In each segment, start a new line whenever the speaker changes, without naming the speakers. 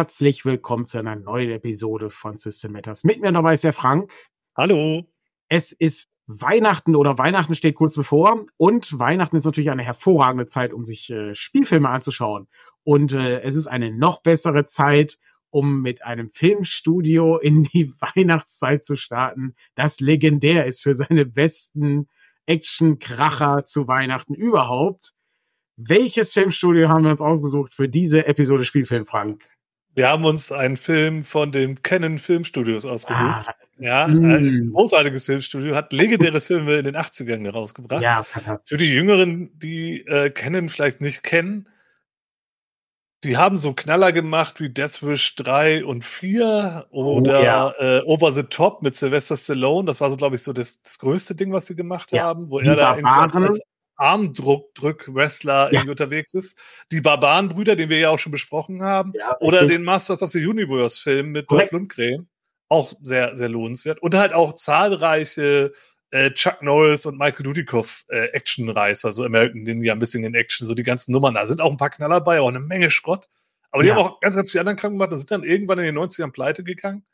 herzlich willkommen zu einer neuen Episode von System Matters. Mit mir dabei ist der Frank.
Hallo.
Es ist Weihnachten oder Weihnachten steht kurz bevor und Weihnachten ist natürlich eine hervorragende Zeit, um sich äh, Spielfilme anzuschauen. Und äh, es ist eine noch bessere Zeit, um mit einem Filmstudio in die Weihnachtszeit zu starten, das legendär ist für seine besten Action-Kracher zu Weihnachten überhaupt. Welches Filmstudio haben wir uns ausgesucht für diese Episode Spielfilm, Frank?
Wir haben uns einen Film von den Canon Filmstudios ausgesucht. Ah, ja, ein mm. großartiges Filmstudio, hat legendäre Filme in den 80ern herausgebracht. Ja, Für die Jüngeren, die äh, Canon vielleicht nicht kennen, die haben so Knaller gemacht wie Death Wish 3 und 4 oder oh, ja. äh, Over the Top mit Sylvester Stallone. Das war so, glaube ich, so das, das größte Ding, was sie gemacht ja. haben, wo die er da irgendwie als Armdrück-Wrestler ja. irgendwie unterwegs ist. Die Barbarenbrüder, den wir ja auch schon besprochen haben. Ja, oder den Masters of the Universe-Film mit Dolph Lundgren. Auch sehr, sehr lohnenswert. Und halt auch zahlreiche äh, Chuck Norris und Michael Dudikoff äh, Actionreißer, so American Ninja Missing in Action, so die ganzen Nummern. Da sind auch ein paar Knaller dabei, auch eine Menge Schrott. Aber die ja. haben auch ganz, ganz viele anderen krank gemacht und sind dann irgendwann in den 90ern pleite gegangen.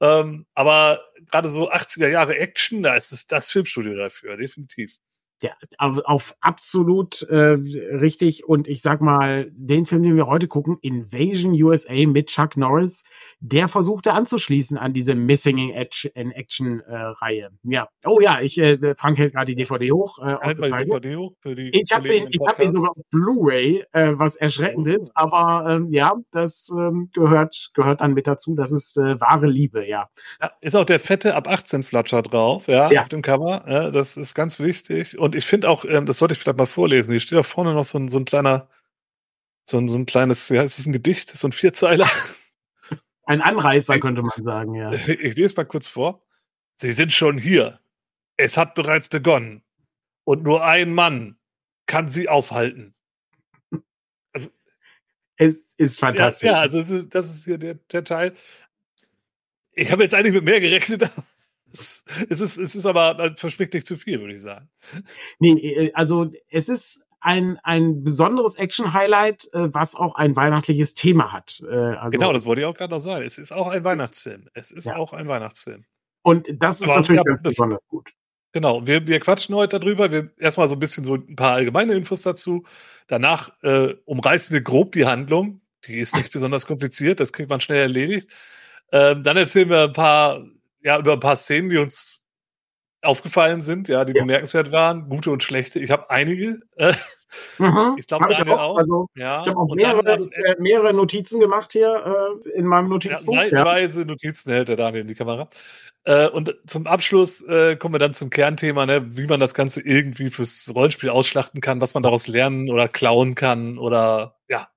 Ähm, aber gerade so 80er Jahre Action, da ist es das Filmstudio dafür, definitiv.
Ja, auf absolut äh, richtig. Und ich sag mal, den Film, den wir heute gucken, Invasion USA mit Chuck Norris, der versuchte anzuschließen an diese Missing in Action-Reihe. Äh, ja. Oh ja, ich, äh, Frank hält gerade die DVD hoch. Äh, ausgezeichnet. DVD hoch für die ich habe ihn, ich hab ihn sogar auf Blu-ray, äh, was erschreckend ist. Oh. Aber ähm, ja, das ähm, gehört, gehört dann mit dazu. Das ist äh, wahre Liebe, ja.
ja. Ist auch der fette ab 18 Flatscher drauf, ja, ja. auf dem Cover. Ja, das ist ganz wichtig. Und ich finde auch, ähm, das sollte ich vielleicht mal vorlesen. Hier steht auch vorne noch so ein, so ein kleiner, so ein, so ein kleines, ja, ist das ein Gedicht? So ein Vierzeiler.
Ein Anreißer könnte man sagen, ja.
Ich lese mal kurz vor. Sie sind schon hier. Es hat bereits begonnen. Und nur ein Mann kann sie aufhalten.
Also, es ist fantastisch.
Ja, ja also das ist hier der, der Teil. Ich habe jetzt eigentlich mit mehr gerechnet, es, ist, es ist aber äh, verspricht nicht zu viel, würde ich sagen.
Nee, äh, also es ist ein, ein besonderes Action-Highlight, äh, was auch ein weihnachtliches Thema hat.
Also, genau, das wollte ich auch gerade noch sagen. Es ist auch ein Weihnachtsfilm. Es ist ja. auch ein Weihnachtsfilm.
Und das ist aber natürlich ganz besonders gut.
Genau, wir, wir quatschen heute darüber. Wir erstmal so ein bisschen so ein paar allgemeine Infos dazu. Danach äh, umreißen wir grob die Handlung. Die ist nicht besonders kompliziert, das kriegt man schnell erledigt. Ähm, dann erzählen wir ein paar ja, über ein paar Szenen, die uns aufgefallen sind, ja, die ja. bemerkenswert waren, gute und schlechte. Ich habe einige.
Mhm. Ich glaube, Daniel auch. auch. Also, ja. Ich habe auch mehrere, dann, äh, mehrere, Notizen gemacht hier äh, in meinem Notizbuch. Ja,
seitenweise ja. Notizen hält der Daniel in die Kamera. Äh, und zum Abschluss äh, kommen wir dann zum Kernthema, ne, wie man das Ganze irgendwie fürs Rollenspiel ausschlachten kann, was man daraus lernen oder klauen kann oder ja.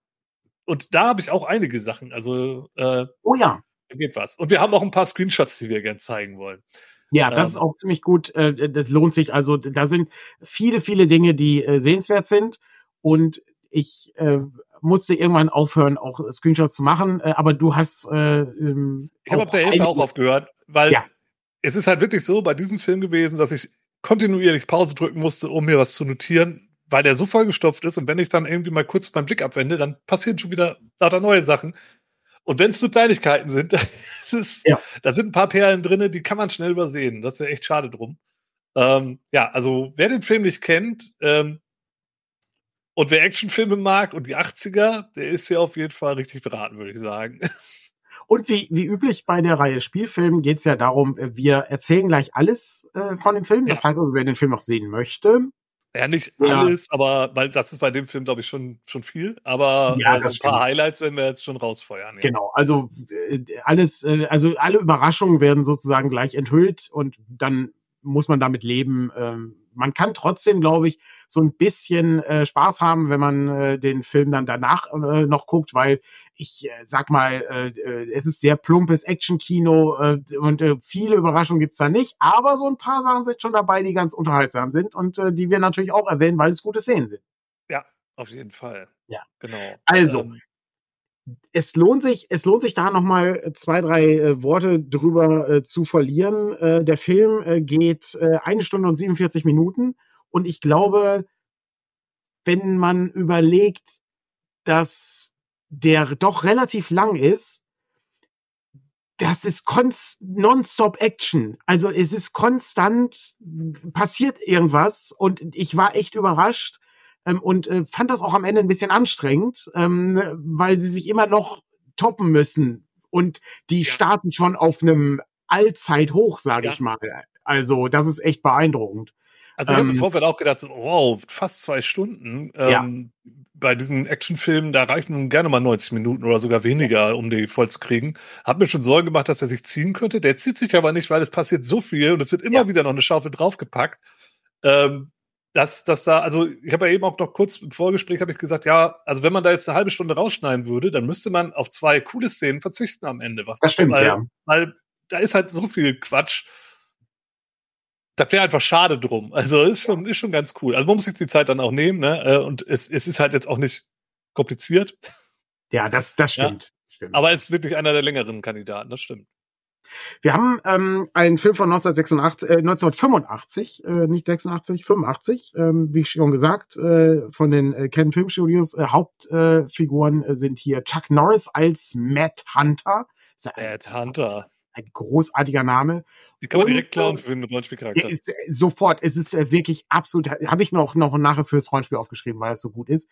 Und da habe ich auch einige Sachen. Also
äh, oh ja.
Da geht was. Und wir haben auch ein paar Screenshots, die wir gerne zeigen wollen.
Ja, das ähm, ist auch ziemlich gut. Äh, das lohnt sich. Also da sind viele, viele Dinge, die äh, sehenswert sind. Und ich äh, musste irgendwann aufhören, auch Screenshots zu machen. aber du hast. Ähm,
ich habe ab der Hälfte auch aufgehört, weil ja. es ist halt wirklich so bei diesem Film gewesen, dass ich kontinuierlich Pause drücken musste, um mir was zu notieren, weil der so vollgestopft ist. Und wenn ich dann irgendwie mal kurz meinen Blick abwende, dann passieren schon wieder lauter neue Sachen, und wenn es so Kleinigkeiten sind, ist, ja. da sind ein paar Perlen drin, die kann man schnell übersehen. Das wäre echt schade drum. Ähm, ja, also wer den Film nicht kennt ähm, und wer Actionfilme mag und die 80er, der ist hier auf jeden Fall richtig beraten, würde ich sagen.
Und wie, wie üblich bei der Reihe Spielfilm geht es ja darum, wir erzählen gleich alles äh, von dem Film. Das ja. heißt also, wer den Film noch sehen möchte,
ja, nicht ja. alles, aber weil das ist bei dem Film, glaube ich, schon, schon viel. Aber ja, also ein paar Highlights werden wir jetzt schon rausfeuern.
Ja. Genau, also äh, alles, äh, also alle Überraschungen werden sozusagen gleich enthüllt und dann muss man damit leben. Ähm, man kann trotzdem, glaube ich, so ein bisschen äh, Spaß haben, wenn man äh, den Film dann danach äh, noch guckt, weil ich sag mal, es ist sehr plumpes Action-Kino und viele Überraschungen gibt's da nicht, aber so ein paar Sachen sind schon dabei, die ganz unterhaltsam sind und die wir natürlich auch erwähnen, weil es gute Szenen sind.
Ja, auf jeden Fall.
Ja, genau. Also, ähm, es lohnt sich, es lohnt sich da nochmal zwei, drei äh, Worte drüber äh, zu verlieren. Äh, der Film äh, geht äh, eine Stunde und 47 Minuten und ich glaube, wenn man überlegt, dass der doch relativ lang ist, das ist nonstop Action. Also es ist konstant, passiert irgendwas und ich war echt überrascht ähm, und äh, fand das auch am Ende ein bisschen anstrengend, ähm, weil sie sich immer noch toppen müssen und die ja. starten schon auf einem Allzeithoch, sage ja. ich mal. Also das ist echt beeindruckend.
Also ich ähm, habe im Vorfeld auch gedacht, so, wow, fast zwei Stunden. Ähm, ja. Bei diesen Actionfilmen, da reichen gerne mal 90 Minuten oder sogar weniger, um die voll zu kriegen. Hab mir schon Sorgen gemacht, dass er sich ziehen könnte. Der zieht sich aber nicht, weil es passiert so viel und es wird immer ja. wieder noch eine Schaufel draufgepackt. Ähm, dass, dass da, also ich habe ja eben auch noch kurz im Vorgespräch habe ich gesagt, ja, also wenn man da jetzt eine halbe Stunde rausschneiden würde, dann müsste man auf zwei coole Szenen verzichten am Ende.
Das stimmt,
weil,
ja.
Weil da ist halt so viel Quatsch das wäre einfach schade drum. Also ist schon, ist schon ganz cool. Also man muss sich die Zeit dann auch nehmen, ne? Äh, und es, es ist halt jetzt auch nicht kompliziert.
Ja, das, das stimmt. Ja.
stimmt. Aber es ist wirklich einer der längeren Kandidaten, das stimmt.
Wir haben ähm, einen Film von 1986, äh, 1985, äh, nicht 86, 85, ähm, wie schon gesagt, äh, von den äh, Ken Filmstudios. Äh, Hauptfiguren äh, sind hier Chuck Norris als Matt Hunter.
Matt Hunter
ein großartiger Name.
Die kann man direkt klauen für einen Rollenspielcharakter.
Ist, äh, sofort. Es ist äh, wirklich absolut, habe ich mir auch noch nachher fürs Rollenspiel aufgeschrieben, weil es so gut ist.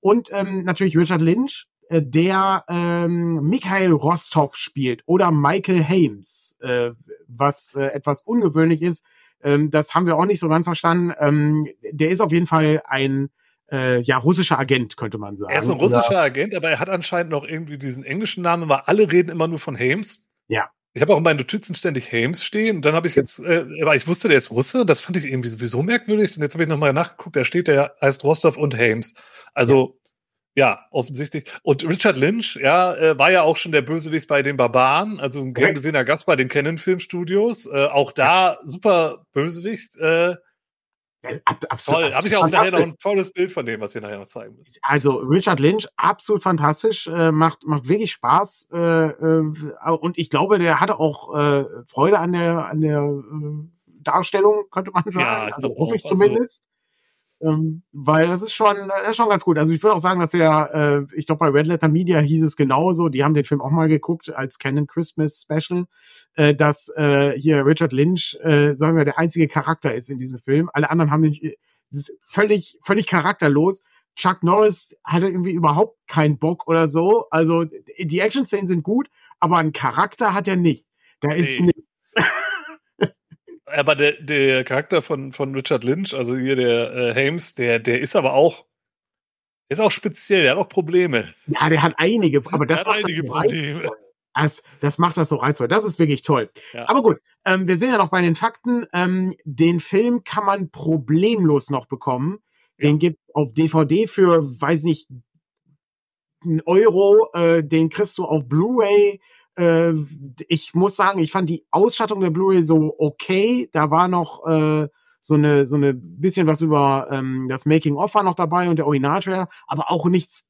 Und ähm, natürlich Richard Lynch, der ähm, Michael Rostov spielt oder Michael Hames, äh, was äh, etwas ungewöhnlich ist. Ähm, das haben wir auch nicht so ganz verstanden. Ähm, der ist auf jeden Fall ein äh, ja, russischer Agent, könnte man sagen.
Er ist ein russischer Oder, Agent, aber er hat anscheinend noch irgendwie diesen englischen Namen, weil alle reden immer nur von Hames.
Ja.
Ich habe auch in meinen Notizen ständig Hames stehen. Und dann habe ich jetzt, äh, aber ich wusste, der ist Russe. Das fand ich irgendwie sowieso merkwürdig. Und jetzt habe ich nochmal nachgeguckt. Da steht, der heißt Rostov und Hames. Also, ja, offensichtlich. Und Richard Lynch, ja, äh, war ja auch schon der Bösewicht bei den Barbaren. Also ein gern gesehener Gast bei den Canon Filmstudios. Äh, auch da super Bösewicht. Äh, Ab, absolut. Toll. Habe ich auch nachher noch ein tolles Bild von dem, was wir nachher noch zeigen müssen.
Also Richard Lynch, absolut fantastisch, äh, macht, macht wirklich Spaß. Äh, äh, und ich glaube, der hatte auch äh, Freude an der, an der äh, Darstellung, könnte man sagen. Ja, ich also, hoffe ich also zumindest. Also, ähm, weil das ist schon, das ist schon ganz gut. Also ich würde auch sagen, dass er, äh, ich glaube bei Red Letter Media hieß es genauso, die haben den Film auch mal geguckt als Canon Christmas Special, äh, dass äh, hier Richard Lynch, äh, sagen wir, der einzige Charakter ist in diesem Film. Alle anderen haben nicht, äh, völlig, völlig charakterlos. Chuck Norris hatte irgendwie überhaupt keinen Bock oder so. Also die Action-Szenen sind gut, aber einen Charakter hat er nicht. Da ist nee. nichts.
aber der, der Charakter von, von Richard Lynch, also hier der äh, Hames, der, der ist aber auch, ist auch speziell, der hat auch Probleme.
Ja, der hat einige, aber das macht einige das Probleme. Das, das macht das so reizvoll. Das ist wirklich toll. Ja. Aber gut, ähm, wir sind ja noch bei den Fakten. Ähm, den Film kann man problemlos noch bekommen. Den ja. gibt auf DVD für, weiß nicht, einen Euro. Äh, den kriegst du auf Blu-ray äh, ich muss sagen, ich fand die Ausstattung der Blu-ray so okay. Da war noch äh, so eine so eine bisschen was über ähm, das Making of war noch dabei und der Originaltrailer, aber auch nichts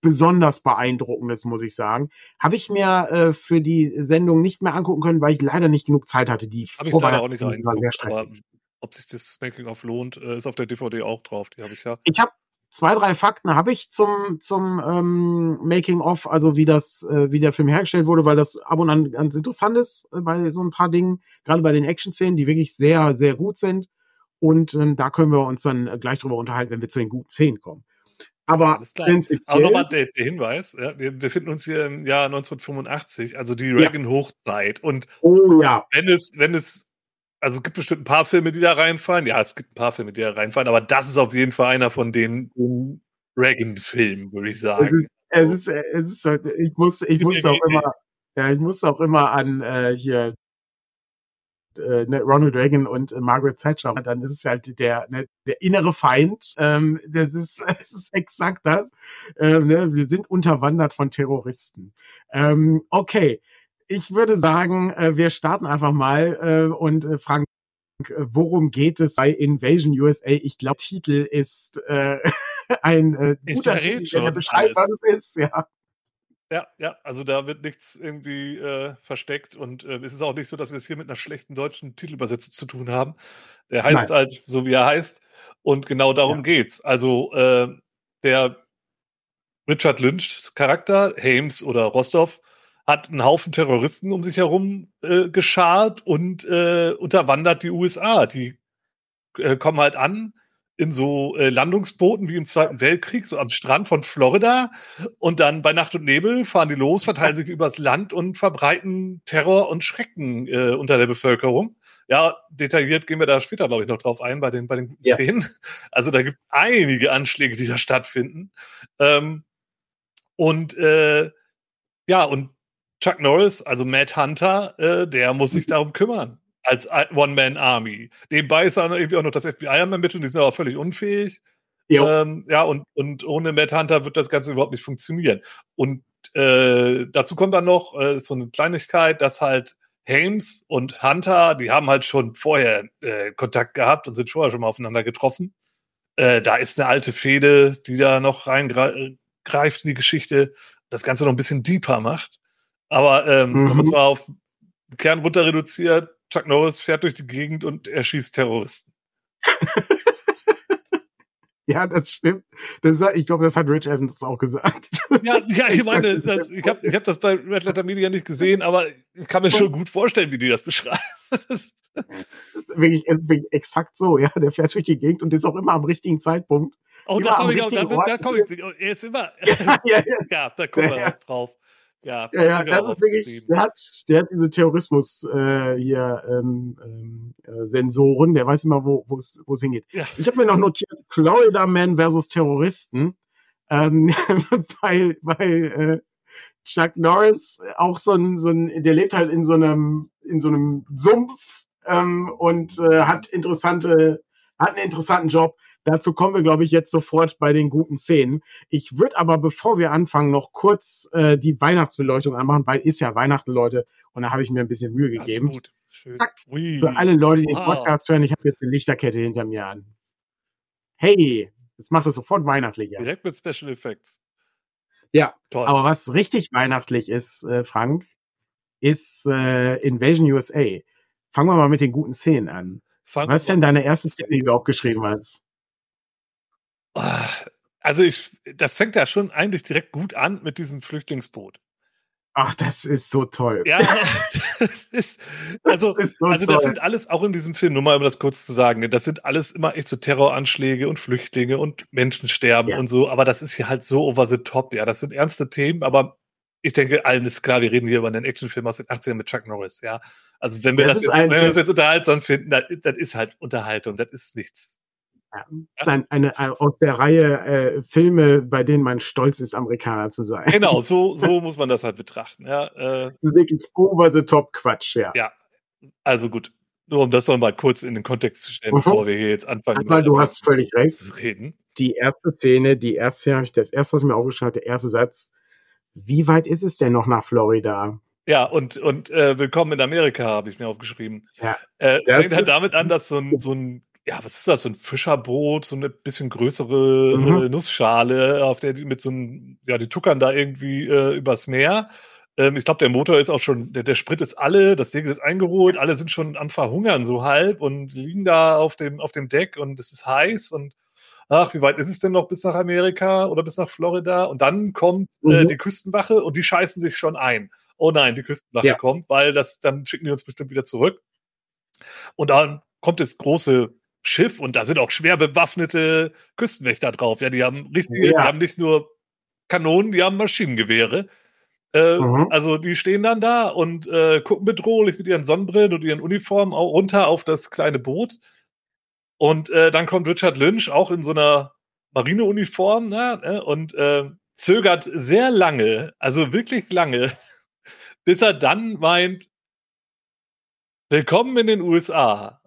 besonders beeindruckendes, muss ich sagen. Habe ich mir äh, für die Sendung nicht mehr angucken können, weil ich leider nicht genug Zeit hatte. Die
habe ich leider auch nicht war sehr stressig. ob sich das Making of lohnt, äh, ist auf der DVD auch drauf. Die habe ich ja.
Ich habe zwei, drei Fakten habe ich zum, zum ähm, Making-of, also wie das, äh, wie der Film hergestellt wurde, weil das ab und an ganz interessant ist äh, bei so ein paar Dingen, gerade bei den Action-Szenen, die wirklich sehr, sehr gut sind. Und ähm, da können wir uns dann äh, gleich drüber unterhalten, wenn wir zu den guten Szenen kommen. Aber.
Aber nochmal der, der Hinweis: ja, Wir befinden uns hier im Jahr 1985, also die Reagan-Hochzeit. Und
oh, ja.
wenn es, wenn es also es gibt bestimmt ein paar Filme, die da reinfallen. Ja, es gibt ein paar Filme, die da reinfallen, aber das ist auf jeden Fall einer von den, den Reagan-Filmen, würde ich sagen.
Es ist, es ist, es ist, ich muss, ich muss auch immer, ja, ich muss auch immer an äh, hier äh, ne, Ronald Reagan und äh, Margaret Thatcher. Und dann ist es halt der, ne, der innere Feind. Ähm, das ist, es ist exakt das. Ähm, ne, wir sind unterwandert von Terroristen. Ähm, okay, ich würde sagen, äh, wir starten einfach mal äh, und äh, fragen, worum geht es bei Invasion USA? Ich glaube, Titel ist äh, ein äh, guter Titel, der beschreibt, was es ist, ja.
Ja, ja, also da wird nichts irgendwie äh, versteckt und äh, es ist auch nicht so, dass wir es hier mit einer schlechten deutschen Titelübersetzung zu tun haben. Der heißt Nein. halt so, wie er heißt und genau darum ja. geht's. Also der Richard Lynchs Charakter, Hames oder Rostov, hat einen Haufen Terroristen um sich herum äh, geschart und äh, unterwandert die USA. Die äh, kommen halt an in so äh, Landungsbooten wie im Zweiten Weltkrieg, so am Strand von Florida. Und dann bei Nacht und Nebel fahren die los, verteilen sich übers Land und verbreiten Terror und Schrecken äh, unter der Bevölkerung. Ja, detailliert gehen wir da später, glaube ich, noch drauf ein bei den, bei den guten ja. Szenen. Also da gibt einige Anschläge, die da stattfinden. Ähm, und äh, ja, und Chuck Norris, also Matt Hunter, äh, der muss sich darum kümmern. Als One-Man-Army. Nebenbei ist dann irgendwie auch noch das FBI am Ermitteln, die sind aber völlig unfähig. Ähm, ja, und, und ohne Matt Hunter wird das Ganze überhaupt nicht funktionieren. Und äh, dazu kommt dann noch äh, so eine Kleinigkeit, dass halt Hames und Hunter, die haben halt schon vorher äh, Kontakt gehabt und sind vorher schon mal aufeinander getroffen. Äh, da ist eine alte Fehde, die da noch reingreift in die Geschichte, das Ganze noch ein bisschen deeper macht. Aber ähm, mhm. wenn man es mal auf Kern runter reduziert, Chuck Norris fährt durch die Gegend und erschießt Terroristen.
Ja, das stimmt. Das, ich glaube, das hat Rich Evans auch gesagt.
Ja, ja ich meine, das, ich habe ich hab das bei Red Letter Media nicht gesehen, aber ich kann mir schon gut vorstellen, wie die das beschreiben.
Das ist wirklich, wirklich exakt so, ja. Der fährt durch die Gegend und ist auch immer am richtigen Zeitpunkt.
Oh, das habe ich auch, da, da komme ich, er ist immer, ja, ja, ja. ja da kommen wir auch drauf.
Ja, ja, ja das ist wirklich, der hat, der hat diese Terrorismus äh, hier ähm, ähm, äh, Sensoren, der weiß immer, wo es wo es hingeht. Ja. Ich habe mir noch notiert, Florida Man versus Terroristen, ähm, weil, weil äh, Chuck Norris auch so ein, so ein, der lebt halt in so einem, in so einem Sumpf ähm, und äh, hat interessante, hat einen interessanten Job. Dazu kommen wir, glaube ich, jetzt sofort bei den guten Szenen. Ich würde aber, bevor wir anfangen, noch kurz äh, die Weihnachtsbeleuchtung anmachen, weil ist ja Weihnachten, Leute, und da habe ich mir ein bisschen Mühe gegeben. Das ist gut. Schön. Zack, Ui. für alle Leute, die wow. den Podcast hören, ich habe jetzt eine Lichterkette hinter mir an. Hey, jetzt macht es sofort weihnachtlicher.
Direkt mit Special Effects.
Ja, Toll. aber was richtig weihnachtlich ist, äh, Frank, ist äh, Invasion USA. Fangen wir mal mit den guten Szenen an. Fangen was ist denn deine erste Szene, die du aufgeschrieben hast?
Also ich, das fängt ja schon eigentlich direkt gut an mit diesem Flüchtlingsboot.
Ach, das ist so toll.
Ja, das ist, also, das, ist so also das sind alles auch in diesem Film, nur mal um das kurz zu sagen, ne, das sind alles immer echt so Terroranschläge und Flüchtlinge und Menschensterben ja. und so, aber das ist hier halt so over the top, ja, das sind ernste Themen, aber ich denke, allen ist klar, wir reden hier über einen Actionfilm aus den 80ern mit Chuck Norris, ja. Also wenn wir das, das jetzt, wenn wir das jetzt unterhaltsam finden, das, das ist halt Unterhaltung, das ist nichts
sein, eine, eine, aus der Reihe äh, Filme, bei denen man stolz ist, Amerikaner zu sein.
Genau, so, so muss man das halt betrachten. Ja, äh,
das ist wirklich over the top Quatsch, ja.
Ja, also gut. Nur um das nochmal kurz in den Kontext zu stellen, mhm. bevor wir hier jetzt anfangen.
Weil du hast völlig recht. Zu reden. Die erste Szene, die erste, habe ich das erste, was mir aufgeschrieben hat, der erste Satz. Wie weit ist es denn noch nach Florida?
Ja, und, und äh, Willkommen in Amerika habe ich mir aufgeschrieben. Ja. Äh, es fängt halt damit an, dass so ein, so ein ja, was ist das, so ein Fischerboot, so eine bisschen größere mhm. äh, Nussschale, auf der die mit so einem, ja, die tuckern da irgendwie äh, übers Meer. Ähm, ich glaube, der Motor ist auch schon, der, der Sprit ist alle, das Segel ist eingeholt, alle sind schon am Verhungern so halb und liegen da auf dem, auf dem Deck und es ist heiß und ach, wie weit ist es denn noch bis nach Amerika oder bis nach Florida? Und dann kommt äh, mhm. die Küstenwache und die scheißen sich schon ein. Oh nein, die Küstenwache ja. kommt, weil das, dann schicken die uns bestimmt wieder zurück. Und dann kommt das große Schiff und da sind auch schwer bewaffnete Küstenwächter drauf. Ja, die haben richtige, ja. die haben nicht nur Kanonen, die haben Maschinengewehre. Äh, mhm. Also die stehen dann da und äh, gucken bedrohlich mit ihren Sonnenbrillen und ihren Uniformen auch runter auf das kleine Boot. Und äh, dann kommt Richard Lynch auch in so einer Marineuniform ne, und äh, zögert sehr lange, also wirklich lange, bis er dann meint, Willkommen in den USA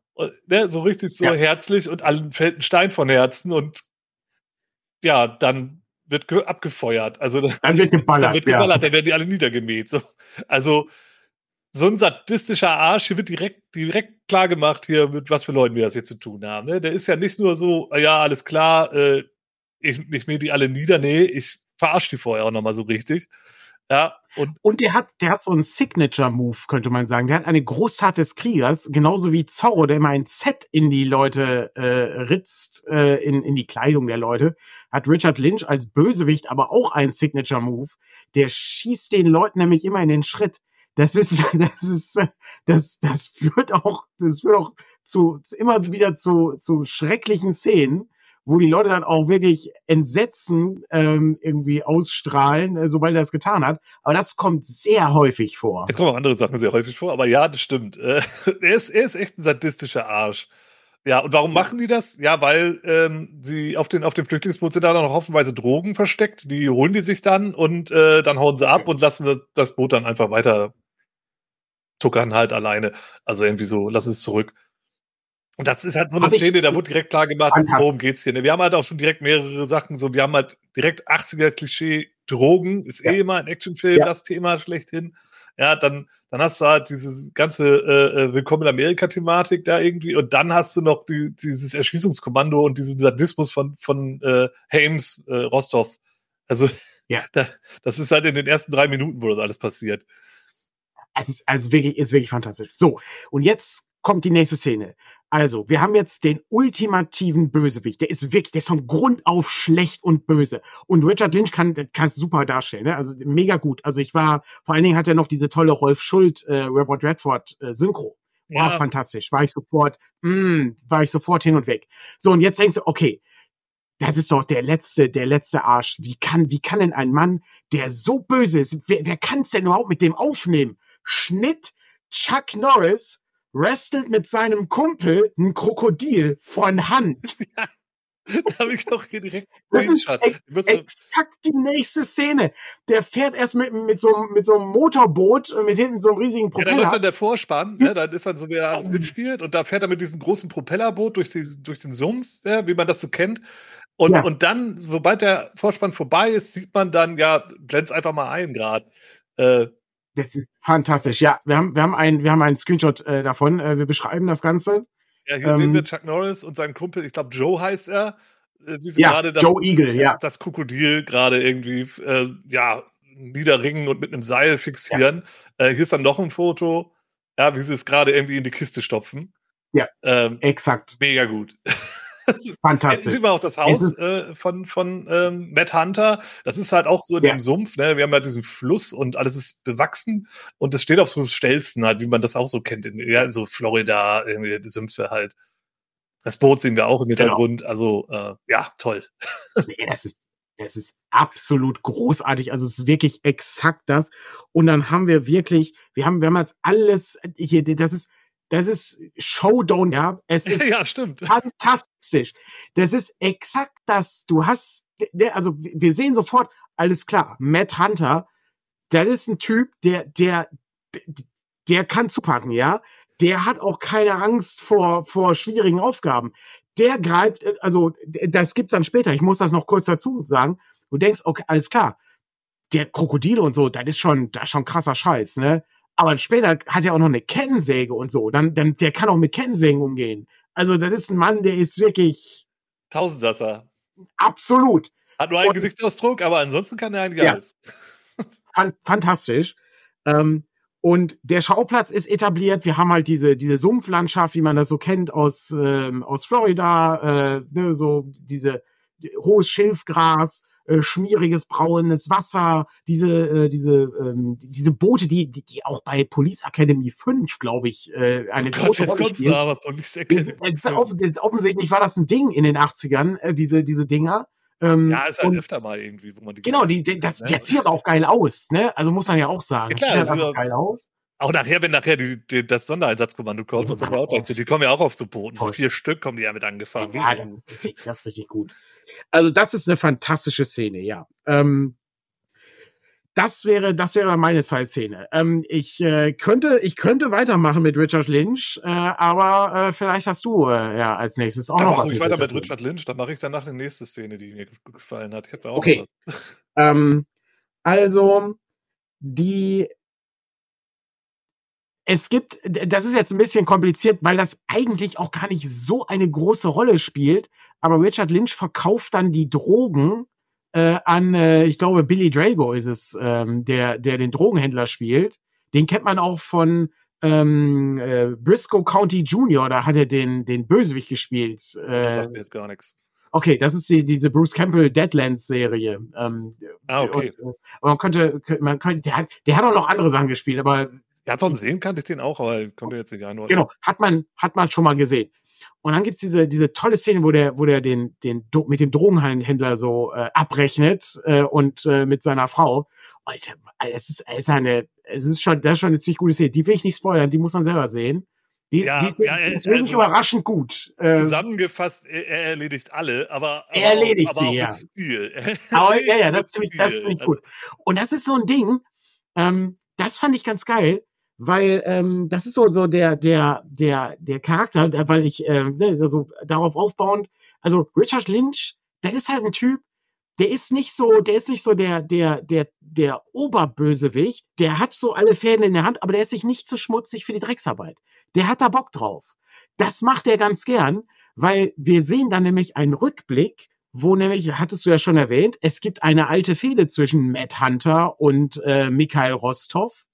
ne, so richtig so ja. herzlich und allen fällt ein Stein von Herzen und ja, dann wird abgefeuert. Also
dann wird geballert. Dann wird geballert,
ja. dann werden die alle niedergemäht. So. Also so ein sadistischer Arsch, hier wird direkt, direkt klar gemacht, hier, mit was für Leuten wir das hier zu tun haben. Ne? Der ist ja nicht nur so, ja, alles klar, äh, ich, ich mähe die alle nieder, nee, ich verarsche die vorher auch nochmal so richtig. Ja,
und, und der hat, der hat so einen Signature-Move, könnte man sagen. Der hat eine Großtat des Kriegers, genauso wie Zorro, der immer ein Z in die Leute äh, ritzt, äh, in, in die Kleidung der Leute, hat Richard Lynch als Bösewicht aber auch einen Signature-Move. Der schießt den Leuten nämlich immer in den Schritt. Das ist, das ist, das, das führt auch, das führt auch zu, zu immer wieder zu, zu schrecklichen Szenen wo die Leute dann auch wirklich Entsetzen ähm, irgendwie ausstrahlen, äh, sobald er das getan hat. Aber das kommt sehr häufig vor.
Es kommen auch andere Sachen sehr häufig vor, aber ja, das stimmt. Äh, er, ist, er ist echt ein sadistischer Arsch. Ja, und warum machen die das? Ja, weil ähm, sie auf den, auf dem Flüchtlingsboot sind da noch hoffenweise Drogen versteckt. Die holen die sich dann und äh, dann hauen sie ab und lassen das Boot dann einfach weiter tuckern halt alleine. Also irgendwie so, lassen es zurück. Und das ist halt so eine Hab Szene, da wurde direkt klar gemacht, worum geht's hier. Ne? Wir haben halt auch schon direkt mehrere Sachen, so wir haben halt direkt 80er Klischee Drogen, ist ja. eh immer ein Actionfilm, ja. das Thema schlechthin. Ja, dann, dann hast du halt diese ganze äh, äh Willkommen in Amerika-Thematik da irgendwie und dann hast du noch die, dieses Erschießungskommando und diesen Sadismus von, von äh, Hames äh, Rostov. Also, ja. Da, das ist halt in den ersten drei Minuten, wo das alles passiert.
Es ist also wirklich, ist wirklich fantastisch. So, und jetzt kommt die nächste Szene. Also, wir haben jetzt den ultimativen Bösewicht. Der ist wirklich, der ist von Grund auf schlecht und böse. Und Richard Lynch kann, es super darstellen, ne? Also mega gut. Also ich war, vor allen Dingen hat er noch diese tolle Rolf Schuld, äh, Robert Redford äh, Synchro. War ja. fantastisch. War ich sofort, mh, mm, war ich sofort hin und weg. So, und jetzt denkst du, okay, das ist doch der letzte, der letzte Arsch. Wie kann, wie kann denn ein Mann, der so böse ist, wer, wer kann es denn überhaupt mit dem aufnehmen? Schnitt, Chuck Norris wrestelt mit seinem Kumpel ein Krokodil von Hand.
Ja. Da habe ich doch hier direkt
das ist ex exakt die nächste Szene. Der fährt erst mit, mit, so, mit so einem Motorboot, mit hinten so einem riesigen
Propeller. Ja, dann läuft dann der Vorspann, ne? dann ist dann so, wie er alles mitspielt und da fährt er mit diesem großen Propellerboot durch, die, durch den Sumpf, ja, wie man das so kennt. Und, ja. und dann, sobald der Vorspann vorbei ist, sieht man dann, ja, blend's einfach mal ein Grad. Äh,
Fantastisch. Ja, wir haben, wir haben, ein, wir haben einen Screenshot äh, davon. Äh, wir beschreiben das Ganze.
Ja, hier ähm, sehen wir Chuck Norris und seinen Kumpel, ich glaube Joe heißt er.
Äh, ja, das, Joe Eagle, ja.
Das Krokodil gerade irgendwie, äh, ja, niederringen und mit einem Seil fixieren. Ja. Äh, hier ist dann noch ein Foto, ja, wie sie es gerade irgendwie in die Kiste stopfen.
Ja, ähm, exakt.
Mega gut.
Fantastisch.
Jetzt sieht man auch das Haus äh, von, von ähm, Matt Hunter. Das ist halt auch so in ja. dem Sumpf. Ne? Wir haben halt diesen Fluss und alles ist bewachsen und es steht auf so Stelzen halt, wie man das auch so kennt. In, ja, so Florida, irgendwie die Sümpfe halt. Das Boot sehen wir auch im genau. Hintergrund. Genau. Also, äh, ja, toll.
Nee, das ist, das ist absolut großartig. Also, es ist wirklich exakt das. Und dann haben wir wirklich, wir haben, wir haben jetzt alles hier, das ist, das ist Showdown, ja. Es ist
ja, stimmt.
fantastisch. Das ist exakt das. Du hast, also wir sehen sofort, alles klar, Matt Hunter, das ist ein Typ, der, der, der kann zupacken, ja. Der hat auch keine Angst vor, vor schwierigen Aufgaben. Der greift, also das gibt's dann später. Ich muss das noch kurz dazu sagen. Du denkst, okay, alles klar. Der Krokodil und so, das ist schon, das ist schon krasser Scheiß, ne? Aber später hat er auch noch eine Kettensäge und so. Dann, dann, der kann auch mit Kettensägen umgehen. Also, das ist ein Mann, der ist wirklich.
Tausendsasser.
Absolut.
Hat nur einen und, Gesichtsausdruck, aber ansonsten kann er Geist.
Ja. Fantastisch. Ähm, und der Schauplatz ist etabliert. Wir haben halt diese, diese Sumpflandschaft, wie man das so kennt aus, ähm, aus Florida, äh, ne, so diese hohes Schilfgras, äh, schmieriges braunes Wasser, diese äh, diese ähm, diese Boote, die, die die auch bei Police Academy 5, glaube ich, äh, eine oh große Rolle spielen. Aber Police Academy äh, offensichtlich war das ein Ding in den 80ern, äh, diese diese Dinger.
Ähm, ja, ist halt und, öfter mal irgendwie, wo man
die Genau, die, die, das, ne? der sieht aber auch geil aus, ne? Also muss man ja auch sagen. Ja, klar, das sieht halt
geil aus. Auch nachher, wenn nachher die, die, das Sondereinsatzkommando kommt, und auch gleich, die kommen ja auch auf so Booten. So vier Stück kommen die ja mit angefangen. Ja,
das, das ist richtig gut. Also das ist eine fantastische Szene, ja. Ähm, das wäre, das wäre meine Zeitszene. Ähm, ich äh, könnte, ich könnte weitermachen mit Richard Lynch, äh, aber äh, vielleicht hast du äh, ja als nächstes auch
dann
noch
was. Ich weiter mit Richard Lynch, dann mache ich danach die nächste Szene, die mir gefallen hat. Ich
habe auch okay. was. Ähm, also die es gibt, das ist jetzt ein bisschen kompliziert, weil das eigentlich auch gar nicht so eine große Rolle spielt, aber Richard Lynch verkauft dann die Drogen äh, an, äh, ich glaube, Billy Drago ist es, ähm, der, der den Drogenhändler spielt. Den kennt man auch von ähm, äh, Briscoe County Jr., da hat er den, den Bösewicht gespielt. Äh, das sagt mir jetzt gar nichts. Okay, das ist die, diese Bruce Campbell Deadlands-Serie. Ähm, ah, okay. Und, aber man könnte, man könnte, der hat, der hat auch noch andere Sachen gespielt, aber.
Ja, vom Sehen kannte ich den auch, aber konnte jetzt nicht einordnen.
Genau, hat man, hat man schon mal gesehen. Und dann gibt's diese, diese tolle Szene, wo der, wo der den, den, mit dem Drogenhändler so äh, abrechnet äh, und äh, mit seiner Frau. Alter, es ist, es ist eine, es ist schon, das ist schon eine ziemlich gute Szene. Die will ich nicht spoilern, die muss man selber sehen. Die, ja, die ist, ja, die ist wirklich also, überraschend gut.
Äh, Zusammengefasst, er, er, erledigt alle, aber, aber
er erledigt auch, aber sie, ja. Stil. Aber ja, ja, das ist ziemlich, das ist ziemlich gut. Und das ist so ein Ding, ähm, das fand ich ganz geil weil ähm, das ist so so der der der der Charakter, weil ich äh, also darauf aufbauend, also Richard Lynch, der ist halt ein Typ, der ist nicht so, der ist nicht so der der der der Oberbösewicht, der hat so alle Fäden in der Hand, aber der ist sich nicht zu schmutzig für die Drecksarbeit. Der hat da Bock drauf. Das macht er ganz gern, weil wir sehen dann nämlich einen Rückblick, wo nämlich, hattest du ja schon erwähnt, es gibt eine alte Fehde zwischen Matt Hunter und äh, Mikhail Rostov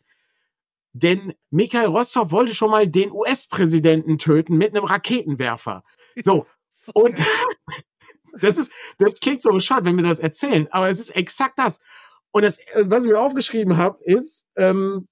denn Mikhail Rostov wollte schon mal den US-Präsidenten töten mit einem Raketenwerfer. So. Und das ist, das klingt so bescheuert, wenn wir das erzählen, aber es ist exakt das. Und das, was ich mir aufgeschrieben habe, ist, ähm,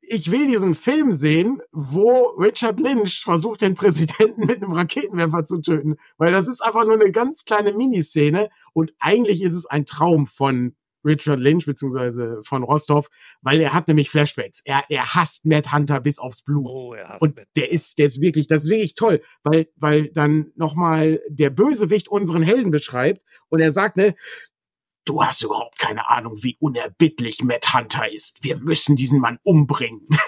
ich will diesen Film sehen, wo Richard Lynch versucht, den Präsidenten mit einem Raketenwerfer zu töten. Weil das ist einfach nur eine ganz kleine Miniszene und eigentlich ist es ein Traum von Richard Lynch beziehungsweise von Rostov, weil er hat nämlich Flashbacks. Er, er hasst Matt Hunter bis aufs Blut. Oh, er hasst Und Matt. der ist, der ist wirklich, das ist wirklich toll, weil, weil dann nochmal der Bösewicht unseren Helden beschreibt und er sagt, ne, du hast überhaupt keine Ahnung, wie unerbittlich Matt Hunter ist. Wir müssen diesen Mann umbringen.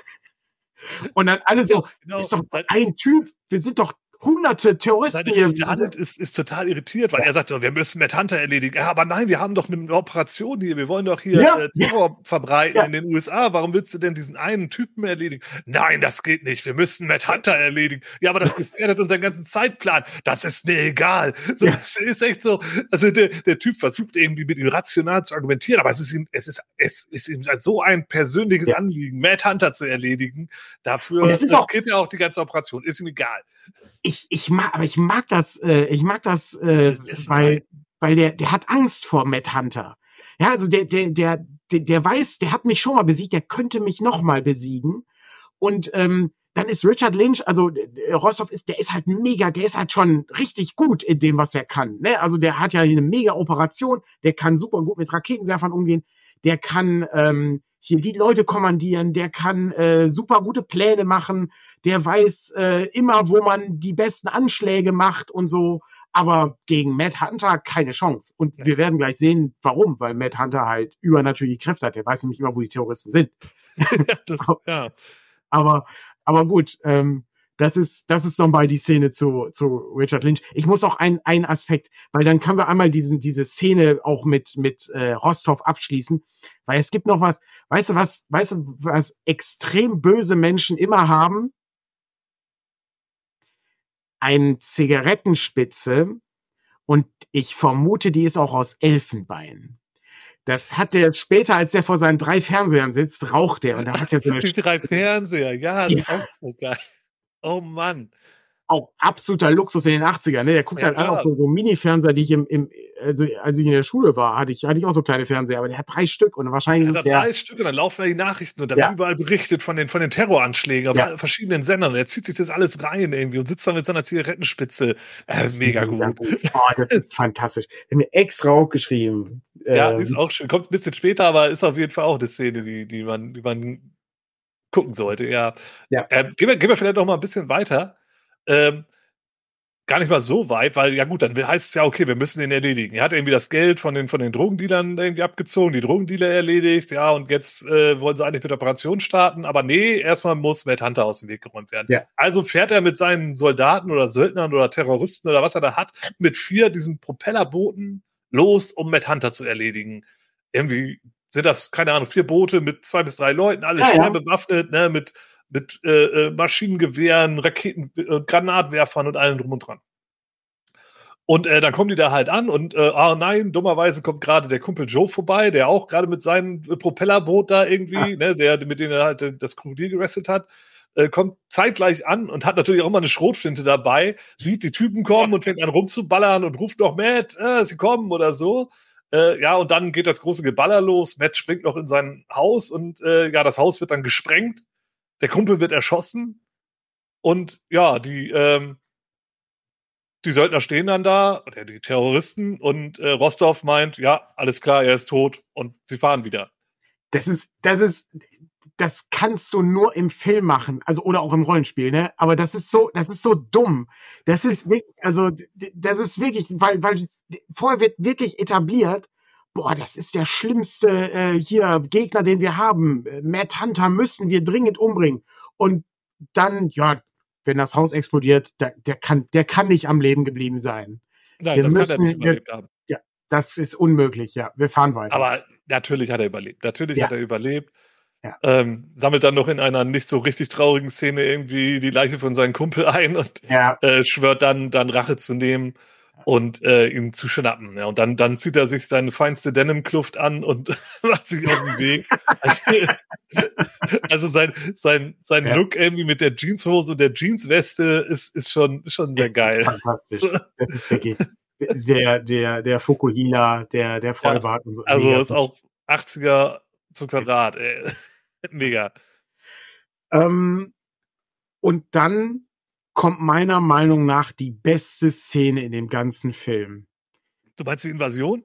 Und dann alle so, genau, ist doch ein Typ, wir sind doch hunderte Terroristen hier.
Der Adelt ist, ist total irritiert, weil ja. er sagt, wir müssen Matt Hunter erledigen. Ja, aber nein, wir haben doch eine Operation hier. Wir wollen doch hier ja. äh, Terror verbreiten in den USA. Warum willst du denn diesen einen Typen erledigen? Nein, das geht nicht. Wir müssen Matt Hunter erledigen. Ja, aber das gefährdet unseren ganzen Zeitplan. Das ist mir egal. So, Das ist echt so. Also der, der Typ versucht irgendwie mit ihm rational zu argumentieren, aber es ist ihm, es ist, es ist ihm so ein persönliches Anliegen, Matt Hunter zu erledigen. Dafür, das, das geht ja auch die ganze Operation. Ist ihm egal
ich, ich mag, aber ich mag das, äh, ich mag das, äh, das weil, weil der, der hat Angst vor Matt Hunter. Ja, also der, der, der, der, der weiß, der hat mich schon mal besiegt, der könnte mich noch mal besiegen. Und ähm, dann ist Richard Lynch, also Rostov ist, der ist halt mega, der ist halt schon richtig gut in dem, was er kann. Ne? Also der hat ja eine mega Operation, der kann super gut mit Raketenwerfern umgehen, der kann ähm, hier die Leute kommandieren, der kann äh, super gute Pläne machen, der weiß äh, immer, wo man die besten Anschläge macht und so. Aber gegen Matt Hunter keine Chance. Und ja. wir werden gleich sehen, warum, weil Matt Hunter halt übernatürliche Kräfte hat. Der weiß nämlich immer, wo die Terroristen sind. das, ja. aber, aber gut, ähm, das ist, das ist nochmal die Szene zu, zu Richard Lynch. Ich muss auch einen, einen Aspekt, weil dann können wir einmal diesen, diese Szene auch mit, mit äh, Rostov abschließen, weil es gibt noch was, weißt du was, weißt du, was extrem böse Menschen immer haben? Eine Zigarettenspitze und ich vermute, die ist auch aus Elfenbein. Das hat er später, als er vor seinen drei Fernsehern sitzt, raucht er und da hat er so
eine Die drei Fernseher, ja, das ja. ist auch so geil. Oh Mann.
Auch absoluter Luxus in den 80ern. Ne? Der guckt ja, halt auch so, so Mini-Fernseher, die ich im, im also als ich in der Schule war, hatte ich, hatte ich auch so kleine Fernseher, aber der hat drei Stück und wahrscheinlich ist es ja.
drei Stück und dann laufen da die Nachrichten und da ja. wird überall berichtet von den, von den Terroranschlägen auf ja. verschiedenen Sendern. Und er zieht sich das alles rein irgendwie und sitzt da mit seiner Zigarettenspitze. Äh, mega, mega gut. gut.
Oh, das ist fantastisch. Ich mir extra aufgeschrieben.
Ja, ähm, ist auch schön. Kommt ein bisschen später, aber ist auf jeden Fall auch eine Szene, die, die man, die man gucken sollte, ja. ja. Ähm, gehen, wir, gehen wir vielleicht noch mal ein bisschen weiter. Ähm, gar nicht mal so weit, weil ja gut, dann heißt es ja, okay, wir müssen den erledigen. Er hat irgendwie das Geld von den, von den Drogendealern irgendwie abgezogen, die Drogendealer erledigt, ja, und jetzt äh, wollen sie eigentlich mit Operation starten, aber nee, erstmal muss Matt Hunter aus dem Weg geräumt werden. Ja. Also fährt er mit seinen Soldaten oder Söldnern oder Terroristen oder was er da hat, mit vier diesen Propellerbooten los, um Matt Hunter zu erledigen. Irgendwie sind das, keine Ahnung, vier Boote mit zwei bis drei Leuten, alle ja, schwer ja. bewaffnet, ne, mit, mit äh, äh Maschinengewehren, Raketen, äh, Granatwerfern und allem drum und dran. Und äh, dann kommen die da halt an und äh, ah nein, dummerweise kommt gerade der Kumpel Joe vorbei, der auch gerade mit seinem äh, Propellerboot da irgendwie, ah. ne, der mit dem er halt äh, das Krokodil gerestet hat, äh, kommt zeitgleich an und hat natürlich auch immer eine Schrotflinte dabei, sieht die Typen kommen und fängt an rumzuballern und ruft noch Matt, äh, sie kommen oder so. Äh, ja, und dann geht das große Geballer los. Matt springt noch in sein Haus und äh, ja, das Haus wird dann gesprengt. Der Kumpel wird erschossen. Und ja, die, ähm, die Söldner stehen dann da, oder die Terroristen, und äh, Rostov meint, ja, alles klar, er ist tot und sie fahren wieder.
Das ist, das ist, das kannst du nur im Film machen, also oder auch im Rollenspiel, ne? Aber das ist so, das ist so dumm. Das ist wirklich, also das ist wirklich, weil, weil vorher wird wirklich etabliert, boah, das ist der schlimmste äh, hier Gegner, den wir haben. Matt Hunter müssen wir dringend umbringen. Und dann, ja, wenn das Haus explodiert, der, der, kann, der kann nicht am Leben geblieben sein.
Nein, wir das müssen, kann er nicht überlebt wir, haben.
Ja, das ist unmöglich, ja. Wir fahren weiter.
Aber natürlich hat er überlebt. Natürlich ja. hat er überlebt. Ja. Ähm, sammelt dann noch in einer nicht so richtig traurigen Szene irgendwie die Leiche von seinem Kumpel ein und ja. äh, schwört dann, dann Rache zu nehmen und äh, ihn zu schnappen. Ja, und dann, dann zieht er sich seine feinste Denim-Kluft an und macht sich auf den Weg. Also, also sein, sein, sein ja. Look irgendwie mit der Jeanshose und der Jeansweste ist, ist schon, schon sehr geil.
Fantastisch. Das ist wirklich der, der, der Fukuhila, der, der Vollbart
ja,
und so.
Also ist auch 80er zu Quadrat, ey. Mega.
Ähm, und dann kommt meiner Meinung nach die beste Szene in dem ganzen Film.
Du meinst die Invasion?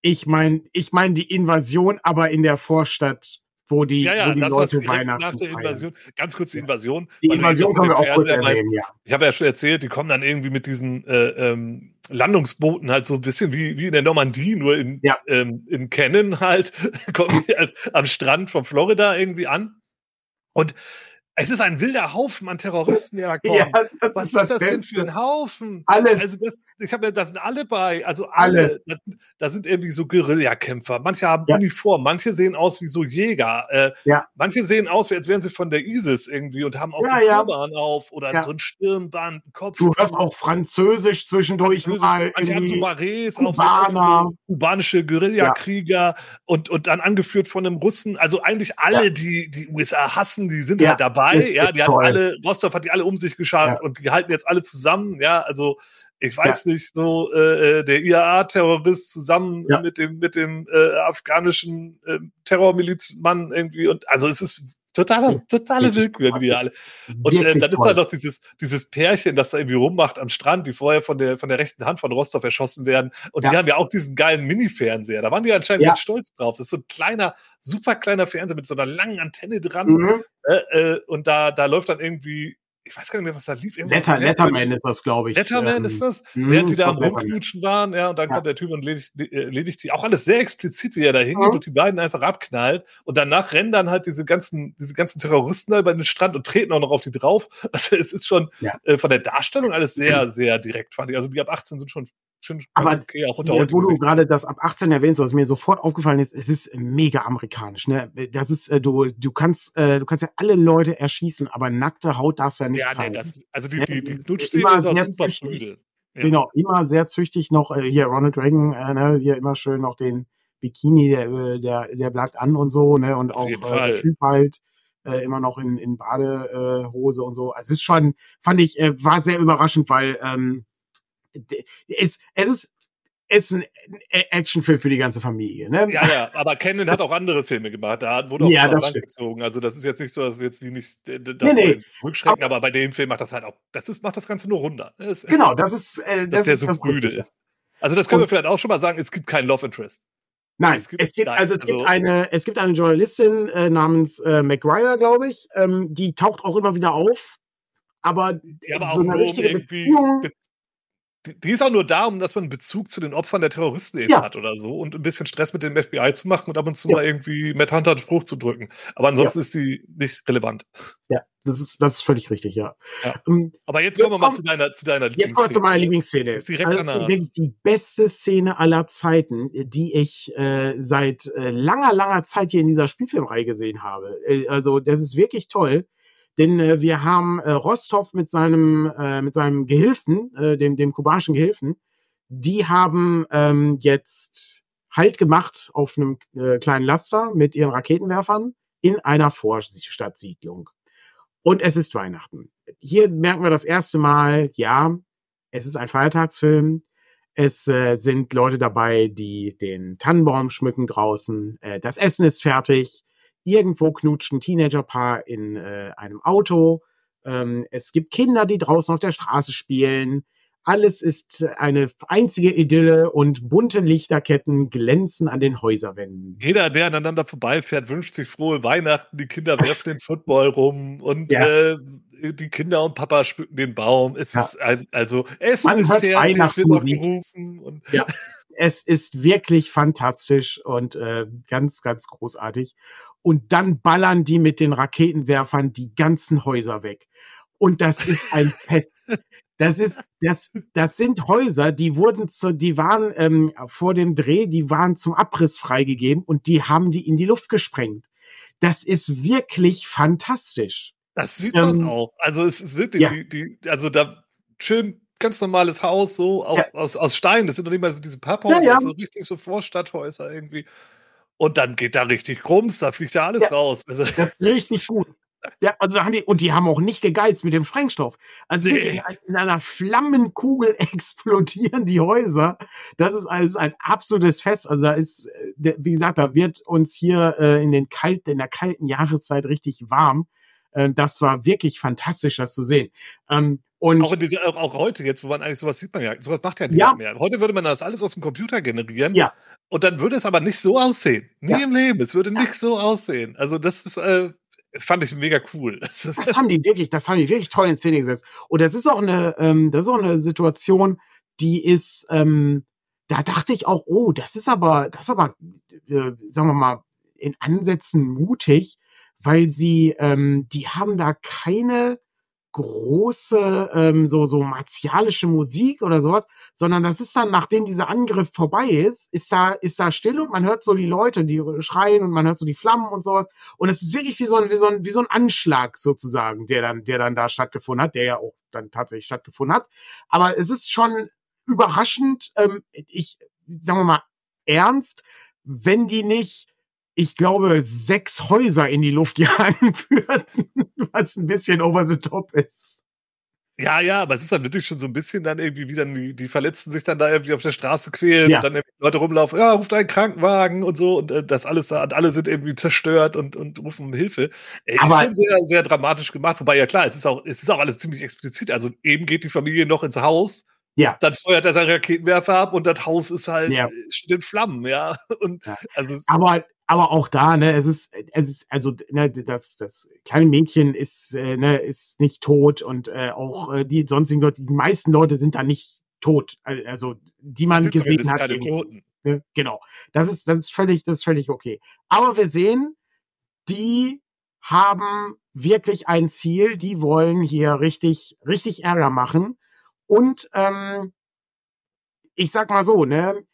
Ich meine, ich meine die Invasion, aber in der Vorstadt, wo die,
ja, ja,
wo die Leute Weihnachten
nach der Invasion, feiern. ganz kurz die Invasion.
Die Invasion können wir auch kurz erwähnen, ja.
Ich habe ja schon erzählt, die kommen dann irgendwie mit diesen äh, ähm, Landungsbooten halt so ein bisschen wie, wie in der Normandie, nur in, ja. ähm, in Cannon halt, kommen die halt am Strand von Florida irgendwie an. Und es ist ein wilder Haufen an Terroristen, der da kommt. Ja, Was ist das, denn für ein Haufen?
Alle.
Also, ich habe ja, da sind alle bei, also alle. alle. Da, sind irgendwie so Guerillakämpfer. Manche haben ja. Uniform, manche sehen aus wie so Jäger. Äh, ja. Manche sehen aus, als wären sie von der ISIS irgendwie und haben auch ja, so ja. Turban auf oder so ein Stirnband, ein Kopf.
Du hörst auch Französisch zwischendurch Französisch.
mal. Manche haben so Barets auf so, kubanische Guerillakrieger und, und dann angeführt von einem Russen. Also eigentlich alle, die die USA hassen, die sind halt dabei dabei, ja, die hatten alle, Rostov hat die alle um sich geschaut ja. und die halten jetzt alle zusammen, ja, also ich weiß ja. nicht, so äh, äh der IAA-Terrorist zusammen ja. mit dem mit dem äh, afghanischen äh, Terrormilizmann irgendwie und also es ist Totale, totale Willkür, die alle. Und äh, dann ist da noch dieses, dieses Pärchen, das da irgendwie rummacht am Strand, die vorher von der, von der rechten Hand von Rostov erschossen werden. Und ja. die haben ja auch diesen geilen Mini-Fernseher. Da waren die anscheinend ja. ganz stolz drauf. Das ist so ein kleiner, super kleiner Fernseher mit so einer langen Antenne dran. Mhm. Äh, äh, und da, da läuft dann irgendwie ich weiß gar nicht mehr, was da lief.
Letter, Letterman ist das, glaube ich.
Letterman ähm, ist das, mh, während die da am Rumknutschen waren, ja, und dann ja. kommt der Typ und ledigt, ledigt die. Auch alles sehr explizit, wie er da hingeht mhm. und die beiden einfach abknallt. Und danach rennen dann halt diese ganzen, diese ganzen Terroristen da über den Strand und treten auch noch auf die drauf. Also es ist schon ja. äh, von der Darstellung alles sehr, sehr direkt, fand ich. Also die ab 18 sind schon schön
aber okay, auch unter wo du gerade das ab 18 erwähnst, was mir sofort aufgefallen ist, es ist mega amerikanisch. Ne? Das ist, äh, du, du kannst, äh, du kannst ja alle Leute erschießen, aber nackte Haut darfst du ja nicht ja, zeigen. Nee, das,
also die, die, die Knutschszene ist auch super prügel.
Ja. Genau, immer sehr züchtig noch, äh, hier Ronald Reagan, äh, ne, hier immer schön noch den Bikini, der, äh, der, der bleibt an und so, ne, und auch äh, der Typ halt äh, immer noch in, in Badehose und so. Also es ist schon, fand ich, äh, war sehr überraschend, weil ähm, es, es ist es ist ein Actionfilm für die ganze Familie. Ne?
Ja, ja, aber Kennen hat auch andere Filme gemacht. Da wurde auch ja, das gezogen. Also das ist jetzt nicht so, dass jetzt die nicht nee, nee. rückschrecken, aber, aber, bei dem Film macht das halt auch, das ist, macht das Ganze nur runder.
Das, genau, das ist,
äh, das der so müde ist. Also das können Und, wir vielleicht auch schon mal sagen, es gibt keinen Love Interest.
Nein, es gibt, es gibt also es also, gibt eine, es gibt eine Journalistin äh, namens äh, McGuire, glaube ich, ähm, die taucht auch immer wieder auf, aber,
ja, aber so eine richtige Beziehung, die ist auch nur da, um dass man einen Bezug zu den Opfern der Terroristen eben ja. hat oder so und ein bisschen Stress mit dem FBI zu machen und ab und zu ja. mal irgendwie Matt Hunter einen Spruch zu drücken. Aber ansonsten ja. ist die nicht relevant.
Ja, das ist, das ist völlig richtig, ja.
Um, ähm, Aber jetzt, kommen wir mal zu deiner, zu deiner
Jetzt kommen wir zu meiner Lieblingsszene. Das ist direkt also, die beste Szene aller Zeiten, die ich äh, seit äh, langer, langer Zeit hier in dieser Spielfilmreihe gesehen habe. Äh, also, das ist wirklich toll. Denn äh, wir haben äh, Rostov mit seinem, äh, mit seinem Gehilfen, äh, dem, dem kubanischen Gehilfen, die haben ähm, jetzt Halt gemacht auf einem äh, kleinen Laster mit ihren Raketenwerfern in einer Vorstadtsiedlung. Und es ist Weihnachten. Hier merken wir das erste Mal, ja, es ist ein Feiertagsfilm. Es äh, sind Leute dabei, die den Tannenbaum schmücken draußen. Äh, das Essen ist fertig. Irgendwo knutscht ein Teenagerpaar in äh, einem Auto. Ähm, es gibt Kinder, die draußen auf der Straße spielen. Alles ist eine einzige Idylle und bunte Lichterketten glänzen an den Häuserwänden.
Jeder, der aneinander vorbeifährt, wünscht sich frohe Weihnachten. Die Kinder werfen den Football rum und ja. äh, die Kinder und Papa schmücken den Baum. Es ja. ist ein, also es
Man
ist
fertig, wird gerufen. Und ja. es ist wirklich fantastisch und äh, ganz, ganz großartig. Und dann ballern die mit den Raketenwerfern die ganzen Häuser weg. Und das ist ein Fest. Das ist, das, das sind Häuser, die wurden zu, die waren ähm, vor dem Dreh, die waren zum Abriss freigegeben und die haben die in die Luft gesprengt. Das ist wirklich fantastisch.
Das sieht man ähm, auch. Also es ist wirklich, ja. die, die, also da schön ganz normales Haus, so auch ja. aus, aus Stein. Das sind doch nicht mal so diese Papphäuser, ja, ja. so richtig so Vorstadthäuser irgendwie. Und dann geht da richtig Grums, da fliegt ja alles raus.
Also, das ist richtig gut. Ja, also haben die, und die haben auch nicht gegeizt mit dem Sprengstoff. Also nee. in, einer Flammenkugel explodieren die Häuser. Das ist alles ein absolutes Fest. Also da ist, äh, wie gesagt, da wird uns hier äh, in den kalten, in der kalten Jahreszeit richtig warm. Äh, das war wirklich fantastisch, das zu sehen.
Ähm, und auch, diese, auch, auch, heute jetzt, wo man eigentlich sowas sieht man ja, sowas macht ja niemand ja. mehr. Heute würde man das alles aus dem Computer generieren.
Ja.
Und dann würde es aber nicht so aussehen. Nie ja. im Leben. Es würde nicht so aussehen. Also das ist, äh, fand ich mega cool.
Das, das, haben die wirklich, das haben die wirklich toll in Szene gesetzt. Und das ist auch eine, ähm, das ist auch eine Situation, die ist, ähm, da dachte ich auch, oh, das ist aber, das ist aber, äh, sagen wir mal, in Ansätzen mutig, weil sie, ähm, die haben da keine große ähm, so so martialische Musik oder sowas, sondern das ist dann nachdem dieser Angriff vorbei ist, ist da ist da still und man hört so die Leute, die schreien und man hört so die Flammen und sowas. Und es ist wirklich wie so ein wie so ein wie so ein Anschlag sozusagen, der dann der dann da stattgefunden hat, der ja auch dann tatsächlich stattgefunden hat, aber es ist schon überraschend, ähm, ich sagen wir mal ernst, wenn die nicht ich glaube, sechs Häuser in die Luft jagen würden, was ein bisschen over the top ist.
Ja, ja, aber es ist dann wirklich schon so ein bisschen dann irgendwie, wie dann die, die Verletzten sich dann da irgendwie auf der Straße quälen ja. und dann Leute rumlaufen, ja, ruft einen Krankenwagen und so und äh, das alles da und alle sind irgendwie zerstört und, und rufen um Hilfe. Ey, aber ist schon sehr, sehr dramatisch gemacht, wobei ja klar, es ist auch, es ist auch alles ziemlich explizit. Also eben geht die Familie noch ins Haus ja. Dann feuert er seinen Raketenwerfer ab und das Haus ist halt ja. in Flammen, ja. Und
ja. Also aber aber auch da, ne, es ist, es ist, also, ne, das, das kleine Mädchen ist, äh, ne, ist nicht tot und äh, auch äh, die sonstigen Leute, die meisten Leute sind da nicht tot. Also, die man gesehen hat. Keine Toten. Ne, genau. Das ist, das ist völlig, das ist völlig okay. Aber wir sehen, die haben wirklich ein Ziel, die wollen hier richtig, richtig Ärger machen. Und ähm, ich sag mal so, ne,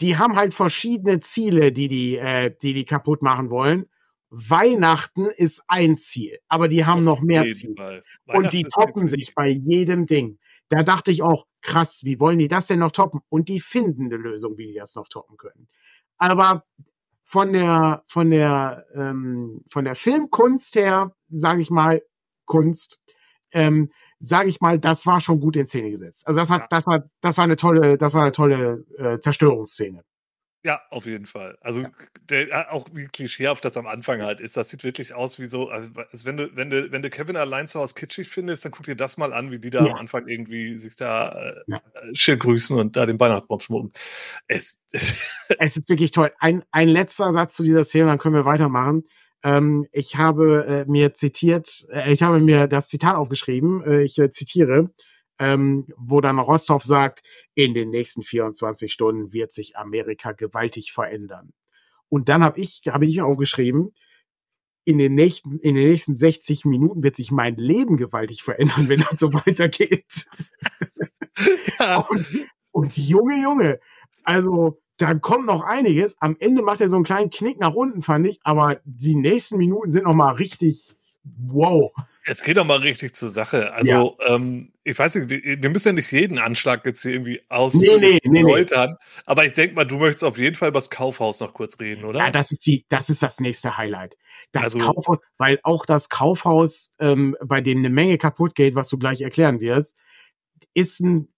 die haben halt verschiedene Ziele, die die, äh, die, die kaputt machen wollen. Weihnachten ist ein Ziel, aber die haben noch mehr Ziele. Und die toppen sich bei jedem Ding. Da dachte ich auch, krass, wie wollen die das denn noch toppen? Und die finden eine Lösung, wie die das noch toppen können. Aber von der, von der, ähm, von der Filmkunst her, sage ich mal, Kunst, ähm, sage ich mal, das war schon gut in Szene gesetzt. Also das hat, ja. das war, das war eine tolle, das war eine tolle äh, Zerstörungsszene.
Ja, auf jeden Fall. Also ja. der, auch wie klischeehaft das am Anfang halt ist. Das sieht wirklich aus wie so, also wenn du, wenn du, wenn du Kevin allein zu Hause kitschig findest, dann guck dir das mal an, wie die da ja. am Anfang irgendwie sich da äh, ja. schön grüßen und da den Weihnachtsbaum schmucken.
Es, es ist wirklich toll. Ein, ein letzter Satz zu dieser Szene, dann können wir weitermachen. Ähm, ich habe äh, mir zitiert, äh, ich habe mir das Zitat aufgeschrieben, äh, ich äh, zitiere, ähm, wo dann Rostov sagt, in den nächsten 24 Stunden wird sich Amerika gewaltig verändern. Und dann habe ich, habe ich aufgeschrieben, in den nächsten, in den nächsten 60 Minuten wird sich mein Leben gewaltig verändern, wenn das so weitergeht. Ja. Und, und Junge, Junge, also da kommt noch einiges. Am Ende macht er so einen kleinen Knick nach unten, fand ich. Aber die nächsten Minuten sind noch mal richtig wow.
Es geht doch mal richtig zur Sache. Also, ja. ähm, ich weiß nicht, wir, müssen ja nicht jeden Anschlag jetzt hier irgendwie ausführlich nee, nee, erläutern. Nee, aber ich denke mal, du möchtest auf jeden Fall über das Kaufhaus noch kurz reden, oder?
Ja, das ist die, das ist das nächste Highlight. Das also, Kaufhaus, weil auch das Kaufhaus, ähm, bei dem eine Menge kaputt geht, was du gleich erklären wirst, ist ein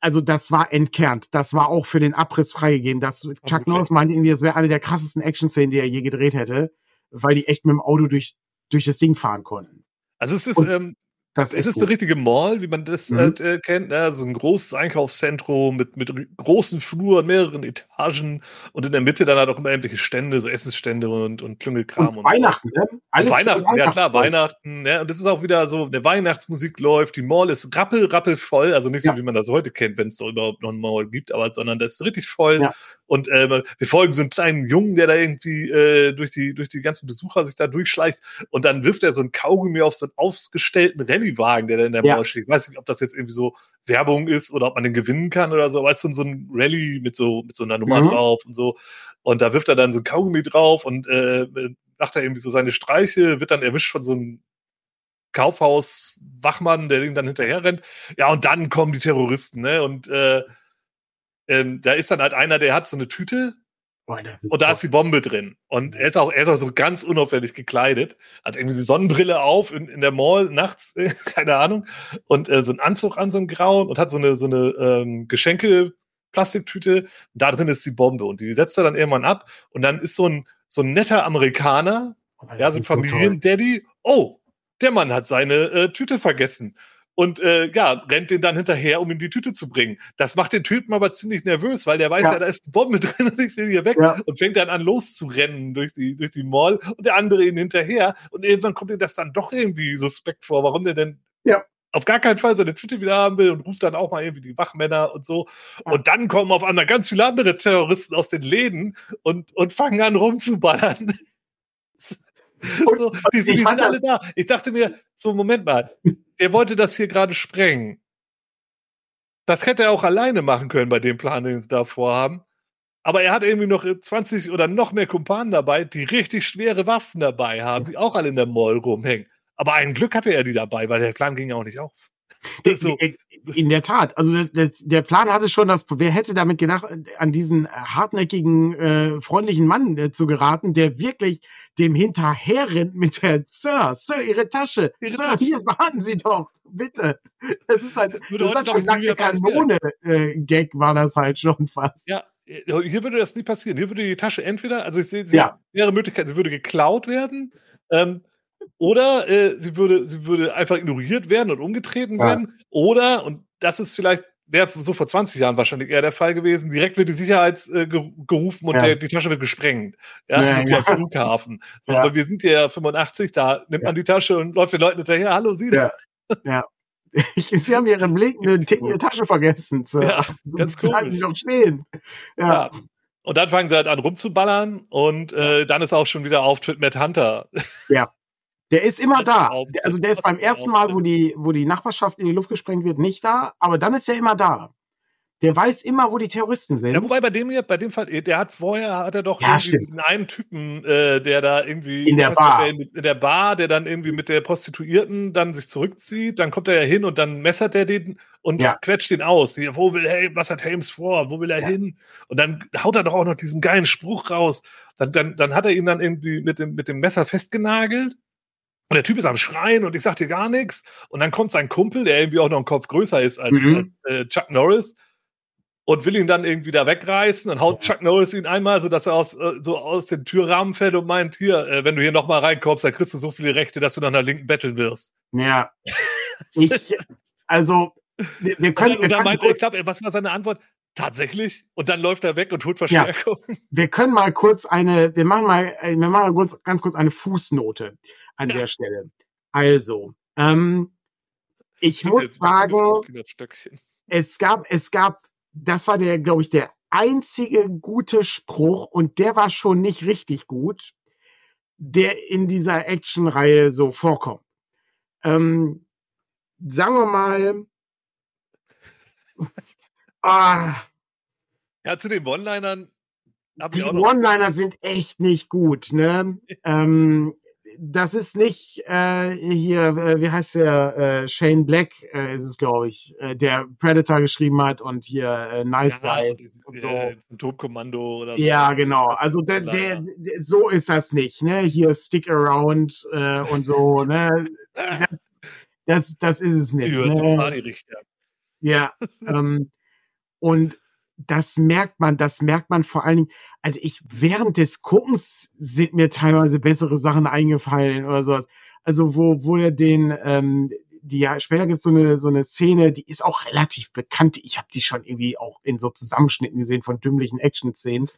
also das war entkernt. Das war auch für den Abriss freigegeben. Das, Chuck Norris meinte irgendwie, das wäre eine der krassesten Action-Szenen, die er je gedreht hätte, weil die echt mit dem Auto durch, durch das Ding fahren konnten.
Also es ist, ähm, das es ist, ist eine richtige Mall, wie man das mhm. halt, äh, kennt. Ne? Also ein großes Einkaufszentrum mit, mit großen Fluren, mehreren Etagen und in der Mitte dann halt auch immer irgendwelche Stände, so Essensstände und, und Plüngelkram. Und,
und Weihnachten,
so. ne? Alles Weihnachten, Weihnachten, ja klar, Weihnachten. Ne? Und das ist auch wieder so, eine Weihnachtsmusik läuft, die Mall ist rappel, rappel voll. Also nicht ja. so, wie man das heute kennt, wenn es da überhaupt noch eine Mall gibt, aber sondern das ist richtig voll. Ja. Und äh, wir folgen so einen kleinen Jungen, der da irgendwie äh, durch, die, durch die ganzen Besucher sich da durchschleicht und dann wirft er so ein Kaugummi auf so einen ausgestellten Rallye-Wagen, der da in der ja. Mall steht. Ich weiß nicht, ob das jetzt irgendwie so Werbung ist oder ob man den gewinnen kann oder so. Weißt du, so ein Rallye mit so, mit so einer Nummer mhm. drauf und so. Und da wirft er dann so ein Kaugummi drauf und äh, macht er irgendwie so seine Streiche, wird dann erwischt von so einem Kaufhaus-Wachmann, der ihn dann hinterher rennt. Ja, und dann kommen die Terroristen, ne? Und äh, ähm, da ist dann halt einer, der hat so eine Tüte und da ist die Bombe drin. Und er ist auch, er ist auch so ganz unauffällig gekleidet, hat irgendwie die Sonnenbrille auf in, in der Mall nachts, keine Ahnung, und äh, so einen Anzug an, so einen grauen und hat so eine, so eine ähm, Geschenke, Plastiktüte, da drin ist die Bombe und die setzt er dann irgendwann ab und dann ist so ein, so ein netter Amerikaner, ja, so ein Familiendaddy, oh, der Mann hat seine äh, Tüte vergessen und äh, ja, rennt den dann hinterher, um in die Tüte zu bringen. Das macht den Typen aber ziemlich nervös, weil der weiß ja, ja da ist eine Bombe drin und ich will hier weg ja. und fängt dann an loszurennen durch die, durch die Mall und der andere ihn hinterher und irgendwann kommt ihm das dann doch irgendwie suspekt vor, warum der denn ja. auf gar keinen Fall seine Tüte wieder haben will und ruft dann auch mal irgendwie die Wachmänner und so. Und dann kommen auf einmal ganz viele andere Terroristen aus den Läden und, und fangen an rumzuballern. so, die, die sind alle da. Ich dachte mir, so, Moment mal, er wollte das hier gerade sprengen. Das hätte er auch alleine machen können bei dem Plan, den sie da vorhaben. Aber er hat irgendwie noch 20 oder noch mehr Kumpanen dabei, die richtig schwere Waffen dabei haben, die auch alle in der Mall rumhängen. Aber ein Glück hatte er die dabei, weil der Plan ging ja auch nicht auf.
So. In der Tat. Also das, der Plan hatte schon, dass wer hätte damit gedacht, an diesen hartnäckigen, äh, freundlichen Mann äh, zu geraten, der wirklich dem hinterherrennt mit der Sir, Sir, Ihre Tasche, Sir, hier warten Sie doch, bitte. Das ist halt, das, das hat schon lange Kanone-Gag, äh, war das halt schon fast.
Ja, hier würde das nie passieren. Hier würde die Tasche entweder, also ich sehe, sie ja. wäre Möglichkeit, sie würde geklaut werden. Ähm, oder äh, sie, würde, sie würde einfach ignoriert werden und umgetreten ja. werden. Oder, und das ist vielleicht, wäre so vor 20 Jahren wahrscheinlich eher der Fall gewesen, direkt wird die Sicherheit äh, gerufen und ja. der, die Tasche wird gesprengt. Ja, ja, so wie am Flughafen. So, Aber wir sind ja 85, da nimmt man die Tasche und läuft den Leuten hinterher. Hallo, Sie
da. Ja. Ich, Sie haben Ihren Blick eine Ihre Tasche vergessen. Zu,
ja, ganz cool. Bleiben
Sie doch stehen.
Ja. Und dann fangen sie halt an rumzuballern und äh, dann ist auch schon wieder Auftritt Matt Hunter.
Ja, der ist immer da. Also der ist beim ersten Mal, wo die, wo die Nachbarschaft in die Luft gesprengt wird, nicht da, aber dann ist er immer da. Der weiß immer, wo die Terroristen sind.
Ja, wobei bei dem hier, bei dem Fall, der hat vorher hat er doch ja, diesen einen Typen, äh, der da irgendwie
in der Bar,
der, in der Bar, der dann irgendwie mit der Prostituierten dann sich zurückzieht, dann kommt er ja hin und dann messert er den und ja. quetscht ihn aus. Wo will, hey, was hat Hames vor? Wo will er ja. hin? Und dann haut er doch auch noch diesen geilen Spruch raus. Dann, dann, dann hat er ihn dann irgendwie mit dem, mit dem Messer festgenagelt und der Typ ist am Schreien und ich sag dir gar nichts. Und dann kommt sein Kumpel, der irgendwie auch noch einen Kopf größer ist als, mhm. äh, Chuck Norris und will ihn dann irgendwie da wegreißen und haut Chuck Norris ihn einmal, so dass er aus, äh, so aus dem Türrahmen fällt und meint, hier, äh, wenn du hier nochmal reinkommst, dann kriegst du so viele Rechte, dass du nach einer linken betteln wirst.
Ja. Ich, also, wir, wir können.
Und dann, meint er, ich glaube, was war seine Antwort? Tatsächlich? Und dann läuft er weg und holt Verstärkung.
Ja. Wir können mal kurz eine, wir machen mal, äh, wir machen mal kurz, ganz kurz eine Fußnote an ja. der Stelle. Also, ähm, ich muss sagen, es gab, es gab, das war der, glaube ich, der einzige gute Spruch und der war schon nicht richtig gut, der in dieser Action-Reihe so vorkommt. Ähm, sagen wir mal,
ah, ja, zu den One-Linern.
Die One-Liner sind echt nicht gut, ne? ähm, das ist nicht äh, hier, äh, wie heißt der, äh, Shane Black äh, ist es, glaube ich, äh, der Predator geschrieben hat und hier äh, Nice ja, Guys und so. Äh,
Todkommando oder
so. Ja, genau. Also der, der, der, so ist das nicht, ne? Hier Stick Around äh, und so, ne? Das, das ist es nicht. Für ne? Richter. Ja. ähm, und das merkt man, das merkt man vor allen Dingen. Also ich, während des Guckens sind mir teilweise bessere Sachen eingefallen oder sowas. Also wo, wo er den, ähm, die ja, später gibt es so eine, so eine Szene, die ist auch relativ bekannt. Ich habe die schon irgendwie auch in so Zusammenschnitten gesehen von dümmlichen Action-Szenen.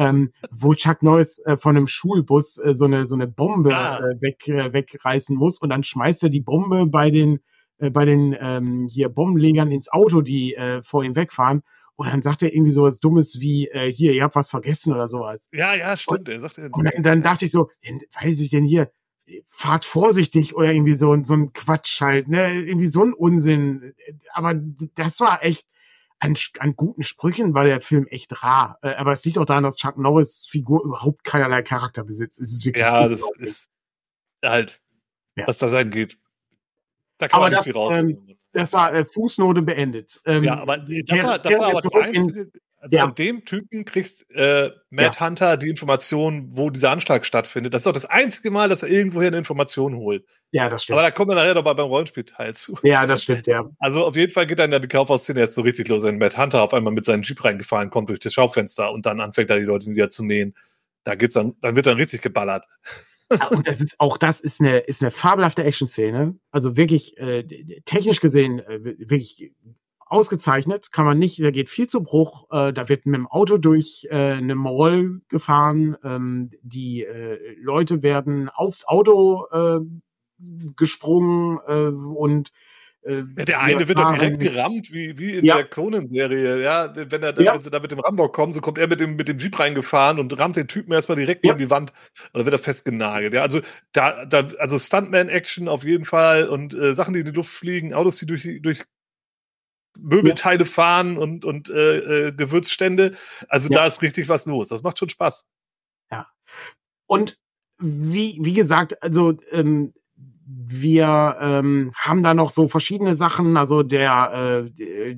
Ähm, wo Chuck Norris äh, von einem Schulbus äh, so eine so eine Bombe ah. äh, weg, äh, wegreißen muss und dann schmeißt er die Bombe bei den äh, bei den ähm, hier Bombenlegern ins Auto, die äh, vor ihm wegfahren und dann sagt er irgendwie sowas Dummes wie, äh, hier, ihr habt was vergessen oder sowas.
Ja, ja, stimmt.
Und, er sagt, er und dann, dann dachte ich so, weiß ich denn hier, fahrt vorsichtig oder irgendwie so, so ein Quatsch halt, ne? Irgendwie so ein Unsinn. Aber das war echt, an, an guten Sprüchen war der Film echt rar. Äh, aber es liegt auch daran, dass Chuck Norris Figur überhaupt keinerlei Charakter besitzt. Es ist wirklich
ja, das ist halt, ja. was das angeht.
Da kann aber man nicht das, viel raus. Ähm, das war äh, Fußnote beendet.
Ähm, ja, aber das war, das war aber die einzige, also ja. Von dem Typen kriegt äh, Matt ja. Hunter die Information, wo dieser Anschlag stattfindet. Das ist auch das einzige Mal, dass er irgendwoher eine Information holt.
Ja, das stimmt.
Aber da kommen wir nachher noch mal beim Rollenspielteil zu.
Ja, das stimmt, ja.
Also auf jeden Fall geht dann die Kaufhausszene jetzt so richtig los, wenn Matt Hunter auf einmal mit seinem Jeep reingefahren kommt durch das Schaufenster und dann anfängt da die Leute niederzumähen. Da geht's dann, dann wird dann richtig geballert.
Ah, und das ist auch das ist eine ist eine fabelhafte Action-Szene. Also wirklich äh, technisch gesehen äh, wirklich ausgezeichnet. Kann man nicht. Da geht viel zu Bruch. Äh, da wird mit dem Auto durch äh, eine Mall gefahren. Ähm, die äh, Leute werden aufs Auto äh, gesprungen äh, und
äh, ja, der eine wird doch direkt gerammt, wie, wie in ja. der Conan-Serie. Ja, wenn, er, ja. wenn sie da mit dem Rambock kommen, so kommt er mit dem, mit dem Jeep reingefahren und rammt den Typen erstmal direkt ja. in die Wand. Oder wird er festgenagelt. Ja, also da, da, also Stuntman-Action auf jeden Fall und äh, Sachen, die in die Luft fliegen, Autos, die durch, durch Möbelteile fahren und, und äh, äh, Gewürzstände. Also da ist richtig was los. Das macht schon Spaß.
Ja. Und wie, wie gesagt, also ähm, wir ähm, haben da noch so verschiedene Sachen. Also der äh,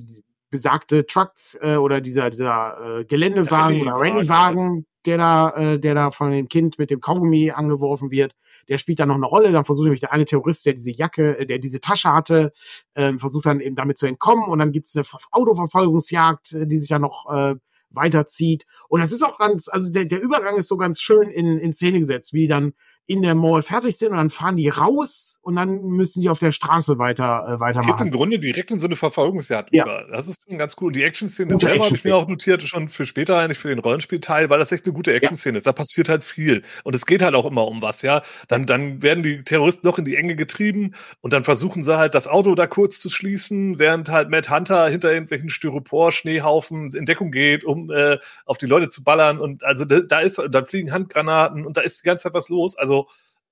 besagte Truck äh, oder dieser, dieser äh, Geländewagen oder Rallyewagen, der da, äh, der da von dem Kind mit dem Kaugummi angeworfen wird, der spielt da noch eine Rolle. Dann versucht nämlich der eine Terrorist, der diese Jacke, äh, der diese Tasche hatte, äh, versucht dann eben damit zu entkommen. Und dann gibt's eine Autoverfolgungsjagd, äh, die sich ja noch äh, weiterzieht. Und das ist auch ganz, also der, der Übergang ist so ganz schön in, in Szene gesetzt, wie dann in der Mall fertig sind und dann fahren die raus und dann müssen die auf der Straße weiter äh, weitermachen. Jetzt
im Grunde direkt in so eine Verfolgungsjagd ja. über. Das ist schon ganz cool. Die Action-Szene selber Action habe ich mir auch notiert, schon für später eigentlich für den Rollenspielteil, weil das echt eine gute Action-Szene ja. ist. Da passiert halt viel. Und es geht halt auch immer um was, ja. Dann, dann werden die Terroristen doch in die Enge getrieben und dann versuchen sie halt das Auto da kurz zu schließen, während halt Matt Hunter hinter irgendwelchen Styropor-Schneehaufen in Deckung geht, um äh, auf die Leute zu ballern. Und also da, da ist, dann fliegen Handgranaten und da ist die ganze Zeit was los. Also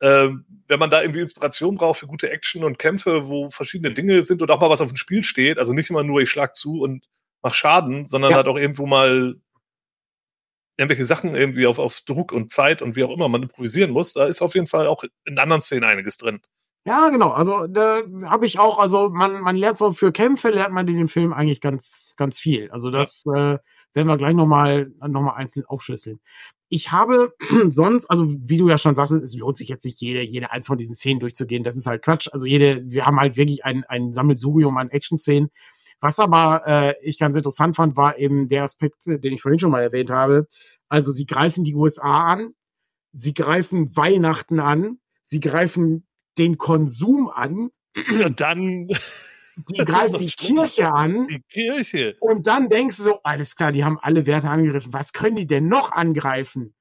ähm, wenn man da irgendwie Inspiration braucht für gute Action und Kämpfe, wo verschiedene Dinge sind und auch mal was auf dem Spiel steht, also nicht immer nur ich schlag zu und mach Schaden, sondern ja. halt auch irgendwo mal irgendwelche Sachen irgendwie auf, auf Druck und Zeit und wie auch immer man improvisieren muss, da ist auf jeden Fall auch in anderen Szenen einiges drin.
Ja, genau. Also da habe ich auch, also man, man lernt so für Kämpfe, lernt man in dem Film eigentlich ganz, ganz viel. Also das ja. äh, werden wir gleich nochmal noch mal einzeln aufschlüsseln ich habe sonst, also wie du ja schon sagst, es lohnt sich jetzt nicht jede, jede eins von diesen Szenen durchzugehen. Das ist halt Quatsch. Also jede, wir haben halt wirklich ein, ein Sammelsurium an Action-Szenen. Was aber äh, ich ganz interessant fand, war eben der Aspekt, den ich vorhin schon mal erwähnt habe. Also sie greifen die USA an, sie greifen Weihnachten an, sie greifen den Konsum an.
Dann
die greifen die Kirche an.
Die Kirche.
Und dann denkst du so, alles klar, die haben alle Werte angegriffen. Was können die denn noch angreifen?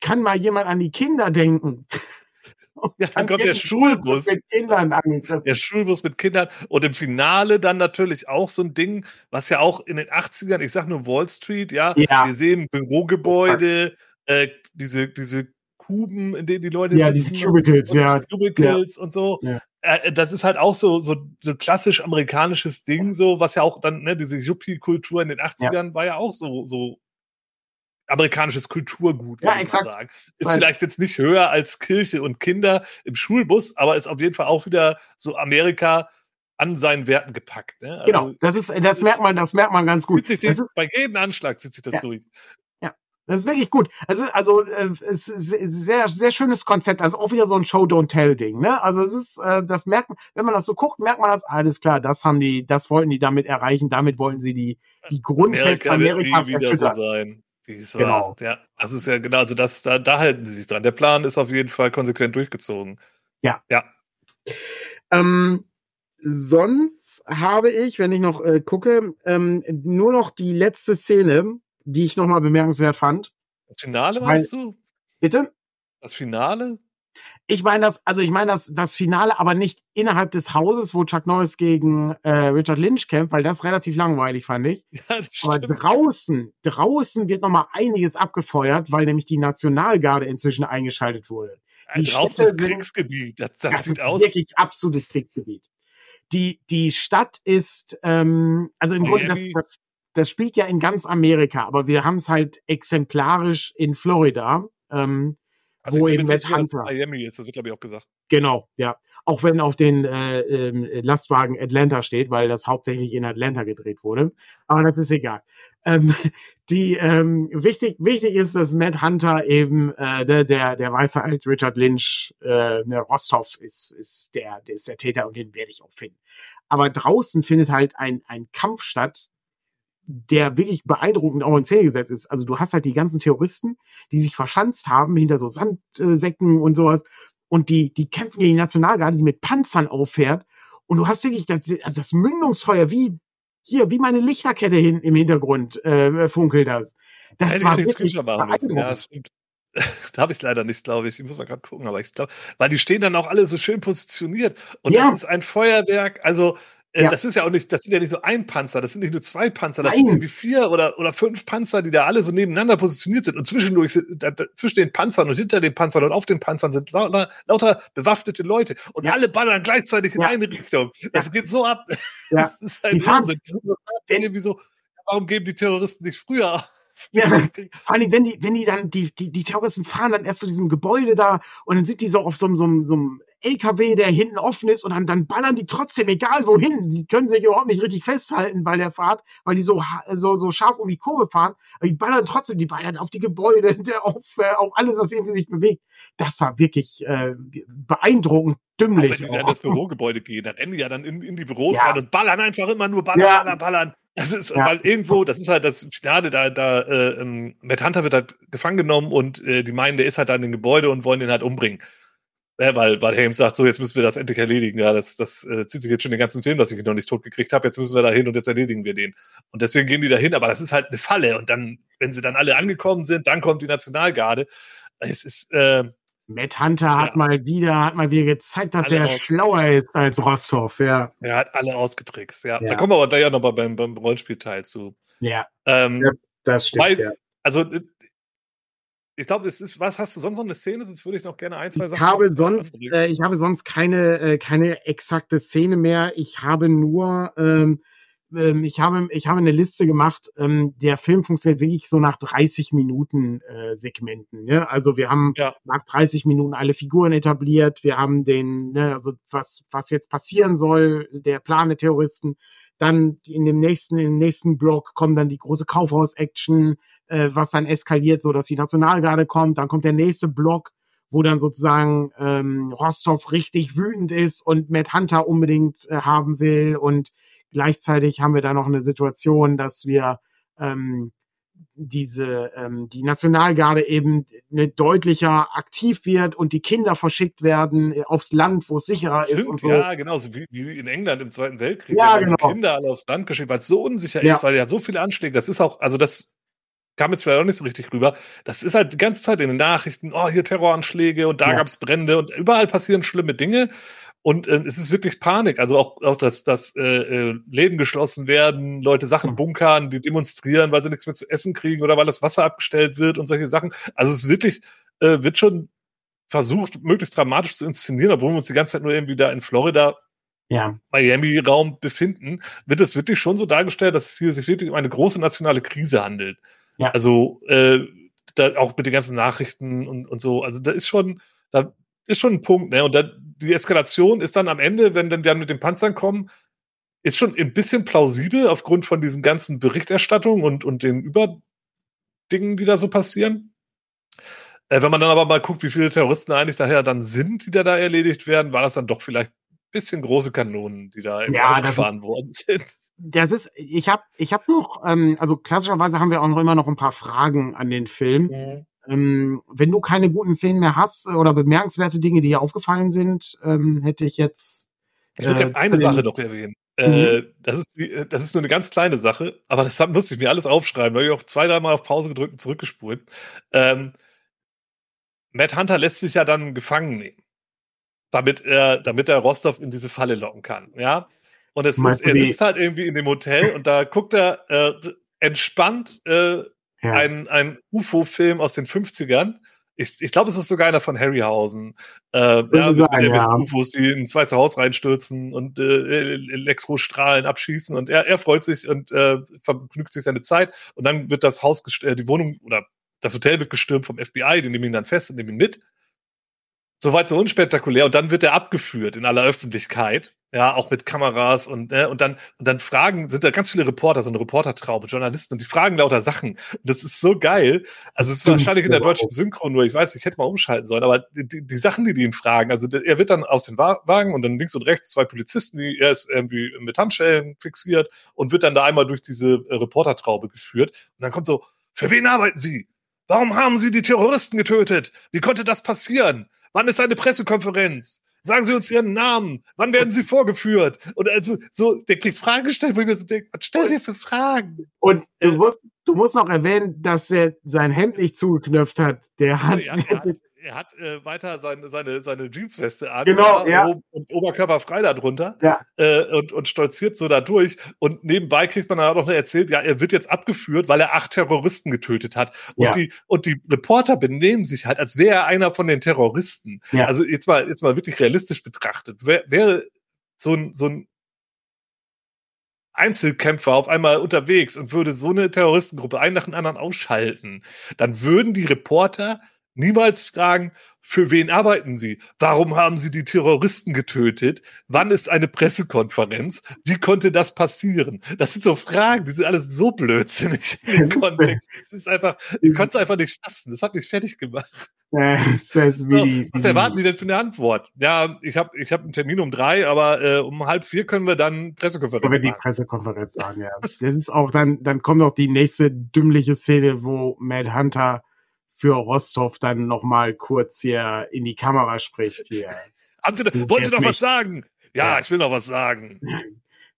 Kann mal jemand an die Kinder denken?
ja, dann kommt der Schulbus. Mit Kindern angegriffen. Der Schulbus mit Kindern. Und im Finale dann natürlich auch so ein Ding, was ja auch in den 80ern, ich sag nur Wall Street, ja, ja. wir sehen Bürogebäude, äh, diese, diese Kuben, in denen die Leute
ja, sitzen. diese Cubicles, ja.
Cubicles ja. und so. Ja. Äh, das ist halt auch so, so, so klassisch amerikanisches Ding, so, was ja auch dann, ne, diese Yuppie-Kultur in den 80ern ja. war ja auch so, so amerikanisches Kulturgut,
ja, exakt.
sagen. Ist Weil, vielleicht jetzt nicht höher als Kirche und Kinder im Schulbus, aber ist auf jeden Fall auch wieder so Amerika an seinen Werten gepackt. Ne?
Also, genau, das ist, das merkt man, das merkt man ganz gut.
Sich
das
ist, bei jedem Anschlag zieht sich das
ja.
durch.
Das ist wirklich gut. Also, also äh, es ist sehr, sehr schönes Konzept. Also auch wieder so ein Show-Don't-Tell-Ding. Ne? Also es ist, äh, das merkt man, wenn man das so guckt, merkt man das, alles klar, das haben die, das wollten die damit erreichen, damit wollten sie die, die Grundfest Amerika
Amerikas wieder so sein. Genau. Ja, das ist ja genau, also das, da, da halten sie sich dran. Der Plan ist auf jeden Fall konsequent durchgezogen.
Ja. Ja. Ähm, sonst habe ich, wenn ich noch äh, gucke, ähm, nur noch die letzte Szene, die ich nochmal bemerkenswert fand.
Das Finale meinst Weil, du?
Bitte?
Das Finale?
Ich meine das, also ich meine das, das Finale, aber nicht innerhalb des Hauses, wo Chuck Norris gegen äh, Richard Lynch kämpft, weil das relativ langweilig fand ich. Ja, aber draußen, draußen wird nochmal einiges abgefeuert, weil nämlich die Nationalgarde inzwischen eingeschaltet wurde.
Die ja, draußen Städte, ist Kriegsgebiet. Das, das, das sieht
ist
aus.
wirklich absolutes Kriegsgebiet die, die Stadt ist, ähm, also im Grunde, das, das, spielt ja in ganz Amerika, aber wir haben es halt exemplarisch in Florida. Ähm,
also wo eben Matt Hunter. Miami ist, das wird glaube ich auch gesagt.
Genau, ja. Auch wenn auf den äh, äh, Lastwagen Atlanta steht, weil das hauptsächlich in Atlanta gedreht wurde. Aber das ist egal. Ähm, die ähm, wichtig, wichtig ist, dass Matt Hunter eben äh, der, der, der weiße halt Richard Lynch, äh, der Rostov ist, ist der, der ist der Täter und den werde ich auch finden. Aber draußen findet halt ein, ein Kampf statt, der wirklich beeindruckend auch in Szene gesetzt ist. Also du hast halt die ganzen Terroristen, die sich verschanzt haben hinter so Sandsäcken und sowas und die, die kämpfen gegen die Nationalgarde, die mit Panzern auffährt und du hast wirklich das, also das Mündungsfeuer wie hier, wie meine Lichterkette hin, im Hintergrund äh, funkelt das. Das
war wirklich beeindruckend. Ja, stimmt. da habe ich leider nicht, glaube ich. Ich muss mal gerade gucken, aber ich glaube, weil die stehen dann auch alle so schön positioniert. Und ja. das ist ein Feuerwerk. Also ja. Das ist ja auch nicht, das sind ja nicht nur ein Panzer, das sind nicht nur zwei Panzer, das Nein. sind irgendwie vier oder, oder fünf Panzer, die da alle so nebeneinander positioniert sind. Und zwischendurch sind, da, zwischen den Panzern und hinter den Panzern und auf den Panzern sind lauter, lauter bewaffnete Leute. Und ja. alle ballern gleichzeitig in ja. eine Richtung. Das geht so ab.
Ja.
Das ist ein Wahnsinn. Irgendwie so, warum geben die Terroristen nicht früher
ja, vor allem, wenn die, wenn die dann, die, die, die Terroristen fahren dann erst zu diesem Gebäude da und dann sind die so auf so, so, so einem LKW, der hinten offen ist und dann, dann ballern die trotzdem, egal wohin. Die können sich überhaupt nicht richtig festhalten bei der Fahrt, weil die so, so, so scharf um die Kurve fahren. Aber die ballern trotzdem, die ballern auf die Gebäude, auf, äh, auf alles, was irgendwie sich bewegt. Das war wirklich äh, beeindruckend dümmlich. Aber
wenn die in das Bürogebäude gehen, dann rennen die ja dann in, in die Büros ja. rein und ballern einfach immer nur ballern, ja. ballern, ballern. Das ist, ja. weil irgendwo, das ist halt das Finale, da, da, äh, ähm, Matt Hunter wird halt gefangen genommen und äh, die meinen, der ist halt da in dem Gebäude und wollen den halt umbringen. Ja, weil, weil Helms sagt, so, jetzt müssen wir das endlich erledigen. Ja, das, das äh, zieht sich jetzt schon den ganzen Film, dass ich ihn noch nicht tot gekriegt habe. Jetzt müssen wir da hin und jetzt erledigen wir den. Und deswegen gehen die da hin, aber das ist halt eine Falle. Und dann, wenn sie dann alle angekommen sind, dann kommt die Nationalgarde. Es ist, äh,
Matt Hunter ja. hat mal wieder, hat mal wieder gezeigt, dass alle er schlauer ist als Rostov, ja.
Er hat alle ausgetrickst, ja. ja. Da kommen wir aber gleich auch noch mal beim, beim Rollenspielteil zu.
Ja. Ähm, ja das stimmt. Weil,
ja. Also ich glaube, es ist, was hast du sonst noch eine Szene? Sonst würde ich noch gerne ein, zwei
Sachen. Ich habe sonst, äh, ich habe sonst keine, äh, keine exakte Szene mehr. Ich habe nur, ähm, ähm, ich habe, ich habe eine Liste gemacht. Ähm, der Film funktioniert wirklich so nach 30 Minuten äh, Segmenten. Ne? Also wir haben ja. nach 30 Minuten alle Figuren etabliert. Wir haben den, ne, also was, was jetzt passieren soll, der Plan der Terroristen. Dann in dem nächsten, im nächsten Block kommt dann die große Kaufhaus-Action, äh, was dann eskaliert, so dass die Nationalgarde kommt. Dann kommt der nächste Block, wo dann sozusagen ähm, Rostov richtig wütend ist und Matt Hunter unbedingt äh, haben will. Und gleichzeitig haben wir da noch eine Situation, dass wir ähm, diese ähm, die Nationalgarde eben ne, deutlicher aktiv wird und die Kinder verschickt werden äh, aufs Land, wo es sicherer Stimmt, ist und so.
Ja, genau, so wie, wie in England im Zweiten Weltkrieg.
Ja, genau.
Die Kinder alle aufs Land geschickt, weil es so unsicher ja. ist, weil ja so viele Anschläge. Das ist auch, also das kam jetzt vielleicht auch nicht so richtig rüber. Das ist halt die ganze Zeit in den Nachrichten, oh, hier Terroranschläge und da ja. gab es Brände und überall passieren schlimme Dinge. Und äh, es ist wirklich Panik. Also auch, auch dass, dass äh, äh, Läden geschlossen werden, Leute Sachen bunkern, die demonstrieren, weil sie nichts mehr zu essen kriegen oder weil das Wasser abgestellt wird und solche Sachen. Also es ist wirklich, äh, wird schon versucht, möglichst dramatisch zu inszenieren, obwohl wir uns die ganze Zeit nur irgendwie da in Florida
ja.
Miami-Raum befinden, wird es wirklich schon so dargestellt, dass es hier sich wirklich um eine große nationale Krise handelt. Ja. Also äh, da auch mit den ganzen Nachrichten und, und so. Also da ist schon, da ist schon ein Punkt, ne? Und da, die Eskalation ist dann am Ende, wenn dann, dann mit den Panzern kommen, ist schon ein bisschen plausibel aufgrund von diesen ganzen Berichterstattungen und, und den Überdingen, die da so passieren. Äh, wenn man dann aber mal guckt, wie viele Terroristen eigentlich daher dann sind, die da, da erledigt werden, war das dann doch vielleicht ein bisschen große Kanonen, die da
ja, gefahren worden sind. Das ist, ich habe ich hab noch, ähm, also klassischerweise haben wir auch noch immer noch ein paar Fragen an den Film. Mhm. Ähm, wenn du keine guten Szenen mehr hast oder bemerkenswerte Dinge, die dir aufgefallen sind, ähm, hätte ich jetzt.
Ich würde äh, eine Sache noch erwähnen. Mhm. Äh, das, ist, das ist nur eine ganz kleine Sache, aber das musste ich mir alles aufschreiben. Da habe ich auch zwei, dreimal auf Pause gedrückt und zurückgespult. Ähm, Matt Hunter lässt sich ja dann gefangen nehmen, damit er, damit er Rostov in diese Falle locken kann. Ja. Und es ist, er sitzt halt irgendwie in dem Hotel und da guckt er äh, entspannt äh, ja. einen, einen UFO-Film aus den 50ern ich, ich glaube, es ist sogar einer von Harryhausen. Äh, ja, mit, sein, ja. UFOs, die in ein zweites Haus reinstürzen und äh, Elektrostrahlen abschießen. Und er, er freut sich und äh, vergnügt sich seine Zeit. Und dann wird das Haus, äh, die Wohnung oder das Hotel wird gestürmt vom FBI, die nehmen ihn dann fest und nehmen ihn mit. Soweit so unspektakulär. Und dann wird er abgeführt in aller Öffentlichkeit. Ja, auch mit Kameras und, ne, und dann, und dann fragen, sind da ganz viele Reporter, so eine Reportertraube, Journalisten, und die fragen lauter Sachen. Das ist so geil. Also, es ist wahrscheinlich in der deutschen Synchro nur, ich weiß, ich hätte mal umschalten sollen, aber die, die Sachen, die die ihn fragen, also er wird dann aus dem Wagen und dann links und rechts zwei Polizisten, die, er ist irgendwie mit Handschellen fixiert und wird dann da einmal durch diese äh, Reportertraube geführt. Und dann kommt so, für wen arbeiten Sie? Warum haben Sie die Terroristen getötet? Wie konnte das passieren? Wann ist eine Pressekonferenz? Sagen Sie uns Ihren Namen. Wann werden Sie vorgeführt? Und also so, der kriegt Fragen gestellt, wo ich mir so denke, was stellt ihr für Fragen?
Und du musst, du musst noch erwähnen, dass er sein Hemd nicht zugeknöpft hat. Der hat, ja,
der hat er hat äh, weiter seine, seine, seine Jeansweste an
genau, ja.
und Oberkörper frei darunter
ja.
äh, und, und stolziert so da durch. Und nebenbei kriegt man dann auch noch erzählt, ja, er wird jetzt abgeführt, weil er acht Terroristen getötet hat. Und, ja. die, und die Reporter benehmen sich halt, als wäre er einer von den Terroristen. Ja. Also jetzt mal, jetzt mal wirklich realistisch betrachtet. Wäre wär so ein, so ein Einzelkämpfer auf einmal unterwegs und würde so eine Terroristengruppe einen nach dem anderen ausschalten, dann würden die Reporter niemals fragen, für wen arbeiten Sie? Warum haben Sie die Terroristen getötet? Wann ist eine Pressekonferenz? Wie konnte das passieren? Das sind so Fragen, die sind alles so blödsinnig im Kontext. Das ist einfach, ich konnte es einfach nicht fassen. Das hat mich fertig gemacht. So, was erwarten die denn für eine Antwort? Ja, ich habe ich hab einen Termin um drei, aber äh, um halb vier können wir dann Pressekonferenz
machen. Können wir die Pressekonferenz machen, ja. Das ist auch dann, dann kommt noch die nächste dümmliche Szene, wo Mad Hunter für Rostov dann noch mal kurz hier in die Kamera spricht hier.
Haben Sie, wollen Sie noch was sagen? Ja, ja, ich will noch was sagen.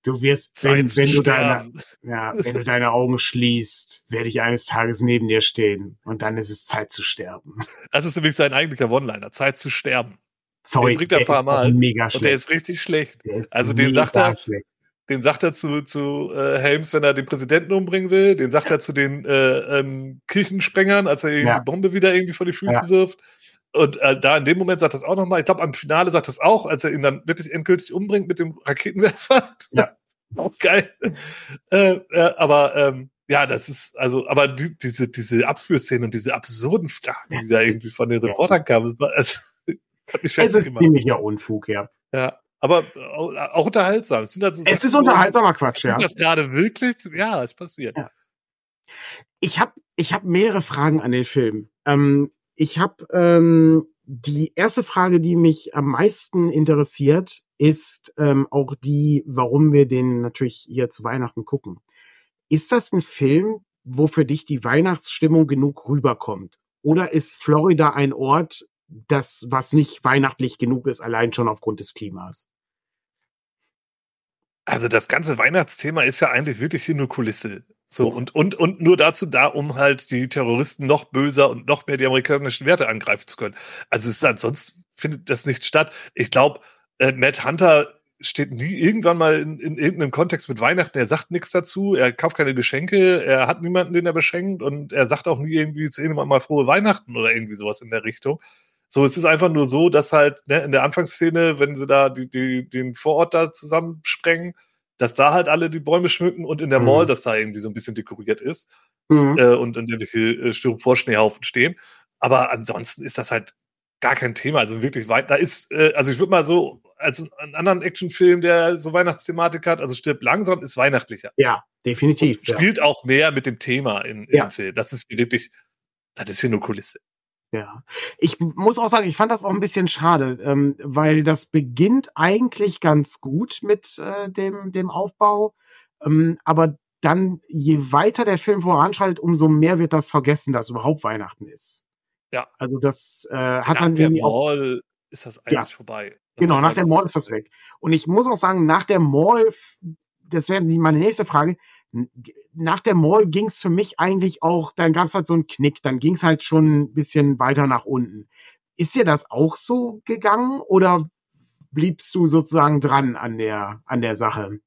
Du wirst, wenn, wenn du deine, ja, wenn du deine Augen schließt, werde ich eines Tages neben dir stehen und dann ist es Zeit zu sterben.
Das ist nämlich sein eigentlicher One-Liner, Zeit zu sterben.
Sorry,
den bringt er ein paar Mal.
Mega schlecht.
Und der ist richtig schlecht. Ist also den sagt er, schlecht den sagt er zu, zu äh, Helms, wenn er den Präsidenten umbringen will. Den sagt er zu den äh, ähm, Kirchensprengern, als er ja. die Bombe wieder irgendwie vor die Füße ja. wirft. Und äh, da in dem Moment sagt er das auch nochmal. Ich glaube, am Finale sagt er das auch, als er ihn dann wirklich endgültig umbringt mit dem Raketenwerfer.
Ja.
auch geil. äh, äh, aber ähm, ja, das ist, also, aber die, diese, diese Abführszenen und diese absurden Fragen, die da irgendwie von den Reportern kamen, das war, also,
hat mich Es ist gemacht. ziemlicher Unfug, ja.
Ja, aber auch unterhaltsam.
Es, halt so es ist unterhaltsamer Quatsch, ja.
Das gerade wirklich, ja, es passiert. Ja.
Ich habe ich hab mehrere Fragen an den Film. Ähm, ich habe ähm, die erste Frage, die mich am meisten interessiert, ist ähm, auch die, warum wir den natürlich hier zu Weihnachten gucken. Ist das ein Film, wo für dich die Weihnachtsstimmung genug rüberkommt? Oder ist Florida ein Ort, das, was nicht weihnachtlich genug ist, allein schon aufgrund des Klimas.
Also das ganze Weihnachtsthema ist ja eigentlich wirklich hier nur Kulisse. So, und, und, und nur dazu da, um halt die Terroristen noch böser und noch mehr die amerikanischen Werte angreifen zu können. Also es ist ansonsten findet das nicht statt. Ich glaube, äh, Matt Hunter steht nie irgendwann mal in, in irgendeinem Kontext mit Weihnachten. Er sagt nichts dazu, er kauft keine Geschenke, er hat niemanden, den er beschenkt und er sagt auch nie irgendwie zu irgendwann mal frohe Weihnachten oder irgendwie sowas in der Richtung. So, es ist einfach nur so, dass halt ne, in der Anfangsszene, wenn sie da die, die, den Vorort da zusammensprengen, dass da halt alle die Bäume schmücken und in der mhm. Mall, dass da irgendwie so ein bisschen dekoriert ist mhm. äh, und in irgendwelche äh, Styropor-Schneehaufen stehen. Aber ansonsten ist das halt gar kein Thema. Also wirklich weit. Da ist, äh, also ich würde mal so als einen anderen Actionfilm, der so Weihnachtsthematik hat, also stirbt langsam, ist weihnachtlicher.
Ja, definitiv.
Und spielt
ja.
auch mehr mit dem Thema in, ja. dem Film. Das ist wirklich, das ist hier nur Kulisse.
Ja, ich muss auch sagen, ich fand das auch ein bisschen schade, ähm, weil das beginnt eigentlich ganz gut mit äh, dem, dem Aufbau, ähm, aber dann, je weiter der Film voranschreitet, umso mehr wird das vergessen, dass überhaupt Weihnachten ist.
Ja.
Also das äh, hat
nach
dann
der Mall ist das eigentlich ja. vorbei.
Nach genau, nach der Mall ist das weg. Und ich muss auch sagen, nach der Mall, das wäre meine nächste Frage, nach der Mall ging es für mich eigentlich auch, dann gab es halt so einen Knick, dann ging es halt schon ein bisschen weiter nach unten. Ist dir das auch so gegangen oder bliebst du sozusagen dran an der, an der Sache?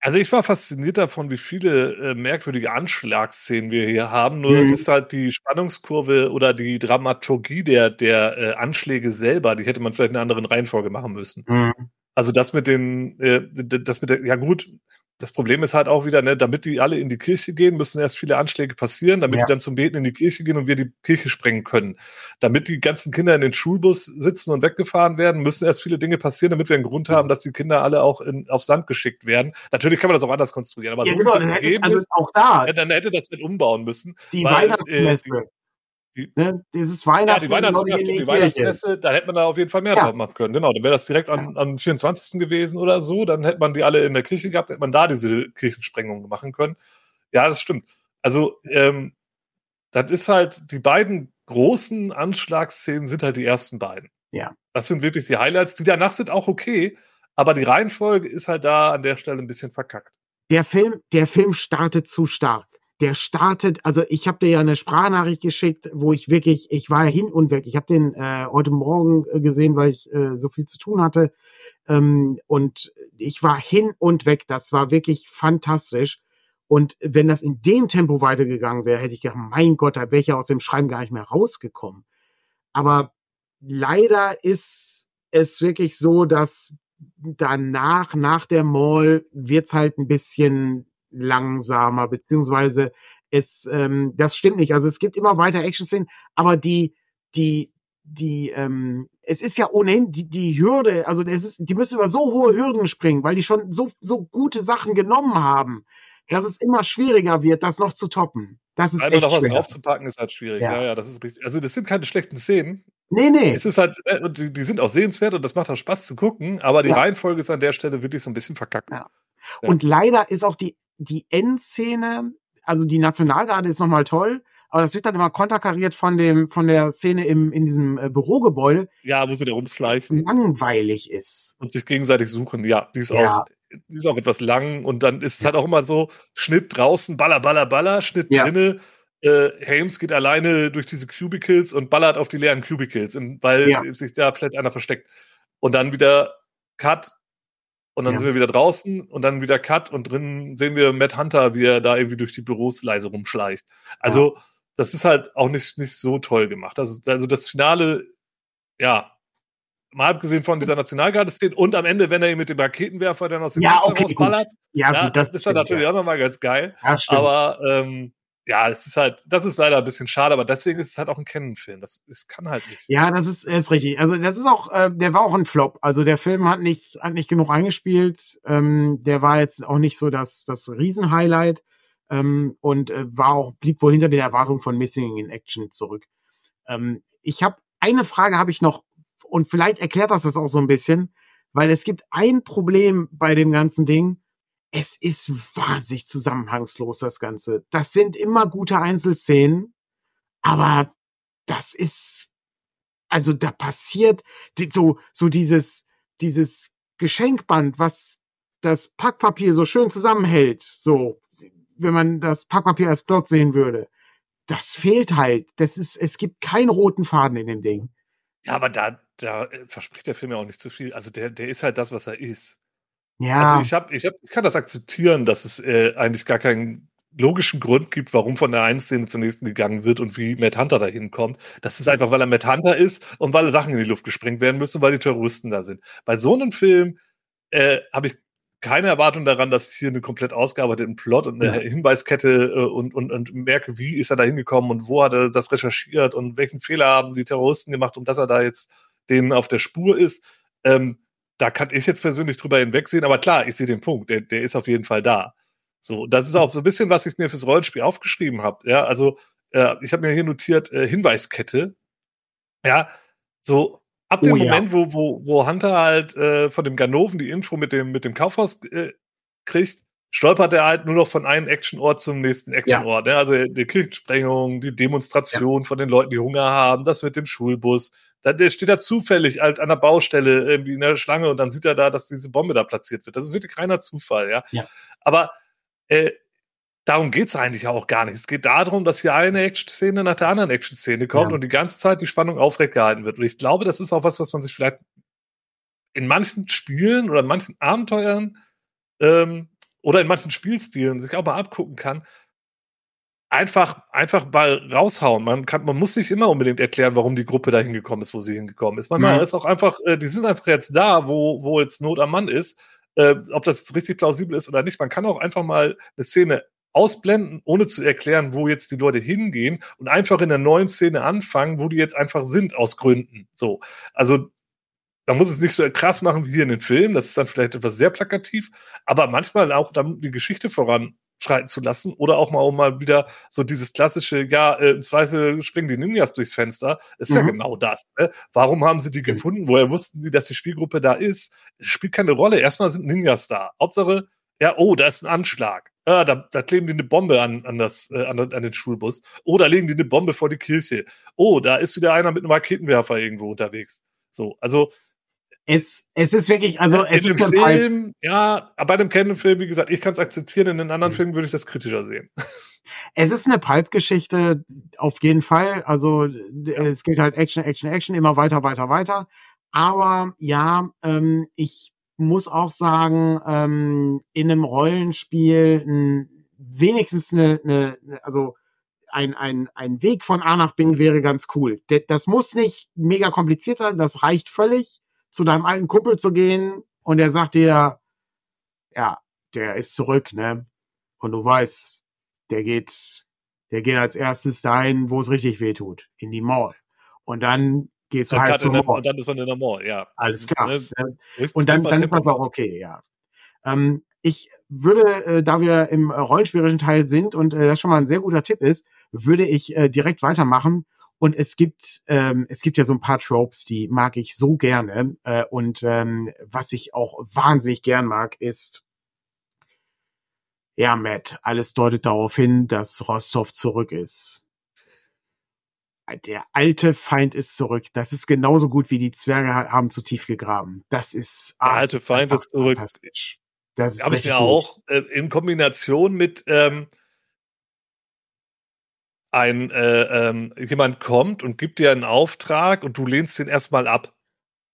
Also ich war fasziniert davon, wie viele äh, merkwürdige Anschlagsszenen wir hier haben. Nur mhm. ist halt die Spannungskurve oder die Dramaturgie der, der äh, Anschläge selber, die hätte man vielleicht in einer anderen Reihenfolge machen müssen. Mhm. Also das mit den, äh, das mit der, ja gut, das Problem ist halt auch wieder, ne, damit die alle in die Kirche gehen, müssen erst viele Anschläge passieren, damit ja. die dann zum Beten in die Kirche gehen und wir die Kirche sprengen können. Damit die ganzen Kinder in den Schulbus sitzen und weggefahren werden, müssen erst viele Dinge passieren, damit wir einen Grund haben, dass die Kinder alle auch in, aufs Land geschickt werden. Natürlich kann man das auch anders konstruieren, aber
ja, so genau,
dann,
hätte, also ist, auch da.
dann hätte das nicht umbauen müssen.
Die weil, Weihnachtsmesse. Äh,
ne, dieses Weihnachten. Ja, die Weihnachtsmesse, die, die Weihnachtsmesse, da hätte man da auf jeden Fall mehr ja. drauf machen können. Genau, dann wäre das direkt am, am 24. gewesen oder so. Dann hätte man die alle in der Kirche gehabt, hätte man da diese Kirchensprengung machen können. Ja, das stimmt. Also, ähm, das ist halt, die beiden großen Anschlagsszenen sind halt die ersten beiden.
Ja.
Das sind wirklich die Highlights. Die danach sind auch okay, aber die Reihenfolge ist halt da an der Stelle ein bisschen verkackt.
Der Film, der Film startet zu stark der startet, also ich habe dir ja eine Sprachnachricht geschickt, wo ich wirklich, ich war hin und weg. Ich habe den äh, heute Morgen äh, gesehen, weil ich äh, so viel zu tun hatte. Ähm, und ich war hin und weg. Das war wirklich fantastisch. Und wenn das in dem Tempo weitergegangen wäre, hätte ich gedacht, mein Gott, da wäre ich ja aus dem Schreiben gar nicht mehr rausgekommen. Aber leider ist es wirklich so, dass danach, nach der Mall, wird's halt ein bisschen langsamer, beziehungsweise es, ähm, das stimmt nicht. Also es gibt immer weiter Action-Szenen, aber die, die, die, ähm, es ist ja ohnehin die, die Hürde, also es ist, die müssen über so hohe Hürden springen, weil die schon so, so gute Sachen genommen haben, dass es immer schwieriger wird, das noch zu toppen. Das ist
Einmal echt noch was draufzupacken ist halt schwierig. Ja. ja, ja, das ist richtig. Also das sind keine schlechten Szenen.
Nee, nee.
Es ist halt, äh, die, die sind auch sehenswert und das macht auch Spaß zu gucken, aber die ja. Reihenfolge ist an der Stelle wirklich so ein bisschen verkackt.
Ja. Und leider ist auch die die Endszene, also die Nationalgarde ist nochmal toll, aber das wird dann immer konterkariert von dem, von der Szene im, in diesem äh, Bürogebäude.
Ja, wo sie da rumschleichen.
Langweilig ist.
Und sich gegenseitig suchen, ja. Die ist ja. auch, die ist auch etwas lang und dann ist es halt auch immer so, Schnitt draußen, baller, baller, baller, Schnitt ja. drinne. Äh, Helms geht alleine durch diese Cubicles und ballert auf die leeren Cubicles, weil ja. sich da vielleicht einer versteckt. Und dann wieder Cut, und dann ja. sind wir wieder draußen und dann wieder Cut und drinnen sehen wir Matt Hunter, wie er da irgendwie durch die Büros leise rumschleicht. Also, ja. das ist halt auch nicht, nicht so toll gemacht. Also, also das Finale, ja, mal abgesehen von dieser Nationalgarde-Szene und am Ende, wenn er ihn mit dem Raketenwerfer dann aus dem
ja, Fenster okay, rausballert,
ja, ja, gut, das, das ist dann natürlich ja. auch nochmal ganz geil. Ja, stimmt. Aber ähm, ja, es ist halt, das ist leider ein bisschen schade, aber deswegen ist es halt auch ein Canon-Film. Das, das kann halt nicht.
Ja, das ist, ist richtig. Also das ist auch, äh, der war auch ein Flop. Also der Film hat nicht, hat nicht genug eingespielt. Ähm, der war jetzt auch nicht so das, das Riesenhighlight ähm, und äh, war auch, blieb wohl hinter den Erwartungen von Missing in Action zurück. Ähm, ich habe eine Frage habe ich noch und vielleicht erklärt das das auch so ein bisschen, weil es gibt ein Problem bei dem ganzen Ding es ist wahnsinnig zusammenhangslos, das Ganze. Das sind immer gute Einzelszenen, aber das ist, also da passiert so, so dieses, dieses Geschenkband, was das Packpapier so schön zusammenhält, so, wenn man das Packpapier als Plot sehen würde. Das fehlt halt. Das ist, es gibt keinen roten Faden in dem Ding.
Ja, aber da, da äh, verspricht der Film ja auch nicht zu viel. Also der, der ist halt das, was er ist.
Ja.
Also ich habe, ich hab, ich kann das akzeptieren, dass es äh, eigentlich gar keinen logischen Grund gibt, warum von der einen Szene zur nächsten gegangen wird und wie Matt Hunter da hinkommt. Das ist einfach, weil er Matt Hunter ist und weil Sachen in die Luft gesprengt werden müssen, weil die Terroristen da sind. Bei so einem Film äh, habe ich keine Erwartung daran, dass ich hier einen komplett ausgearbeiteten Plot und eine ja. Hinweiskette äh, und, und, und merke, wie ist er da hingekommen und wo hat er das recherchiert und welchen Fehler haben die Terroristen gemacht, um dass er da jetzt denen auf der Spur ist. Ähm, da kann ich jetzt persönlich drüber hinwegsehen, aber klar, ich sehe den Punkt, der, der ist auf jeden Fall da. So, das ist auch so ein bisschen, was ich mir fürs Rollenspiel aufgeschrieben habe. Ja, also äh, ich habe mir hier notiert äh, Hinweiskette. Ja, so ab dem oh, Moment, ja. wo, wo, wo Hunter halt äh, von dem Ganoven die Info mit dem, mit dem Kaufhaus äh, kriegt, stolpert er halt nur noch von einem Actionort zum nächsten Actionort. Ja. Ne? Also die Kirchensprengung, die Demonstration ja. von den Leuten, die Hunger haben, das mit dem Schulbus. Da, der steht da zufällig halt an der Baustelle irgendwie in der Schlange und dann sieht er da, dass diese Bombe da platziert wird. Das ist wirklich reiner Zufall, ja. ja. Aber äh, darum geht's eigentlich auch gar nicht. Es geht darum, dass hier eine Action-Szene nach der anderen Action-Szene kommt ja. und die ganze Zeit die Spannung aufrechtgehalten wird. Und ich glaube, das ist auch was, was man sich vielleicht in manchen Spielen oder in manchen Abenteuern ähm, oder in manchen Spielstilen sich auch mal abgucken kann. Einfach, einfach mal raushauen. Man kann, man muss nicht immer unbedingt erklären, warum die Gruppe da hingekommen ist, wo sie hingekommen ist. Manchmal ja. ist auch einfach, äh, die sind einfach jetzt da, wo, wo jetzt Not am Mann ist. Äh, ob das jetzt richtig plausibel ist oder nicht. Man kann auch einfach mal eine Szene ausblenden, ohne zu erklären, wo jetzt die Leute hingehen und einfach in der neuen Szene anfangen, wo die jetzt einfach sind aus Gründen. So. Also, man muss es nicht so krass machen wie hier in den Filmen. Das ist dann vielleicht etwas sehr plakativ, aber manchmal auch dann die Geschichte voranschreiten zu lassen oder auch mal, um mal wieder so dieses klassische, ja, äh, im Zweifel springen die Ninjas durchs Fenster. Ist mhm. ja genau das. Ne? Warum haben sie die gefunden? Woher wussten sie, dass die Spielgruppe da ist? Spielt keine Rolle. Erstmal sind Ninjas da. Hauptsache, ja, oh, da ist ein Anschlag. Ah, da, da kleben die eine Bombe an, an, das, äh, an, an den Schulbus. Oh, da legen die eine Bombe vor die Kirche. Oh, da ist wieder einer mit einem Raketenwerfer irgendwo unterwegs. So, also.
Es, es ist wirklich, also
es
ist
ein Film, ja, bei einem Canon-Film, wie gesagt, ich kann es akzeptieren, in den anderen mhm. Filmen würde ich das kritischer sehen.
Es ist eine Pulp-Geschichte, auf jeden Fall. Also ja. es geht halt Action, Action, Action, immer weiter, weiter, weiter. Aber ja, ähm, ich muss auch sagen, ähm, in einem Rollenspiel n, wenigstens eine, eine, also ein, ein, ein Weg von A nach B wäre ganz cool. Das muss nicht mega kompliziert sein, das reicht völlig, zu deinem alten Kumpel zu gehen und der sagt dir, ja, der ist zurück, ne? Und du weißt, der geht, der geht als erstes dahin, wo es richtig weh tut, in die Mall. Und dann gehst du halt zum
Mall. Und dann ist man in der Mall, ja.
Alles klar. Ne, und dann, dann ist man auch okay, ja. Ähm, ich würde, äh, da wir im äh, rollenspielerischen Teil sind und äh, das schon mal ein sehr guter Tipp ist, würde ich äh, direkt weitermachen. Und es gibt, ähm, es gibt ja so ein paar Tropes, die mag ich so gerne. Äh, und ähm, was ich auch wahnsinnig gern mag, ist, ja, Matt, alles deutet darauf hin, dass Rostov zurück ist der alte Feind ist zurück. Das ist genauso gut wie die Zwerge haben zu tief gegraben. Das ist
der alte Feind ist zurück. Das ist richtig ja auch äh, in Kombination mit ähm, ein äh, ähm, jemand kommt und gibt dir einen Auftrag und du lehnst den erstmal ab.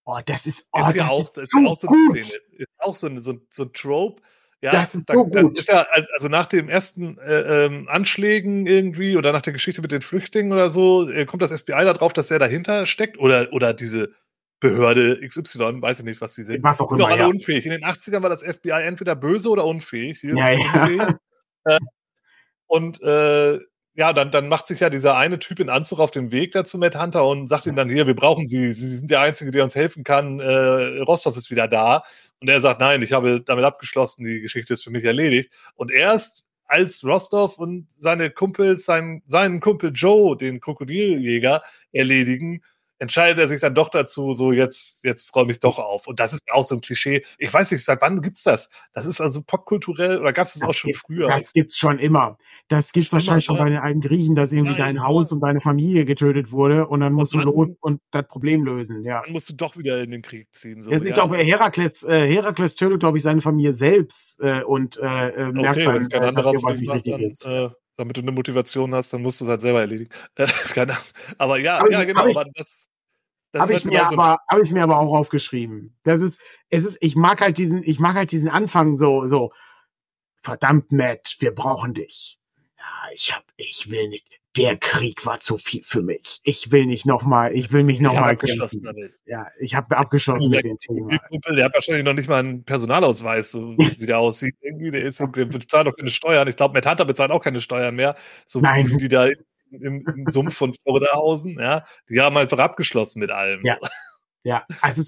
Oh, das ist, oh, ist
ja auch, ist, so auch so eine Szene. Ist auch so, eine, so, so ein Trope, ja, das ist dann, so dann ist ja, also nach den ersten äh, ähm, Anschlägen irgendwie oder nach der Geschichte mit den Flüchtlingen oder so, äh, kommt das FBI da drauf, dass er dahinter steckt oder, oder diese Behörde XY, weiß ich nicht, was sie sind. Die sind doch alle ja. unfähig. In den 80ern war das FBI entweder böse oder unfähig.
Ja, ja. Unfähig.
äh, und äh, ja, dann, dann macht sich ja dieser eine Typ in Anzug auf den Weg dazu Matt Hunter und sagt ihm dann hier, wir brauchen Sie, Sie sind der Einzige, der uns helfen kann, äh, Rostov ist wieder da. Und er sagt, nein, ich habe damit abgeschlossen, die Geschichte ist für mich erledigt. Und erst als Rostov und seine Kumpels, sein, seinen Kumpel Joe, den Krokodiljäger, erledigen, entscheidet er sich dann doch dazu, so jetzt, jetzt räume ich doch auf. Und das ist auch so ein Klischee. Ich weiß nicht, seit wann gibt's das? Das ist also popkulturell oder gab es das, das, auch schon
gibt,
früher?
Das gibt's schon immer. Das gibt's schon wahrscheinlich schon bei den alten Griechen, dass irgendwie ja, dein ja. Haus und deine Familie getötet wurde und dann musst und du dann, und das Problem lösen. Ja.
Dann musst du doch wieder in den Krieg ziehen.
So. Jetzt, ich glaube, Herakles, äh, Herakles tötet, glaube ich, seine Familie selbst äh, und äh, äh merkt okay, dann,
kein anderer was nicht richtig dann, ist. Äh, damit du eine Motivation hast, dann musst du es halt selber erledigen. aber ja, aber ja, genau. Aber das,
habe ich, mir so aber, hab ich mir aber auch aufgeschrieben. Das ist, es ist, ich mag halt diesen, ich mag halt diesen Anfang so, so, verdammt, Matt, wir brauchen dich. Ja, ich hab, ich will nicht. der Krieg war zu viel für mich. Ich will nicht nochmal, ich will mich nochmal
abgeschlossen damit.
Ja, ich habe abgeschlossen mit dem
Thema. Kumpel, der hat wahrscheinlich noch nicht mal einen Personalausweis, so wie der aussieht. Irgendwie, der, ist, der bezahlt doch keine Steuern. Ich glaube, Matt Hunter bezahlt auch keine Steuern mehr. So Nein. wie die da im, im Sumpf von Florida hausen. Ja, die haben einfach abgeschlossen mit allem.
Ja. Ja,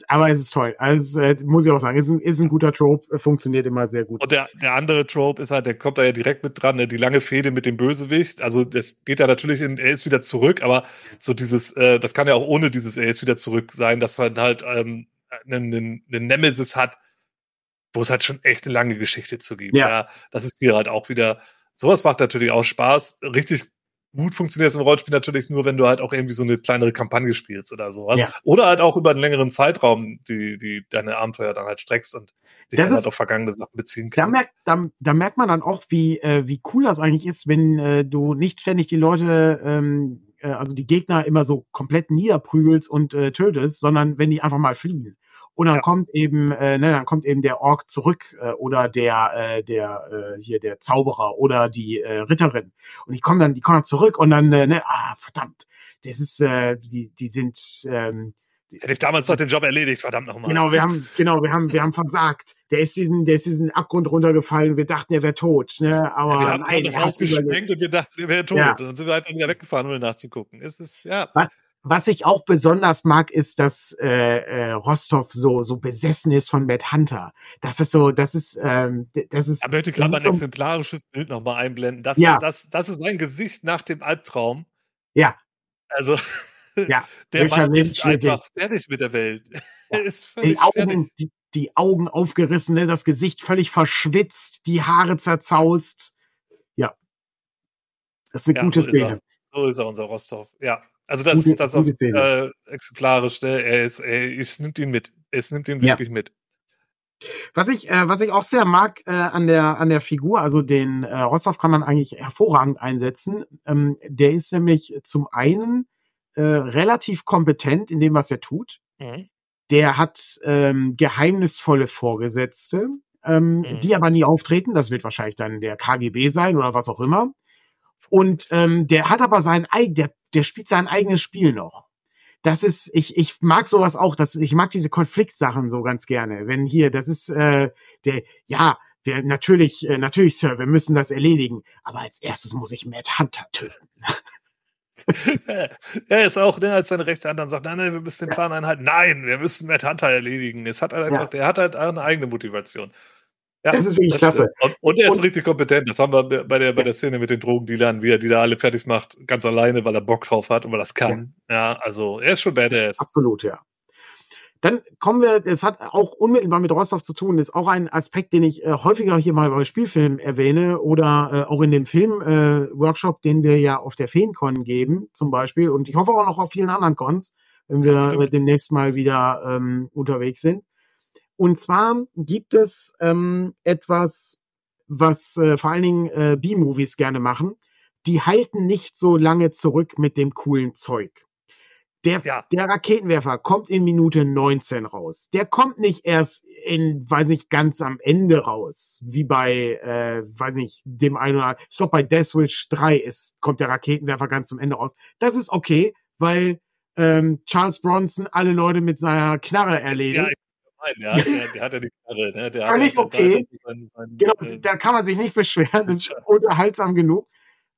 aber es ist toll. Also, äh, muss ich auch sagen, es ist ein, ist ein guter Trope, funktioniert immer sehr gut.
Und der, der andere Trope ist halt, der kommt da ja direkt mit dran, ne? die lange Fehde mit dem Bösewicht. Also das geht ja natürlich in, er ist wieder zurück, aber so dieses, äh, das kann ja auch ohne dieses, er ist wieder zurück sein, dass man halt ähm, einen, einen, einen Nemesis hat, wo es halt schon echt eine lange Geschichte zu gibt. Ja. ja. Das ist hier halt auch wieder, sowas macht natürlich auch Spaß. Richtig gut funktioniert es im Rollenspiel natürlich nur, wenn du halt auch irgendwie so eine kleinere Kampagne spielst oder sowas. Ja. Oder halt auch über einen längeren Zeitraum die, die deine Abenteuer dann halt streckst und dich das dann halt auf vergangene Sachen beziehen kannst.
Da merkt, da, da merkt man dann auch, wie, äh, wie cool das eigentlich ist, wenn äh, du nicht ständig die Leute, ähm, äh, also die Gegner immer so komplett niederprügelst und äh, tötest, sondern wenn die einfach mal fliehen. Und dann ja. kommt eben, äh, ne, dann kommt eben der Ork zurück äh, oder der, äh, der äh, hier der Zauberer oder die äh, Ritterin. Und die kommen dann, die kommen dann zurück und dann, äh, ne, ah, verdammt, das ist, äh, die, die sind. Ähm,
Hätte ich damals doch den Job erledigt, verdammt nochmal.
Genau, wir haben, genau, wir haben, wir haben versagt. Der ist diesen, der ist diesen Abgrund runtergefallen. Wir dachten, er wäre tot, ne? Aber
ja, wir haben nein, das Haus gesprengt und wir dachten, er wäre tot. Ja. Und dann sind wir halt wieder weggefahren, um nachzugucken. Es ist, ja.
Was, was ich auch besonders mag, ist, dass äh, äh, Rostov so so besessen ist von Matt Hunter. Das ist so, das ist, ähm, das ist.
Ich möchte gerade ein exemplarisches Bild nochmal einblenden. Das ja. ist das, das ist sein Gesicht nach dem Albtraum.
Ja.
Also
ja.
der Richard Mann ist einfach fertig mit der Welt. Ja.
Er ist völlig die Augen, die, die Augen aufgerissen, ne, das Gesicht völlig verschwitzt, die Haare zerzaust. Ja. Das ist eine ja, gute so Szene.
So ist er, unser Rostov. Ja. Also das, gute, das auch äh, exemplarisch, ne? Er ist, er, es nimmt ihn mit. Es nimmt ihn wirklich ja. mit.
Was ich, äh, was ich auch sehr mag äh, an der an der Figur, also den äh, Rostov kann man eigentlich hervorragend einsetzen. Ähm, der ist nämlich zum einen äh, relativ kompetent in dem, was er tut. Mhm. Der hat ähm, geheimnisvolle Vorgesetzte, ähm, mhm. die aber nie auftreten. Das wird wahrscheinlich dann der KGB sein oder was auch immer. Und ähm, der hat aber sein eigen, der, der spielt sein eigenes Spiel noch. Das ist, ich, ich mag sowas auch, das, ich mag diese Konfliktsachen so ganz gerne. Wenn hier, das ist äh, der, ja, wir, natürlich, äh, natürlich, Sir, wir müssen das erledigen. Aber als erstes muss ich Matt Hunter töten.
er ist auch, ne, als seine rechte Hand dann sagt, nein, nein, wir müssen den Plan einhalten. Nein, wir müssen Matt Hunter erledigen. Es hat halt einfach, ja. der hat halt eine eigene Motivation.
Ja, das ist wirklich das klasse.
Und, und, er ist und, richtig kompetent. Das haben wir bei der, bei der Szene mit den Drogendealern, wie er die da alle fertig macht, ganz alleine, weil er Bock drauf hat und weil er das kann. Ja, ja also er ist schon badass.
Absolut, ja. Dann kommen wir, es hat auch unmittelbar mit Rostov zu tun, ist auch ein Aspekt, den ich äh, häufiger hier mal bei Spielfilmen erwähne oder äh, auch in dem Film-Workshop, äh, den wir ja auf der Feencon geben, zum Beispiel. Und ich hoffe auch noch auf vielen anderen Cons, wenn wir demnächst mal wieder ähm, unterwegs sind. Und zwar gibt es ähm, etwas, was äh, vor allen Dingen äh, B-Movies gerne machen. Die halten nicht so lange zurück mit dem coolen Zeug. Der, ja. der Raketenwerfer kommt in Minute 19 raus. Der kommt nicht erst in, weiß ich, ganz am Ende raus, wie bei, äh, weiß ich, dem einen oder anderen. Ich glaube, bei Death Wish 3 ist, kommt der Raketenwerfer ganz zum Ende raus. Das ist okay, weil ähm, Charles Bronson alle Leute mit seiner Knarre erledigt. Ja,
Nein, der, hat, der, der hat ja die Knarre. Ne? Der
Völlig hat, okay. Sein, sein, genau, äh, da kann man sich nicht beschweren. Das ist unterhaltsam genug.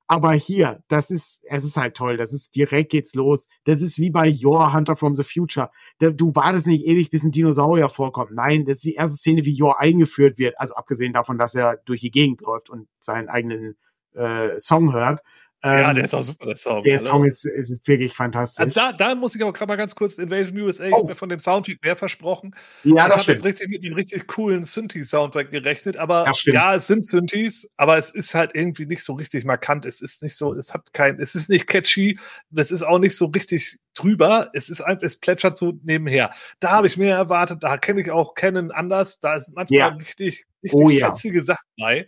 Aber hier, das ist, es ist halt toll. Das ist direkt geht's los. Das ist wie bei Your Hunter from the Future. Du wartest nicht ewig, bis ein Dinosaurier vorkommt. Nein, das ist die erste Szene, wie Your eingeführt wird. Also abgesehen davon, dass er durch die Gegend läuft und seinen eigenen äh, Song hört.
Ja, ähm, der ist auch super, der Song.
Der Song ist, ist wirklich fantastisch.
Also da, da muss ich aber gerade mal ganz kurz Invasion USA, oh. mir von dem Soundtrack mehr versprochen.
Ja,
das
ich habe
jetzt richtig mit einem richtig coolen Synthi-Soundtrack gerechnet, aber ja, es sind Synthis, aber es ist halt irgendwie nicht so richtig markant. Es ist nicht so, es hat kein, es ist nicht catchy, es ist auch nicht so richtig drüber. Es ist einfach, es plätschert so nebenher. Da habe ich mehr erwartet, da kenne ich auch Canon anders, da sind manchmal ja. richtig, richtig oh, ja. Sachen bei.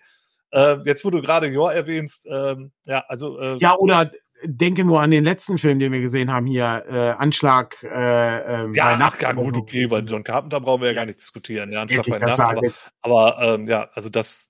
Äh, jetzt, wo du gerade Jor erwähnst, ähm, ja, also. Äh,
ja, oder denke nur an den letzten Film, den wir gesehen haben hier, äh, Anschlag äh,
äh, ja, bei Nacht. Ja, gut, okay, bei John Carpenter brauchen wir ja gar nicht diskutieren, ja, Anschlag bei Nacht. Aber, aber ähm, ja, also das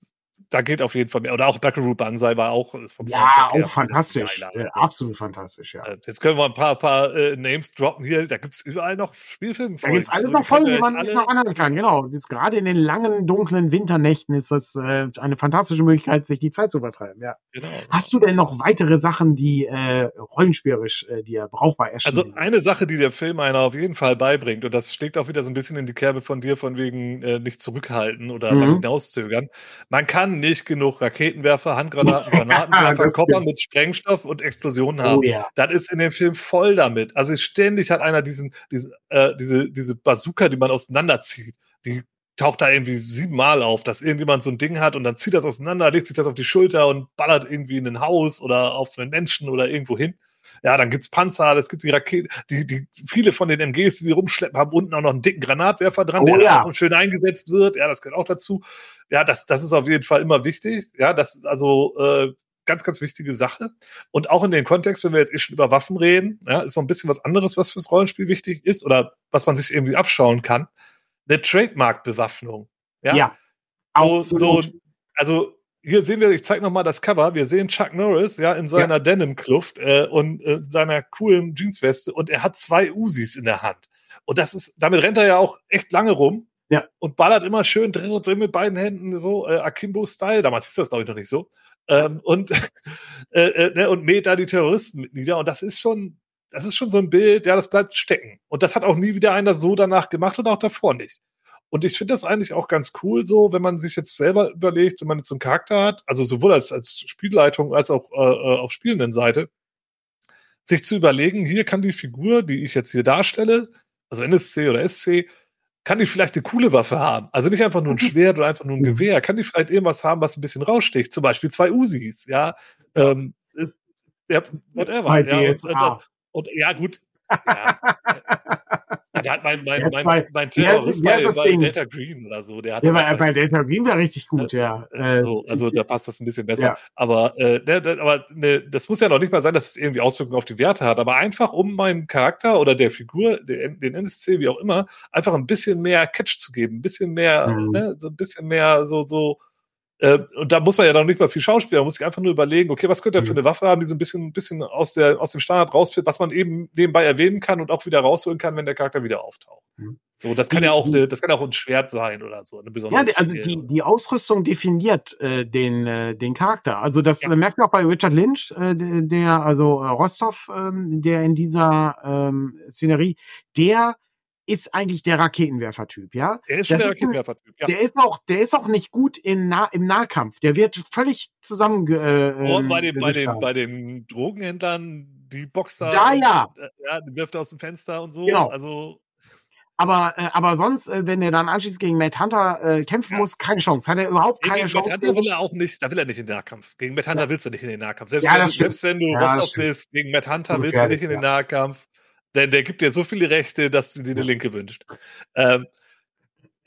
da geht auf jeden Fall mehr. Oder auch Buckaroo Banzai war auch
ist vom Ja, auch fantastisch. Äh, absolut fantastisch, ja.
Äh, jetzt können wir ein paar, paar äh, Names droppen hier. Da gibt es überall noch Spielfilme.
Da gibt es alles so, noch Folgen, die man nicht noch anhören kann. Genau. Das, gerade in den langen, dunklen Winternächten ist das äh, eine fantastische Möglichkeit, sich die Zeit zu vertreiben. Ja. Genau. Hast du denn noch weitere Sachen, die äh, rollenspielerisch dir brauchbar
erscheinen? Also eine Sache, die der Film einer auf jeden Fall beibringt, und das schlägt auch wieder so ein bisschen in die Kerbe von dir, von wegen nicht zurückhalten oder mhm. hinauszögern. Man kann nicht genug Raketenwerfer, Handgranaten, Granatenwerfer, Koffer mit Sprengstoff und Explosionen haben. Oh, ja. Das ist in dem Film voll damit. Also ständig hat einer diesen, diesen äh, diese, diese Bazooka, die man auseinanderzieht. Die taucht da irgendwie siebenmal auf, dass irgendjemand so ein Ding hat und dann zieht das auseinander, legt sich das auf die Schulter und ballert irgendwie in ein Haus oder auf einen Menschen oder irgendwo hin. Ja, dann gibt's Panzer, es gibt die Raketen, die, die, viele von den MGs, die sie rumschleppen, haben unten auch noch einen dicken Granatwerfer dran, oh, der ja. auch schön eingesetzt wird. Ja, das gehört auch dazu. Ja, das, das ist auf jeden Fall immer wichtig. Ja, das ist also äh, ganz, ganz wichtige Sache. Und auch in dem Kontext, wenn wir jetzt eh schon über Waffen reden, ja, ist so ein bisschen was anderes, was fürs Rollenspiel wichtig ist oder was man sich irgendwie abschauen kann. Eine Trademark-Bewaffnung. Ja. ja so, so, also hier sehen wir, ich zeige nochmal das Cover. Wir sehen Chuck Norris, ja, in seiner ja. Denim-Kluft äh, und äh, seiner coolen Jeansweste und er hat zwei Usis in der Hand. Und das ist, damit rennt er ja auch echt lange rum. Ja. Und ballert immer schön drin drin mit beiden Händen, so äh, Akimbo-Style. Damals hieß das, glaube ich, noch nicht so. Ähm, und, äh, äh, ne, und mäht da die Terroristen mit nieder. Und das ist schon, das ist schon so ein Bild, ja, das bleibt stecken. Und das hat auch nie wieder einer so danach gemacht und auch davor nicht. Und ich finde das eigentlich auch ganz cool so, wenn man sich jetzt selber überlegt, wenn man jetzt so einen Charakter hat, also sowohl als, als Spielleitung als auch äh, äh auf spielenden Seite, sich zu überlegen, hier kann die Figur, die ich jetzt hier darstelle, also NSC oder SC, kann die vielleicht eine coole Waffe haben? Also nicht einfach nur ein Schwert oder einfach nur ein Gewehr. Kann die vielleicht irgendwas haben, was ein bisschen raussticht? Zum Beispiel zwei Usis, ja. Ähm, äh, ja whatever. Bei ja, und, und, und, ja, gut. Ja. Der hat mein, mein, mein, mein, mein Terrorist bei, bei Delta Green oder so. Der hat
ja, bei, bei Delta Green wäre richtig gut, ja.
Äh, so, also da passt das ein bisschen besser. Ja. Aber, äh, ne, aber ne, das muss ja noch nicht mal sein, dass es irgendwie Auswirkungen auf die Werte hat. Aber einfach, um meinem Charakter oder der Figur, den, den NSC, wie auch immer, einfach ein bisschen mehr Catch zu geben, ein bisschen mehr, mhm. ne, so ein bisschen mehr so, so äh, und da muss man ja noch nicht mal viel Schauspieler, man muss sich einfach nur überlegen, okay, was könnte er für mhm. eine Waffe haben, die so ein bisschen, ein bisschen aus, der, aus dem Standard rausführt, was man eben nebenbei erwähnen kann und auch wieder rausholen kann, wenn der Charakter wieder auftaucht. Mhm. So, das kann die, ja auch, eine, das kann auch ein Schwert sein oder so, eine
besondere. Ja, also die, die Ausrüstung definiert äh, den, äh, den Charakter. Also das ja. merkst du auch bei Richard Lynch, äh, der, also äh, Rostov, ähm, der in dieser ähm, Szenerie, der ist eigentlich der Raketenwerfer-Typ, ja.
Der ist schon der Raketenwerfer-Typ,
ja. Der ist auch, der ist auch nicht gut in nah, im Nahkampf. Der wird völlig zusammen. Äh,
Und bei den, bei den, bei den Drogenhändlern, die Boxer.
Da ja.
Äh, ja, die wirft er aus dem Fenster und so.
Genau.
Also.
Aber, äh, aber sonst, äh, wenn er dann anschließend gegen Matt Hunter äh, kämpfen ja. muss, keine Chance. Hat er überhaupt keine gegen Chance.
Matt Hunter will er auch nicht, da will er nicht in den Nahkampf. Gegen Matt Hunter ja. willst du nicht in den Nahkampf. Selbst, ja, wenn, selbst wenn du ja, Rostock bist, gegen Matt Hunter willst du nicht in den Nahkampf. Der, der gibt dir so viele Rechte, dass du dir eine Linke wünscht. Ähm,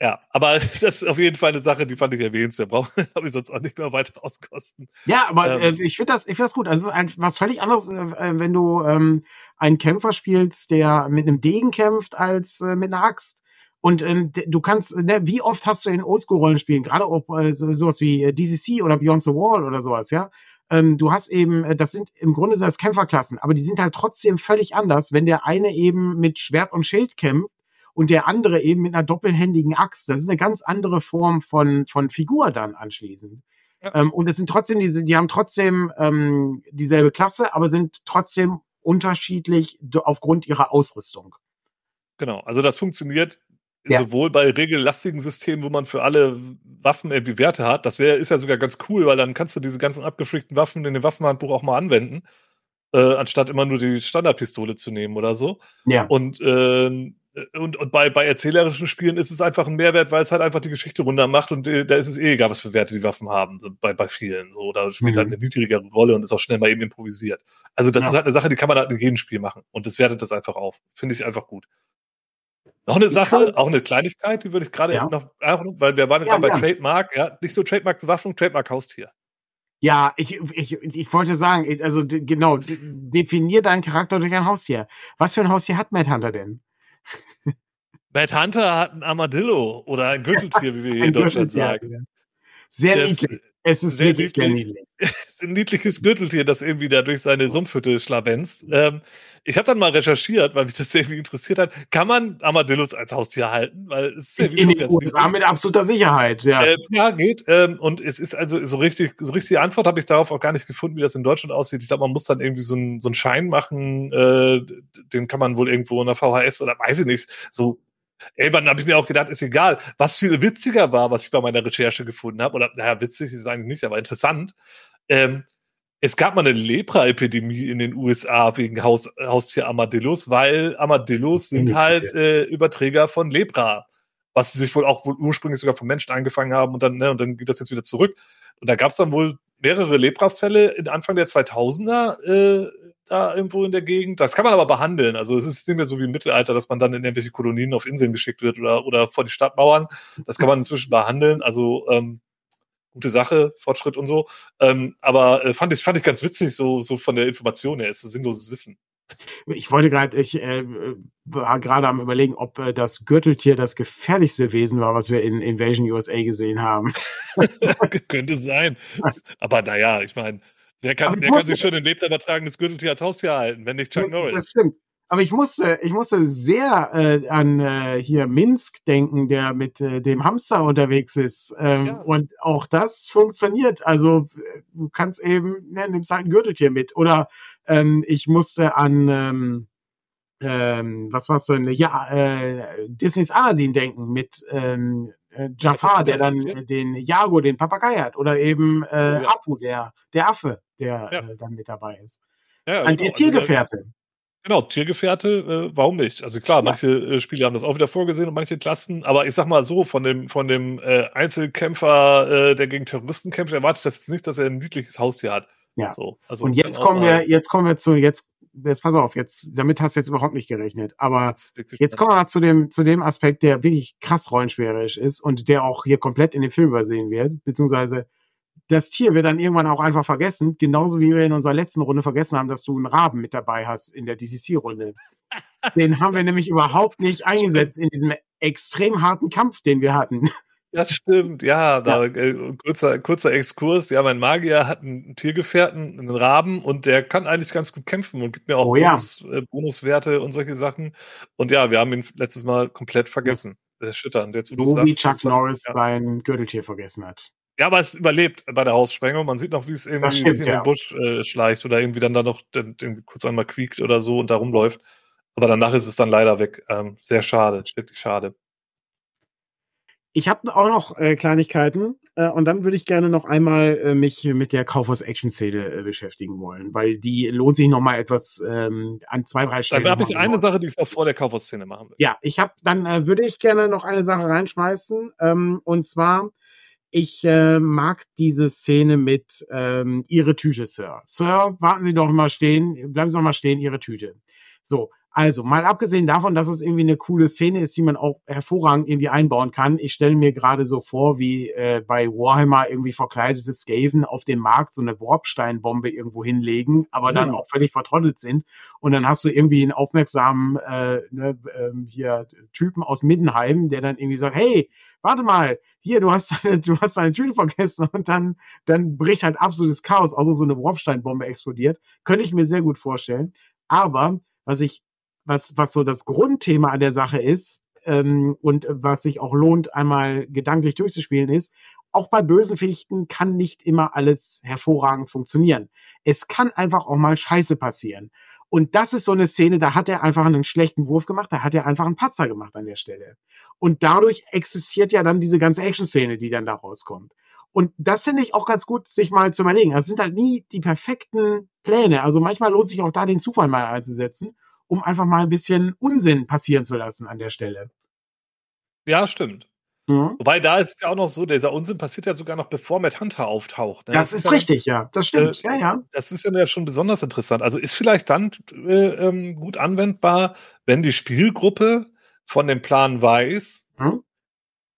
ja, aber das ist auf jeden Fall eine Sache, die fand ich erwähnenswert. Brauchen habe ich sonst auch nicht mehr weiter auskosten.
Ja, aber ähm, äh, ich finde das, ich finde das gut. Also es ist ein, was völlig anderes, äh, äh, wenn du ähm, einen Kämpfer spielst, der mit einem Degen kämpft, als äh, mit einer Axt. Und äh, du kannst, ne, wie oft hast du in Oldschool-Rollenspielen, gerade auch äh, so, sowas wie äh, DCC oder Beyond the Wall oder sowas, ja, ähm, du hast eben, äh, das sind im Grunde sind das Kämpferklassen, aber die sind halt trotzdem völlig anders, wenn der eine eben mit Schwert und Schild kämpft und der andere eben mit einer doppelhändigen Axt. Das ist eine ganz andere Form von, von Figur dann anschließend. Ja. Ähm, und es sind trotzdem diese, die haben trotzdem ähm, dieselbe Klasse, aber sind trotzdem unterschiedlich aufgrund ihrer Ausrüstung.
Genau, also das funktioniert ja. Sowohl bei regellastigen Systemen, wo man für alle Waffen irgendwie Werte hat. Das wäre, ist ja sogar ganz cool, weil dann kannst du diese ganzen abgefrickten Waffen in dem Waffenhandbuch auch mal anwenden, äh, anstatt immer nur die Standardpistole zu nehmen oder so. Ja. Und, äh, und, und bei, bei erzählerischen Spielen ist es einfach ein Mehrwert, weil es halt einfach die Geschichte runter macht und äh, da ist es eh egal, was für Werte die Waffen haben, so, bei, bei vielen. So, da spielt halt mhm. halt eine niedrigere Rolle und ist auch schnell mal eben improvisiert. Also das ja. ist halt eine Sache, die kann man halt in jedem Spiel machen. Und das wertet das einfach auf. Finde ich einfach gut. Noch eine Sache, auch eine Kleinigkeit, die würde ich gerade ja. noch, weil wir waren ja, gerade bei ja. Trademark, ja, nicht so Trademark-Bewaffnung, Trademark-Haustier.
Ja, ich, ich, ich wollte sagen, also genau, definier deinen Charakter durch ein Haustier. Was für ein Haustier hat Matt Hunter denn?
Matt Hunter hat ein Armadillo oder ein Gürteltier, wie wir hier in Deutschland sagen.
Sehr das, niedlich. Es ist sehr wirklich niedlich. niedlich.
ein niedliches Gürteltier, das irgendwie da durch seine Sumpfhütte schlawenzt. Ähm, ich habe dann mal recherchiert, weil mich das irgendwie interessiert hat. Kann man Armadillos als Haustier halten? Weil es ist
ja in den USA mit absoluter Sicherheit, ja.
Äh, ja, geht. Ähm, und es ist also so richtig, so richtige Antwort habe ich darauf auch gar nicht gefunden, wie das in Deutschland aussieht. Ich glaube, man muss dann irgendwie so, ein, so einen Schein machen, äh, den kann man wohl irgendwo in der VHS oder weiß ich nicht, so Irgendwann habe ich mir auch gedacht, ist egal. Was viel witziger war, was ich bei meiner Recherche gefunden habe, oder naja, witzig ist es eigentlich nicht, aber interessant. Ähm, es gab mal eine Lepra-Epidemie in den USA wegen Haus, Haustier Armadillos, weil Armadillos sind halt äh, Überträger von Lepra, was sie sich wohl auch wohl ursprünglich sogar von Menschen angefangen haben und dann, ne, und dann geht das jetzt wieder zurück. Und da gab es dann wohl mehrere Lepra-Fälle in Anfang der 2000er äh, da irgendwo in der Gegend. Das kann man aber behandeln. Also es ist nicht mehr so wie im Mittelalter, dass man dann in irgendwelche Kolonien auf Inseln geschickt wird oder, oder vor die Stadtmauern. Das kann man inzwischen behandeln. Also ähm, gute Sache, Fortschritt und so. Ähm, aber äh, fand ich fand ich ganz witzig, so so von der Information her, ist so sinnloses Wissen.
Ich wollte gerade, ich äh, war gerade am überlegen, ob äh, das Gürteltier das gefährlichste Wesen war, was wir in Invasion USA gesehen haben.
Könnte sein. Aber naja, ich meine, Wer kann, wer kann sich schon ein Lebter übertragenes Gürteltier als Haustier halten, wenn nicht Chuck Norris?
Das stimmt. Aber ich musste, ich musste sehr äh, an äh, hier Minsk denken, der mit äh, dem Hamster unterwegs ist. Ähm, ja. Und auch das funktioniert. Also du kannst eben, ne, nimmst halt ein Gürteltier mit. Oder ähm, ich musste an ähm, ähm, was war's denn? Ja, äh, Disneys Aladdin denken mit ähm, äh, Jafar, der dann äh, den Jago, den Papagei hat. Oder eben äh, oh, ja. Apu, der, der Affe der ja. äh, dann mit dabei ist. Ja, Ein genau. Tiergefährte.
Genau, Tiergefährte, äh, warum nicht? Also klar, manche äh, Spiele haben das auch wieder vorgesehen und manche Klassen, aber ich sag mal so, von dem, von dem äh, Einzelkämpfer, äh, der gegen Terroristen kämpft, erwartet das jetzt nicht, dass er ein niedliches Haustier hat.
Ja. So, also und jetzt kommen wir, jetzt kommen wir zu, jetzt, jetzt pass auf, jetzt, damit hast du jetzt überhaupt nicht gerechnet. Aber jetzt kommen wir mal zu dem, zu dem Aspekt, der wirklich krass rollenspielerisch ist und der auch hier komplett in dem Film übersehen wird, beziehungsweise das Tier wird dann irgendwann auch einfach vergessen, genauso wie wir in unserer letzten Runde vergessen haben, dass du einen Raben mit dabei hast in der DCC-Runde. Den haben wir nämlich überhaupt nicht eingesetzt in diesem extrem harten Kampf, den wir hatten.
Das stimmt, ja, da. Äh, kurzer, kurzer Exkurs. Ja, mein Magier hat einen Tiergefährten, einen Raben, und der kann eigentlich ganz gut kämpfen und gibt mir auch oh, Bonus, ja. äh, Bonuswerte und solche Sachen. Und ja, wir haben ihn letztes Mal komplett vergessen. Das ist erschütternd.
Jetzt, so wie Chuck Norris sein Gürteltier vergessen hat.
Ja, aber es überlebt bei der Haussprengung. Man sieht noch, wie es irgendwie stimmt, in den Busch äh, schleicht oder irgendwie dann da noch den, den kurz einmal quiekt oder so und da rumläuft. Aber danach ist es dann leider weg. Ähm, sehr schade, wirklich schade.
Ich habe auch noch äh, Kleinigkeiten äh, und dann würde ich gerne noch einmal äh, mich mit der Kaufhaus-Action-Szene äh, beschäftigen wollen, weil die lohnt sich noch mal etwas ähm, an zwei, drei Stellen.
Da habe ich eine Sache, die ich auch vor der Kaufhaus-Szene machen will.
Ja, ich habe, dann äh, würde ich gerne noch eine Sache reinschmeißen ähm, und zwar ich äh, mag diese Szene mit ähm, Ihre Tüte, Sir. Sir, warten Sie doch mal stehen, bleiben Sie doch mal stehen, Ihre Tüte. So, also, mal abgesehen davon, dass es irgendwie eine coole Szene ist, die man auch hervorragend irgendwie einbauen kann. Ich stelle mir gerade so vor, wie äh, bei Warhammer irgendwie verkleidete Skaven auf dem Markt so eine Warpsteinbombe irgendwo hinlegen, aber dann auch völlig vertrottelt sind. Und dann hast du irgendwie einen aufmerksamen äh, ne, äh, hier Typen aus Middenheim, der dann irgendwie sagt, hey, warte mal, hier, du hast, du hast deine Tüte vergessen und dann, dann bricht halt absolutes Chaos aus und so eine Warpsteinbombe explodiert. Könnte ich mir sehr gut vorstellen. Aber was ich was, was so das Grundthema an der Sache ist ähm, und was sich auch lohnt, einmal gedanklich durchzuspielen, ist, auch bei Bösewichten kann nicht immer alles hervorragend funktionieren. Es kann einfach auch mal Scheiße passieren. Und das ist so eine Szene, da hat er einfach einen schlechten Wurf gemacht, da hat er einfach einen Patzer gemacht an der Stelle. Und dadurch existiert ja dann diese ganze Action-Szene, die dann da rauskommt. Und das finde ich auch ganz gut, sich mal zu überlegen. Also es sind halt nie die perfekten Pläne. Also manchmal lohnt sich auch da den Zufall mal einzusetzen um einfach mal ein bisschen Unsinn passieren zu lassen an der Stelle.
Ja, stimmt. Mhm. Wobei da ist ja auch noch so, dieser Unsinn passiert ja sogar noch bevor Matt Hunter auftaucht.
Ne? Das, das, ist, ist richtig, ja. Das stimmt. Äh, ja, ja.
Das ist ja schon besonders interessant. Also ist vielleicht dann äh, ähm, gut anwendbar, wenn die Spielgruppe von dem Plan weiß mhm.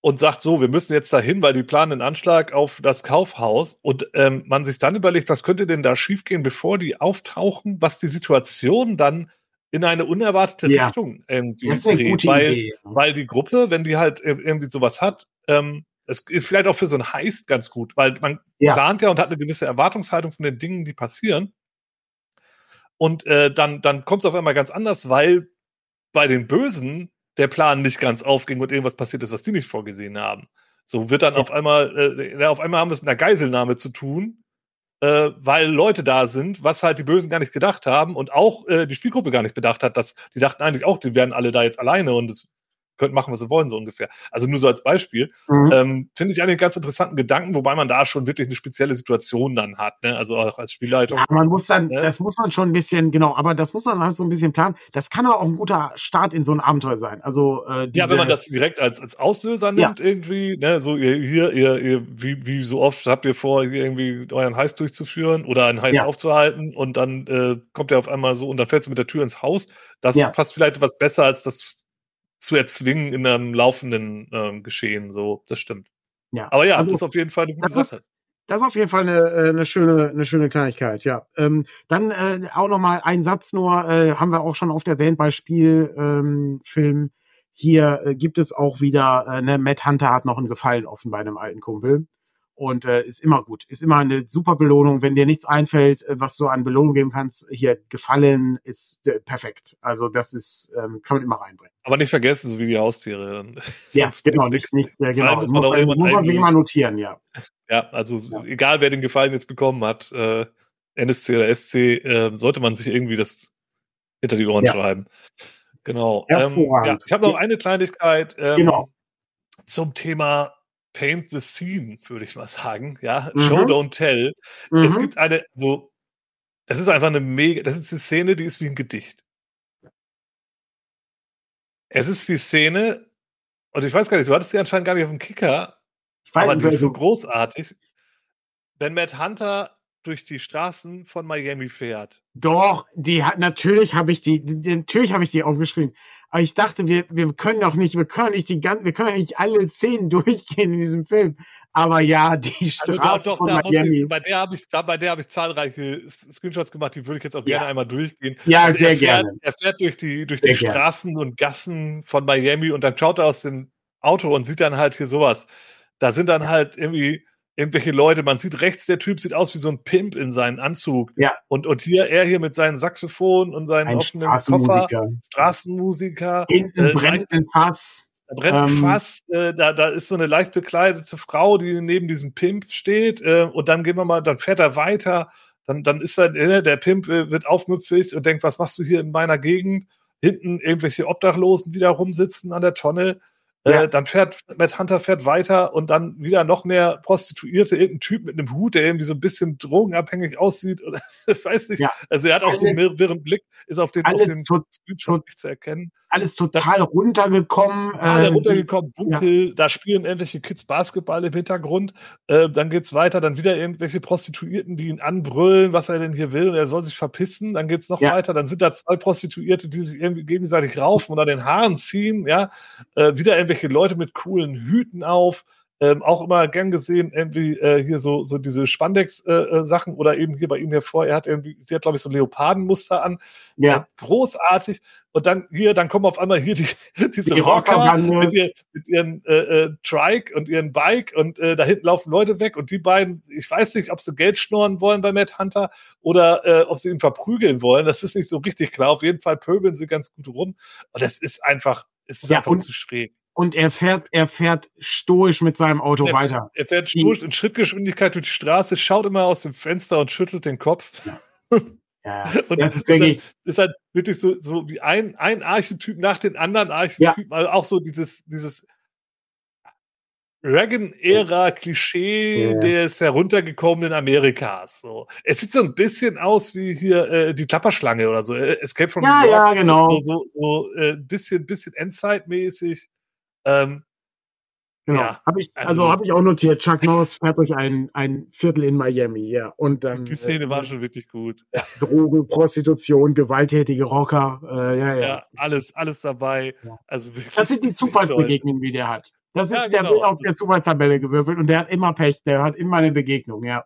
und sagt so, wir müssen jetzt dahin, weil die planen einen Anschlag auf das Kaufhaus und ähm, man sich dann überlegt, was könnte denn da schiefgehen, bevor die auftauchen, was die Situation dann in eine unerwartete ja. Richtung irgendwie
das ist
dreht, weil,
Idee.
weil die Gruppe, wenn die halt irgendwie sowas hat, ähm, es ist vielleicht auch für so ein Heist ganz gut, weil man ja. plant ja und hat eine gewisse Erwartungshaltung von den Dingen, die passieren. Und äh, dann, dann kommt es auf einmal ganz anders, weil bei den Bösen der Plan nicht ganz aufging und irgendwas passiert ist, was die nicht vorgesehen haben. So wird dann ja. auf einmal, äh, auf einmal haben wir es mit einer Geiselnahme zu tun, äh, weil Leute da sind, was halt die Bösen gar nicht gedacht haben und auch äh, die Spielgruppe gar nicht bedacht hat, dass die dachten eigentlich auch, die wären alle da jetzt alleine und es könnt machen, was sie wollen, so ungefähr. Also nur so als Beispiel. Mhm. Ähm, Finde ich einen ganz interessanten Gedanken, wobei man da schon wirklich eine spezielle Situation dann hat, ne? Also auch als Spielleitung. Ja,
man muss dann, ne? das muss man schon ein bisschen, genau, aber das muss man halt so ein bisschen planen. Das kann auch ein guter Start in so ein Abenteuer sein. Also
äh, diese, Ja, wenn man das direkt als, als Auslöser nimmt, ja. irgendwie, ne, so ihr, hier, ihr, ihr, wie, wie so oft habt ihr vor, irgendwie euren Heiß durchzuführen oder einen Heiß ja. aufzuhalten und dann äh, kommt er auf einmal so und dann fällt es mit der Tür ins Haus. Das passt vielleicht was besser als das zu erzwingen in einem laufenden ähm, Geschehen. So, das stimmt. Ja. Aber ja, also, das ist auf jeden Fall eine gute
Sache. Ist, das ist auf jeden Fall eine, äh, eine schöne, eine schöne Kleinigkeit, ja. Ähm, dann äh, auch nochmal ein Satz nur, äh, haben wir auch schon oft erwähnt bei Spielfilmen. Ähm, Hier äh, gibt es auch wieder, äh, ne, Matt Hunter hat noch einen Gefallen offen bei einem alten Kumpel und äh, ist immer gut. Ist immer eine super Belohnung. Wenn dir nichts einfällt, äh, was du an Belohnung geben kannst, hier gefallen ist äh, perfekt. Also das ist, ähm, kann man immer reinbringen.
Aber nicht vergessen, so wie die Haustiere.
Ja, genau, nicht, nicht, ja, genau. Das muss, man, muss man sich immer notieren, ja.
Ja, also ja. egal wer den Gefallen jetzt bekommen hat, äh, NSC oder SC, äh, sollte man sich irgendwie das hinter die Ohren ja. schreiben. Genau. Ähm, ja, ich habe noch eine Kleinigkeit ähm, genau. zum Thema Paint the Scene, würde ich mal sagen. Ja, mhm. Show Don't Tell. Mhm. Es gibt eine, so, das ist einfach eine mega, das ist die Szene, die ist wie ein Gedicht. Es ist die Szene, und ich weiß gar nicht, du hattest sie anscheinend gar nicht auf dem Kicker, ich weiß, aber die ist so großartig. Wenn Matt Hunter durch die Straßen von Miami fährt.
Doch, die hat natürlich habe ich die, die natürlich habe ich die aufgeschrieben. Aber ich dachte, wir, wir können doch nicht, wir können nicht die ganzen, wir können nicht alle Szenen durchgehen in diesem Film. Aber ja, die Straße also doch, von Miami.
Ich, bei der habe ich, da, bei der habe ich zahlreiche Screenshots gemacht, die würde ich jetzt auch ja. gerne einmal durchgehen.
Ja, also sehr er fährt, gerne.
Er fährt durch die, durch die Straßen und Gassen von Miami und dann schaut er aus dem Auto und sieht dann halt hier sowas. Da sind dann halt irgendwie irgendwelche Leute. Man sieht rechts, der Typ sieht aus wie so ein Pimp in seinen Anzug.
Ja.
Und, und hier, er hier mit seinem Saxophon und seinen ein offenen Koffer. Straßenmusiker.
Hinten äh, brennt ein Fass.
Da brennt ein ähm, Fass, äh, da, da ist so eine leicht bekleidete Frau, die neben diesem Pimp steht. Äh, und dann gehen wir mal, dann fährt er weiter. Dann, dann ist er, äh, der Pimp äh, wird aufmüpfig und denkt, was machst du hier in meiner Gegend? Hinten irgendwelche Obdachlosen, die da rumsitzen an der Tonne. Ja. Äh, dann fährt Matt Hunter fährt weiter und dann wieder noch mehr Prostituierte, irgendein Typ mit einem Hut, der irgendwie so ein bisschen drogenabhängig aussieht oder weiß nicht. Ja. Also er hat auch so einen wirren Blick, ist auf den,
auf den Screenshot nicht zu erkennen. Alles total runtergekommen.
Total äh, runtergekommen, dunkel, ja. da spielen endliche Kids Basketball im Hintergrund. Äh, dann geht's weiter, dann wieder irgendwelche Prostituierten, die ihn anbrüllen, was er denn hier will und er soll sich verpissen. Dann geht's noch ja. weiter, dann sind da zwei Prostituierte, die sich irgendwie gegenseitig raufen an den Haaren ziehen, ja. Äh, wieder irgendwelche Leute mit coolen Hüten auf. Ähm, auch immer gern gesehen, irgendwie äh, hier so, so diese Spandex-Sachen äh, äh oder eben hier bei ihm hervor. Er hat irgendwie, sie hat, glaube ich, so Leopardenmuster an. Ja. Äh, großartig. Und dann hier, dann kommen auf einmal hier die, diese die Rocker mit, ihr, mit ihren äh, äh, Trike und ihren Bike und äh, da hinten laufen Leute weg und die beiden, ich weiß nicht, ob sie Geld schnorren wollen bei Matt Hunter oder äh, ob sie ihn verprügeln wollen. Das ist nicht so richtig klar. Auf jeden Fall pöbeln sie ganz gut rum. Und das ist einfach, es ist ja, einfach zu schräg
und er fährt, er fährt stoisch mit seinem Auto
er,
weiter.
Er fährt stoisch in Schrittgeschwindigkeit durch die Straße, schaut immer aus dem Fenster und schüttelt den Kopf. Ja. Und das ist wirklich. Ist halt wirklich so, so wie ein, ein Archetyp nach den anderen Archetypen, ja. also auch so dieses, dieses Reagan-Ära-Klischee ja. des heruntergekommenen Amerikas. So. Es sieht so ein bisschen aus wie hier äh, die Klapperschlange oder so. Äh, Escape from
ja, New York. Ja, genau.
So, so, so äh, bisschen, bisschen Endzeit-mäßig. Ähm,
Genau, ja, habe ich, also, also habe ich auch notiert. Chuck Norris fährt durch ein, ein Viertel in Miami, ja. Und dann.
Die Szene äh, war schon wirklich gut.
Ja, Drogen, Prostitution, gewalttätige Rocker, äh, ja, ja. Ja,
alles, alles dabei. Also
wirklich, das sind die Zufallsbegegnungen, die der hat. Das ist ja, der genau. auf der Zufallstabelle gewürfelt und der hat immer Pech, der hat immer eine Begegnung, ja.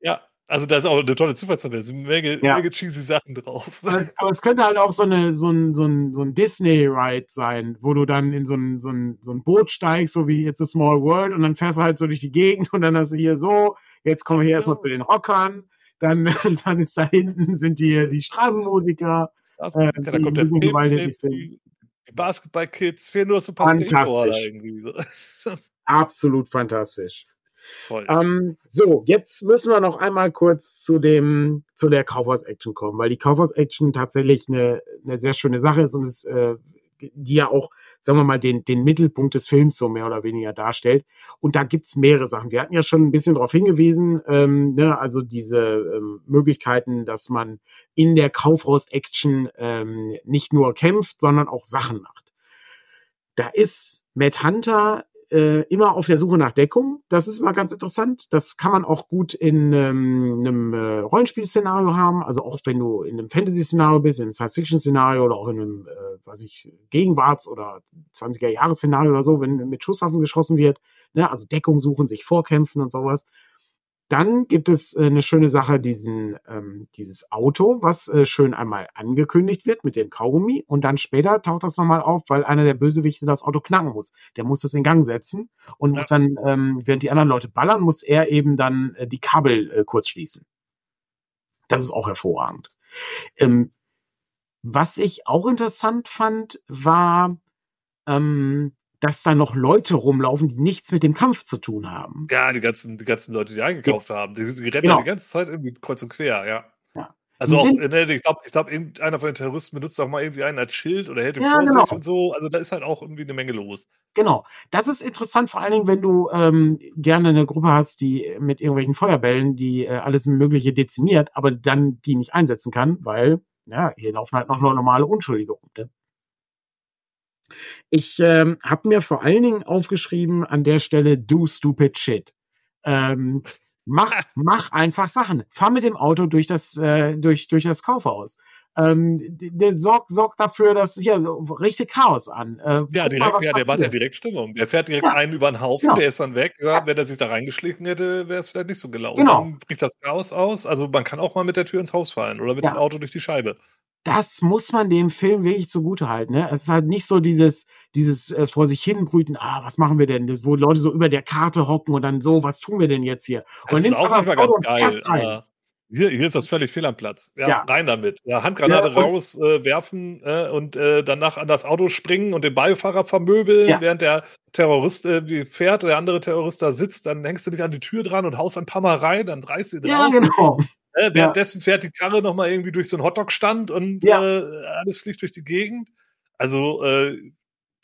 Ja, Also da ist auch eine tolle Zufallstabelle, sind Menge, ja. Menge cheesy Sachen drauf.
Aber, es könnte halt auch so, eine, so ein, so ein, so ein Disney-Ride sein, wo du dann in so ein, so, ein, so ein Boot steigst, so wie jetzt a Small World, und dann fährst du halt so durch die Gegend und dann hast du hier so, jetzt kommen wir hier erstmal zu den Rockern, dann, dann ist da hinten sind die, die Straßenmusiker. Straßenmusiker äh,
da kommt der Pimp, die, die Basketball-Kids, fehlen nur so ein paar
Fantastisch. irgendwie. Absolut fantastisch. Ähm, so, jetzt müssen wir noch einmal kurz zu dem, zu der Kaufhaus-Action kommen, weil die Kaufhaus-Action tatsächlich eine, eine sehr schöne Sache ist und es, äh, die ja auch, sagen wir mal, den, den Mittelpunkt des Films so mehr oder weniger darstellt. Und da gibt's mehrere Sachen. Wir hatten ja schon ein bisschen darauf hingewiesen, ähm, ne, also diese ähm, Möglichkeiten, dass man in der Kaufhaus-Action ähm, nicht nur kämpft, sondern auch Sachen macht. Da ist Matt Hunter äh, immer auf der Suche nach Deckung. Das ist immer ganz interessant. Das kann man auch gut in ähm, einem äh, Rollenspiel-Szenario haben. Also auch wenn du in einem Fantasy-Szenario bist, in einem Science-Fiction-Szenario oder auch in einem, äh, weiß ich, Gegenwarts- oder 20er-Jahres-Szenario oder so, wenn mit Schusswaffen geschossen wird. Ne? Also Deckung suchen, sich vorkämpfen und sowas. Dann gibt es äh, eine schöne Sache, diesen, ähm, dieses Auto, was äh, schön einmal angekündigt wird mit dem Kaugummi und dann später taucht das nochmal auf, weil einer der Bösewichte das Auto knacken muss. Der muss das in Gang setzen und ja. muss dann, ähm, während die anderen Leute ballern, muss er eben dann äh, die Kabel äh, kurz schließen. Das ist auch hervorragend. Ähm, was ich auch interessant fand, war, ähm, dass da noch Leute rumlaufen, die nichts mit dem Kampf zu tun haben.
Ja, die ganzen, die ganzen Leute, die eingekauft ja. haben, die, die rennen genau. die ganze Zeit irgendwie kreuz und quer, ja. ja. Also auch, ne, ich glaube, ich glaub, einer von den Terroristen benutzt auch mal irgendwie einen als Schild oder hält ihn ja, vor genau. sich und so. Also da ist halt auch irgendwie eine Menge los.
Genau. Das ist interessant, vor allen Dingen, wenn du ähm, gerne eine Gruppe hast, die mit irgendwelchen Feuerbällen, die äh, alles Mögliche dezimiert, aber dann die nicht einsetzen kann, weil, ja, hier laufen halt noch normale Unschuldige rum. Ne? Ich ähm, habe mir vor allen Dingen aufgeschrieben an der Stelle do stupid shit. Ähm, mach, mach einfach Sachen. Fahr mit dem Auto durch das, äh, durch, durch das Kaufhaus. Ähm, der sorgt, sorgt dafür, dass hier richtig Chaos an.
Äh, ja, direkt, ja, der macht ja direkt Stimmung. Der fährt direkt ja. einen über den Haufen, genau. der ist dann weg. Ja, wenn er sich da reingeschlichen hätte, wäre es vielleicht nicht so gelaufen. Genau. Dann bricht das Chaos aus. Also man kann auch mal mit der Tür ins Haus fallen oder mit ja. dem Auto durch die Scheibe
das muss man dem Film wirklich zugute halten. Ne? Es ist halt nicht so dieses, dieses äh, vor sich hinbrüten, ah, was machen wir denn? Wo Leute so über der Karte hocken und dann so, was tun wir denn jetzt hier? Und
das ist auch manchmal ganz geil. Hier, hier ist das völlig fehl am Platz. Ja, ja. rein damit. Ja, Handgranate ja, rauswerfen äh, äh, und äh, danach an das Auto springen und den Beifahrer vermöbeln, ja. während der Terrorist äh, fährt, der andere Terrorist da sitzt, dann hängst du dich an die Tür dran und haust ein paar Mal rein, dann reißt du ihn ja, raus. Genau. Äh, währenddessen fährt die Karre nochmal irgendwie durch so einen Hotdog-Stand und äh, alles fliegt durch die Gegend. Also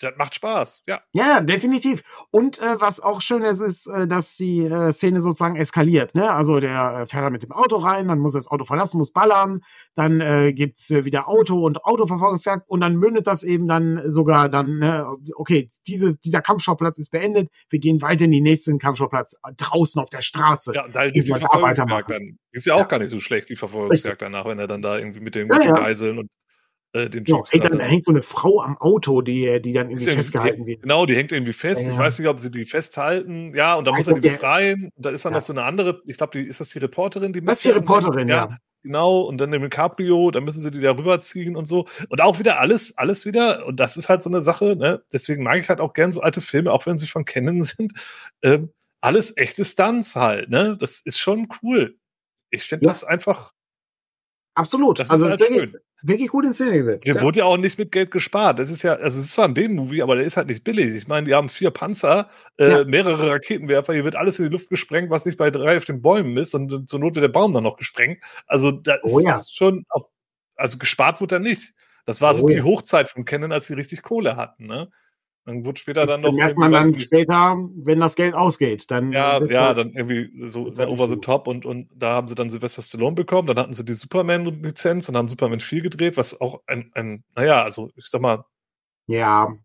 das macht Spaß, ja.
Ja, definitiv. Und äh, was auch schön ist, ist, äh, dass die äh, Szene sozusagen eskaliert. Ne? Also der äh, fährt da mit dem Auto rein, dann muss er das Auto verlassen, muss ballern, dann äh, gibt's äh, wieder Auto und Autoverfolgungsjagd und dann mündet das eben dann sogar dann, ne, okay, dieses, dieser Kampfschauplatz ist beendet, wir gehen weiter in den nächsten Kampfschauplatz äh, draußen auf der Straße.
Ja, da ist die Verfolgungsjagd dann. Ist ja auch ja. gar nicht so schlecht, die Verfolgungsjagd Richtig. danach, wenn er dann da irgendwie mit den, ja, Geiseln und
äh, den ja, ey, dann, da hängt so eine Frau am Auto, die, die dann irgendwie festgehalten wird.
Genau, die hängt irgendwie fest. Ja. Ich weiß nicht, ob sie die festhalten. Ja, und dann muss er die befreien. Und da ist dann noch so eine andere, ich glaube, die ist das die Reporterin, die
Das ist die Reporterin, ja. ja.
Genau, und dann im Cabrio, dann müssen sie die da rüberziehen und so. Und auch wieder alles, alles wieder, und das ist halt so eine Sache, ne? Deswegen mag ich halt auch gern so alte Filme, auch wenn sie von kennen sind. Ähm, alles echte Stunts halt, ne? Das ist schon cool. Ich finde das einfach.
Absolut.
Das also ist halt schön
wirklich gut in Szene gesetzt.
Der ja. wurde ja auch nicht mit Geld gespart. Das ist ja, also es ist zwar ein B-Movie, aber der ist halt nicht billig. Ich meine, die haben vier Panzer, äh, ja. mehrere Raketenwerfer, hier wird alles in die Luft gesprengt, was nicht bei drei auf den Bäumen ist und zur Not wird der Baum dann noch gesprengt. Also da oh, ist ja. schon, also gespart wurde er nicht. Das war oh, so die Hochzeit von Canon, als sie richtig Kohle hatten, ne? Dann wird später das dann noch.
merkt man dann später, wenn das Geld ausgeht. Dann
ja, ja, halt dann irgendwie so sehr over the top und, und da haben sie dann Sylvester Stallone bekommen. Dann hatten sie die Superman-Lizenz und haben Superman 4 gedreht, was auch ein, ein naja, also ich sag mal.
Ja.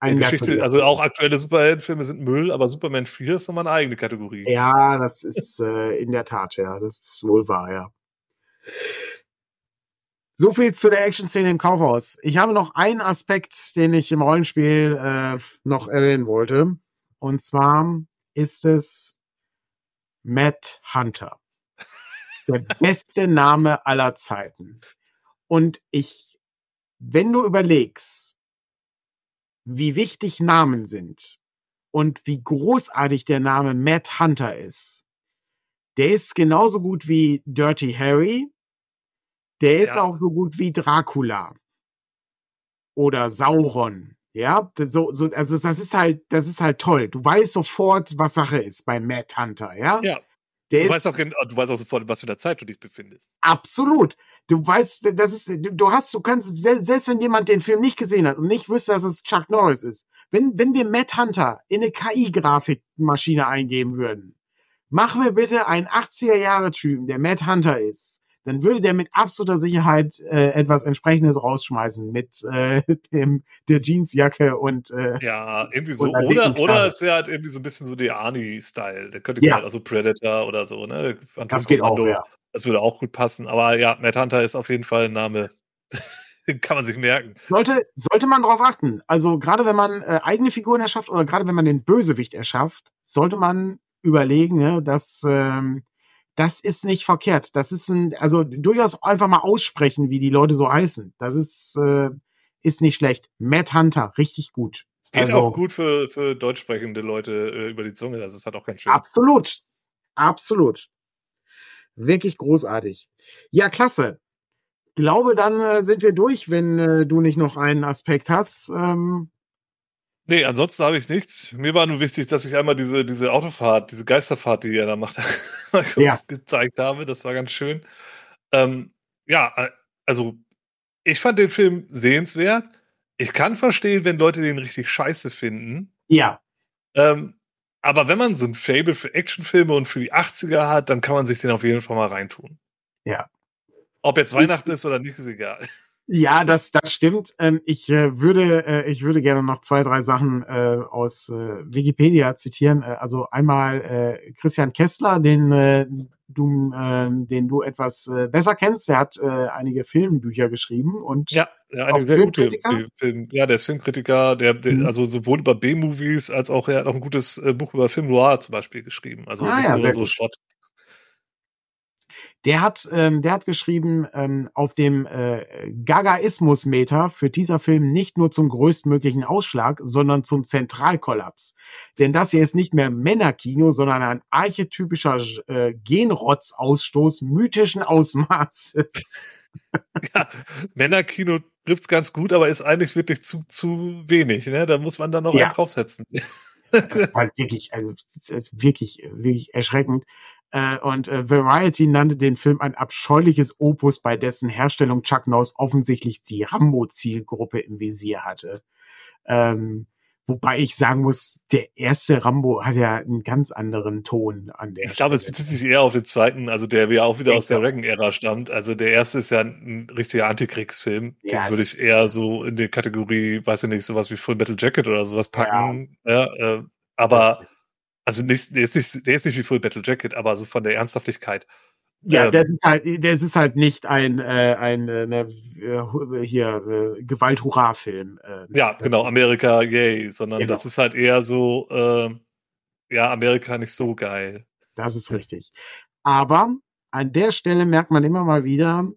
Eine Geschichte, also auch aktuelle Superheldenfilme sind Müll, aber Superman 4 ist nochmal eine eigene Kategorie.
Ja, das ist äh, in der Tat, ja. Das ist wohl wahr, ja. So viel zu der Action-Szene im Kaufhaus. Ich habe noch einen Aspekt, den ich im Rollenspiel äh, noch erwähnen wollte. Und zwar ist es Matt Hunter. der beste Name aller Zeiten. Und ich, wenn du überlegst, wie wichtig Namen sind und wie großartig der Name Matt Hunter ist, der ist genauso gut wie Dirty Harry, der ist ja. auch so gut wie Dracula oder Sauron. Ja, so, so, also das ist halt, das ist halt toll. Du weißt sofort, was Sache ist bei Matt Hunter, ja?
Ja. Der du, weißt auch, du weißt auch sofort, was für eine Zeit du dich befindest.
Absolut. Du weißt, das ist, du hast, du kannst, selbst wenn jemand den Film nicht gesehen hat und nicht wüsste, dass es Chuck Norris ist, wenn, wenn wir Matt Hunter in eine KI-Grafikmaschine eingeben würden, mach mir bitte einen 80er-Jahre-Typen, der Matt Hunter ist, dann würde der mit absoluter Sicherheit äh, etwas entsprechendes rausschmeißen mit äh, dem der Jeansjacke und
äh, ja irgendwie so oder oder es wäre halt irgendwie so ein bisschen so der Arnie-Style. Der könnte ja. halt also Predator oder so ne.
Phantom das geht Kommando, auch ja.
Das würde auch gut passen. Aber ja, Matt Hunter ist auf jeden Fall ein Name. Kann man sich merken.
Sollte, sollte man darauf achten. Also gerade wenn man äh, eigene Figuren erschafft oder gerade wenn man den Bösewicht erschafft, sollte man überlegen, ne, dass ähm, das ist nicht verkehrt. Das ist ein, also durchaus einfach mal aussprechen, wie die Leute so heißen. Das ist, äh, ist nicht schlecht. Matt Hunter, richtig gut.
Geht also, auch gut für, für deutsch sprechende Leute äh, über die Zunge. Das ist halt auch ganz schön.
Absolut. Absolut. Wirklich großartig. Ja, klasse. Glaube, dann äh, sind wir durch, wenn äh, du nicht noch einen Aspekt hast. Ähm,
Nee, ansonsten habe ich nichts. Mir war nur wichtig, dass ich einmal diese, diese Autofahrt, diese Geisterfahrt, die er da macht, mal kurz ja. gezeigt habe. Das war ganz schön. Ähm, ja, äh, also ich fand den Film sehenswert. Ich kann verstehen, wenn Leute den richtig scheiße finden.
Ja.
Ähm, aber wenn man so ein Fable für Actionfilme und für die 80er hat, dann kann man sich den auf jeden Fall mal reintun.
Ja.
Ob jetzt Weihnachten ist oder nicht, ist egal.
Ja, das, das stimmt. Ähm, ich äh, würde, äh, ich würde gerne noch zwei, drei Sachen äh, aus Wikipedia zitieren. Also einmal Christian Kessler, den du, äh, den du etwas besser kennst. Der hat einige Filmbücher geschrieben und
ja, ja einige sehr gute Film, ja, der ist Filmkritiker, der, der mhm. also sowohl über B-Movies als auch er hat auch ein gutes Buch über Film Noir zum Beispiel geschrieben. Also
ah,
nicht
ja,
nur so Schrott.
Der hat, ähm, der hat geschrieben, ähm, auf dem äh, Gagaismus-Meter führt dieser Film nicht nur zum größtmöglichen Ausschlag, sondern zum Zentralkollaps. Denn das hier ist nicht mehr Männerkino, sondern ein archetypischer äh, Genrotzausstoß mythischen Ausmaßes.
ja, Männerkino trifft's ganz gut, aber ist eigentlich wirklich zu, zu wenig. Ne? Da muss man dann noch ja. einen draufsetzen.
Das ist halt wirklich, also das ist wirklich, wirklich erschreckend. Äh, und äh, Variety nannte den Film ein abscheuliches Opus, bei dessen Herstellung Chuck Norris offensichtlich die Rambo-Zielgruppe im Visier hatte. Ähm, wobei ich sagen muss, der erste Rambo hat ja einen ganz anderen Ton an der.
Ich glaube, es bezieht sich eher auf den zweiten, also der ja auch wieder ich aus der Reagan-Ära stammt. Also der erste ist ja ein richtiger Antikriegsfilm. Ja, den würde ich eher so in die Kategorie, weiß ich nicht, sowas wie Full Metal Jacket oder sowas packen. Ja, ja äh, aber also nicht, der ist nicht, der ist nicht wie Full Battle Jacket, aber so von der Ernsthaftigkeit.
Ja, ähm, der ist halt, der ist halt nicht ein, äh, ein äh, ne, äh, hier äh, Gewalt-Hurra-Film.
Äh, ja, genau, Amerika, yay, sondern genau. das ist halt eher so, äh, ja, Amerika nicht so geil.
Das ist richtig. Aber an der Stelle merkt man immer mal wieder,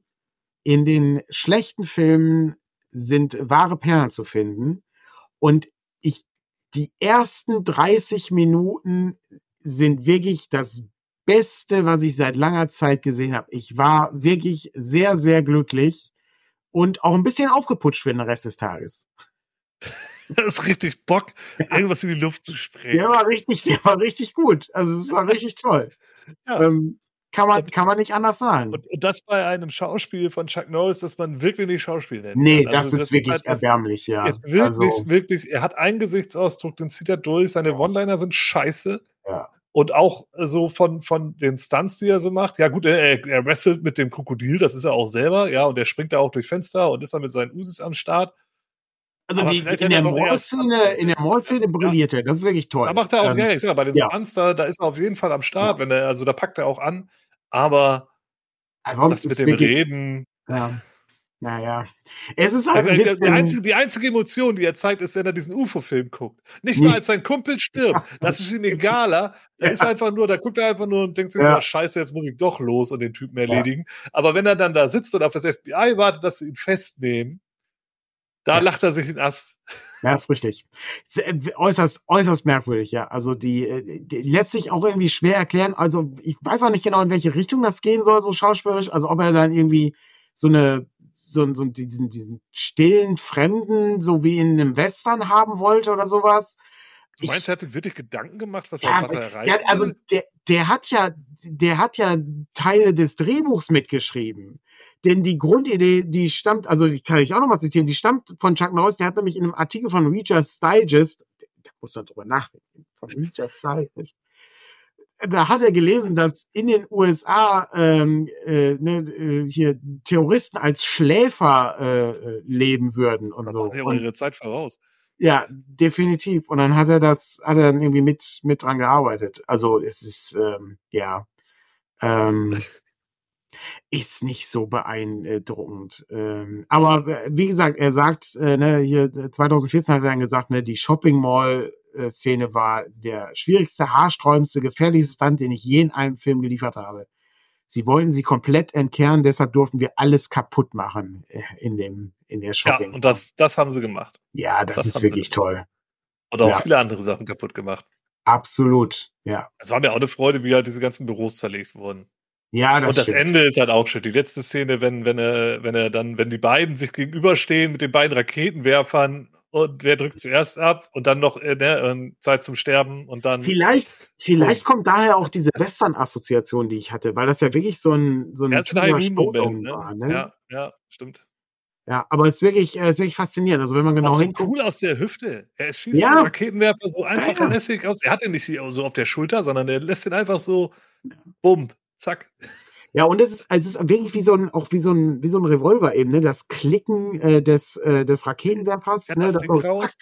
in den schlechten Filmen sind wahre Perlen zu finden. Und ich die ersten 30 Minuten sind wirklich das Beste, was ich seit langer Zeit gesehen habe. Ich war wirklich sehr, sehr glücklich und auch ein bisschen aufgeputscht für den Rest des Tages.
Das ist richtig Bock, irgendwas in die Luft zu sprengen.
Der war richtig, der war richtig gut. Also es war richtig toll. Ja. Ähm, kann man, kann man nicht anders sagen.
Und, und, das bei einem Schauspiel von Chuck Norris, das man wirklich nicht Schauspiel nennt.
Nee, also das ist das wirklich halt, erbärmlich, ja.
Ist wirklich, also, wirklich, er hat einen Gesichtsausdruck, den zieht er durch, seine One-Liner sind scheiße.
Ja.
Und auch so von, von den Stunts, die er so macht. Ja, gut, er, er wrestelt mit dem Krokodil, das ist er auch selber, ja, und er springt da auch durch Fenster und ist dann mit seinen Usis am Start.
Also die, in, der Mall-Szene, in der Mall-Szene brilliert er, das ist wirklich toll.
Da macht er auch, ähm, ja, ich sag, bei den ja. Stunts, da, da ist er auf jeden Fall am Start, ja. wenn er, also da packt er auch an aber
also, das
mit dem wirklich, Reden.
Ja. Naja. Es ist halt.
Ein bisschen, die, einzige, die einzige Emotion, die er zeigt, ist, wenn er diesen UFO-Film guckt. Nicht mal, als sein Kumpel stirbt. Das ist ihm egaler. Er ja. ist einfach nur, da guckt er einfach nur und denkt sich ja. so, scheiße, jetzt muss ich doch los und den Typen erledigen. Ja. Aber wenn er dann da sitzt und auf das FBI wartet, dass sie ihn festnehmen, da lacht er sich den Ast.
Ja, ist richtig. Äußerst, äußerst merkwürdig, ja. Also die, äh, die lässt sich auch irgendwie schwer erklären. Also ich weiß auch nicht genau, in welche Richtung das gehen soll, so schauspielerisch. Also ob er dann irgendwie so eine so, so diesen, diesen stillen Fremden, so wie in einem Western haben wollte oder sowas.
Du meinst, er hat sich wirklich Gedanken gemacht, was, ja, er, was er erreicht
ja, Also der, der hat ja, der hat ja Teile des Drehbuchs mitgeschrieben. Denn die Grundidee, die stammt, also die kann ich auch nochmal zitieren, die stammt von Chuck Norris, der hat nämlich in einem Artikel von Reader's Digest, der muss da drüber nachdenken, von Reader's Digest, da hat er gelesen, dass in den USA ähm, äh, ne, äh, hier Terroristen als Schläfer äh, äh leben würden und so.
Ja, ihre Zeit voraus.
Ja, definitiv. Und dann hat er das, hat er dann irgendwie mit mit dran gearbeitet. Also es ist ähm, ja ähm, ist nicht so beeindruckend. Ähm, aber äh, wie gesagt, er sagt, äh, ne, hier 2014 hat er dann gesagt, ne, die Shopping Mall Szene war der schwierigste, haarsträubendste, gefährlichste Stand, den ich je in einem Film geliefert habe. Sie wollten sie komplett entkernen, deshalb durften wir alles kaputt machen äh, in dem in der Shopping.
Ja, und das das haben sie gemacht.
Ja, das, das ist wirklich toll.
Und auch ja. viele andere Sachen kaputt gemacht.
Absolut, ja.
Es war mir auch eine Freude, wie halt diese ganzen Büros zerlegt wurden.
Ja,
das Und das stimmt. Ende ist halt auch schön. Die letzte Szene, wenn, wenn er, wenn er dann, wenn die beiden sich gegenüberstehen mit den beiden Raketenwerfern und wer drückt zuerst ab und dann noch äh, ne, Zeit zum Sterben und dann.
Vielleicht, vielleicht oh. kommt daher auch diese Western-Assoziation, die ich hatte, weil das ja wirklich so ein so ein
ja, Moment, ne? war. Ne? Ja, ja, stimmt.
Ja, aber es ist wirklich, es ist wirklich faszinierend. Also wenn man genau
auch
so hinguckt.
cool aus der Hüfte. Er schießt ja. den Raketenwerfer so einfach ja. lässig aus. Er hat ihn nicht so auf der Schulter, sondern er lässt ihn einfach so, bumm, zack.
Ja, und es ist, also es ist wirklich wie so ein, auch wie so ein, wie so ein Revolver eben, ne? Das Klicken äh, des, äh, des Raketenwerfers, ja, ne? Das so, zack,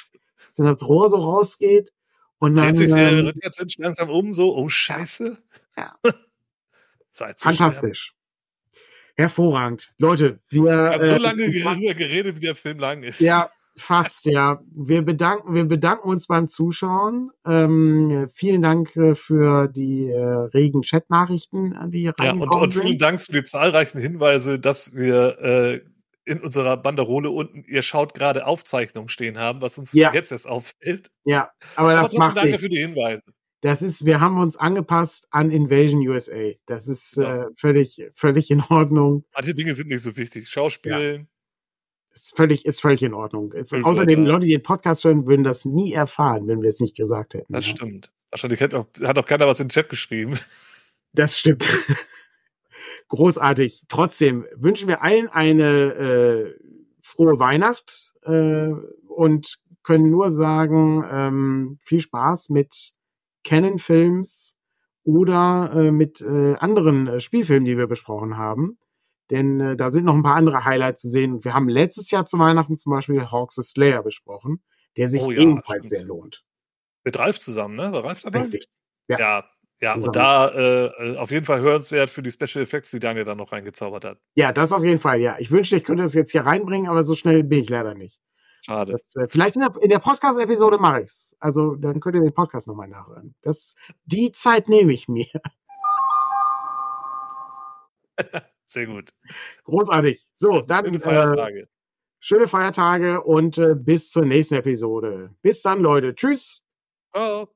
dass das Rohr so rausgeht. Und dann.
sich der ähm, Rüttger langsam um, so, oh Scheiße.
Ja. Fantastisch. Hervorragend. Leute, wir. Ich
habe so äh, lange darüber geredet, wie der Film lang ist.
Ja, Fast, ja. Wir bedanken, wir bedanken uns beim Zuschauen. Ähm, vielen Dank äh, für die äh, regen Chat-Nachrichten, äh, die hier
ja, und, und vielen Dank für die zahlreichen Hinweise, dass wir äh, in unserer Banderole unten, ihr schaut gerade Aufzeichnungen stehen haben, was uns ja. jetzt erst auffällt.
Ja, aber das aber macht
Danke für die Hinweise.
Das ist, wir haben uns angepasst an Invasion USA. Das ist ja. äh, völlig, völlig in Ordnung.
Manche Dinge sind nicht so wichtig. Schauspielen,
ist völlig, ist völlig in Ordnung. Ist, außerdem. Leute, die den Podcast hören, würden das nie erfahren, wenn wir es nicht gesagt hätten.
Das ja. stimmt. Wahrscheinlich hat auch, hat auch keiner was in den Chat geschrieben.
Das stimmt. Großartig. Trotzdem wünschen wir allen eine äh, frohe Weihnacht äh, und können nur sagen, ähm, viel Spaß mit Canon-Films oder äh, mit äh, anderen äh, Spielfilmen, die wir besprochen haben denn äh, da sind noch ein paar andere Highlights zu sehen. Und wir haben letztes Jahr zu Weihnachten zum Beispiel Hawks the Slayer besprochen, der sich oh, ja, ebenfalls sehr lohnt.
Mit Ralf zusammen, ne? War Ralf dabei? Richtig. Ja, ja, ja und da äh, auf jeden Fall hörenswert für die Special Effects, die Daniel dann noch reingezaubert hat.
Ja, das auf jeden Fall, ja. Ich wünschte, ich könnte das jetzt hier reinbringen, aber so schnell bin ich leider nicht.
Schade.
Das, äh, vielleicht in der, in der Podcast-Episode mache ich es. Also dann könnt ihr den Podcast nochmal nachhören. Das, die Zeit nehme ich mir.
Sehr gut.
Großartig. So, dann schöne Feiertage. Äh, schöne Feiertage und äh, bis zur nächsten Episode. Bis dann, Leute. Tschüss.
Ciao.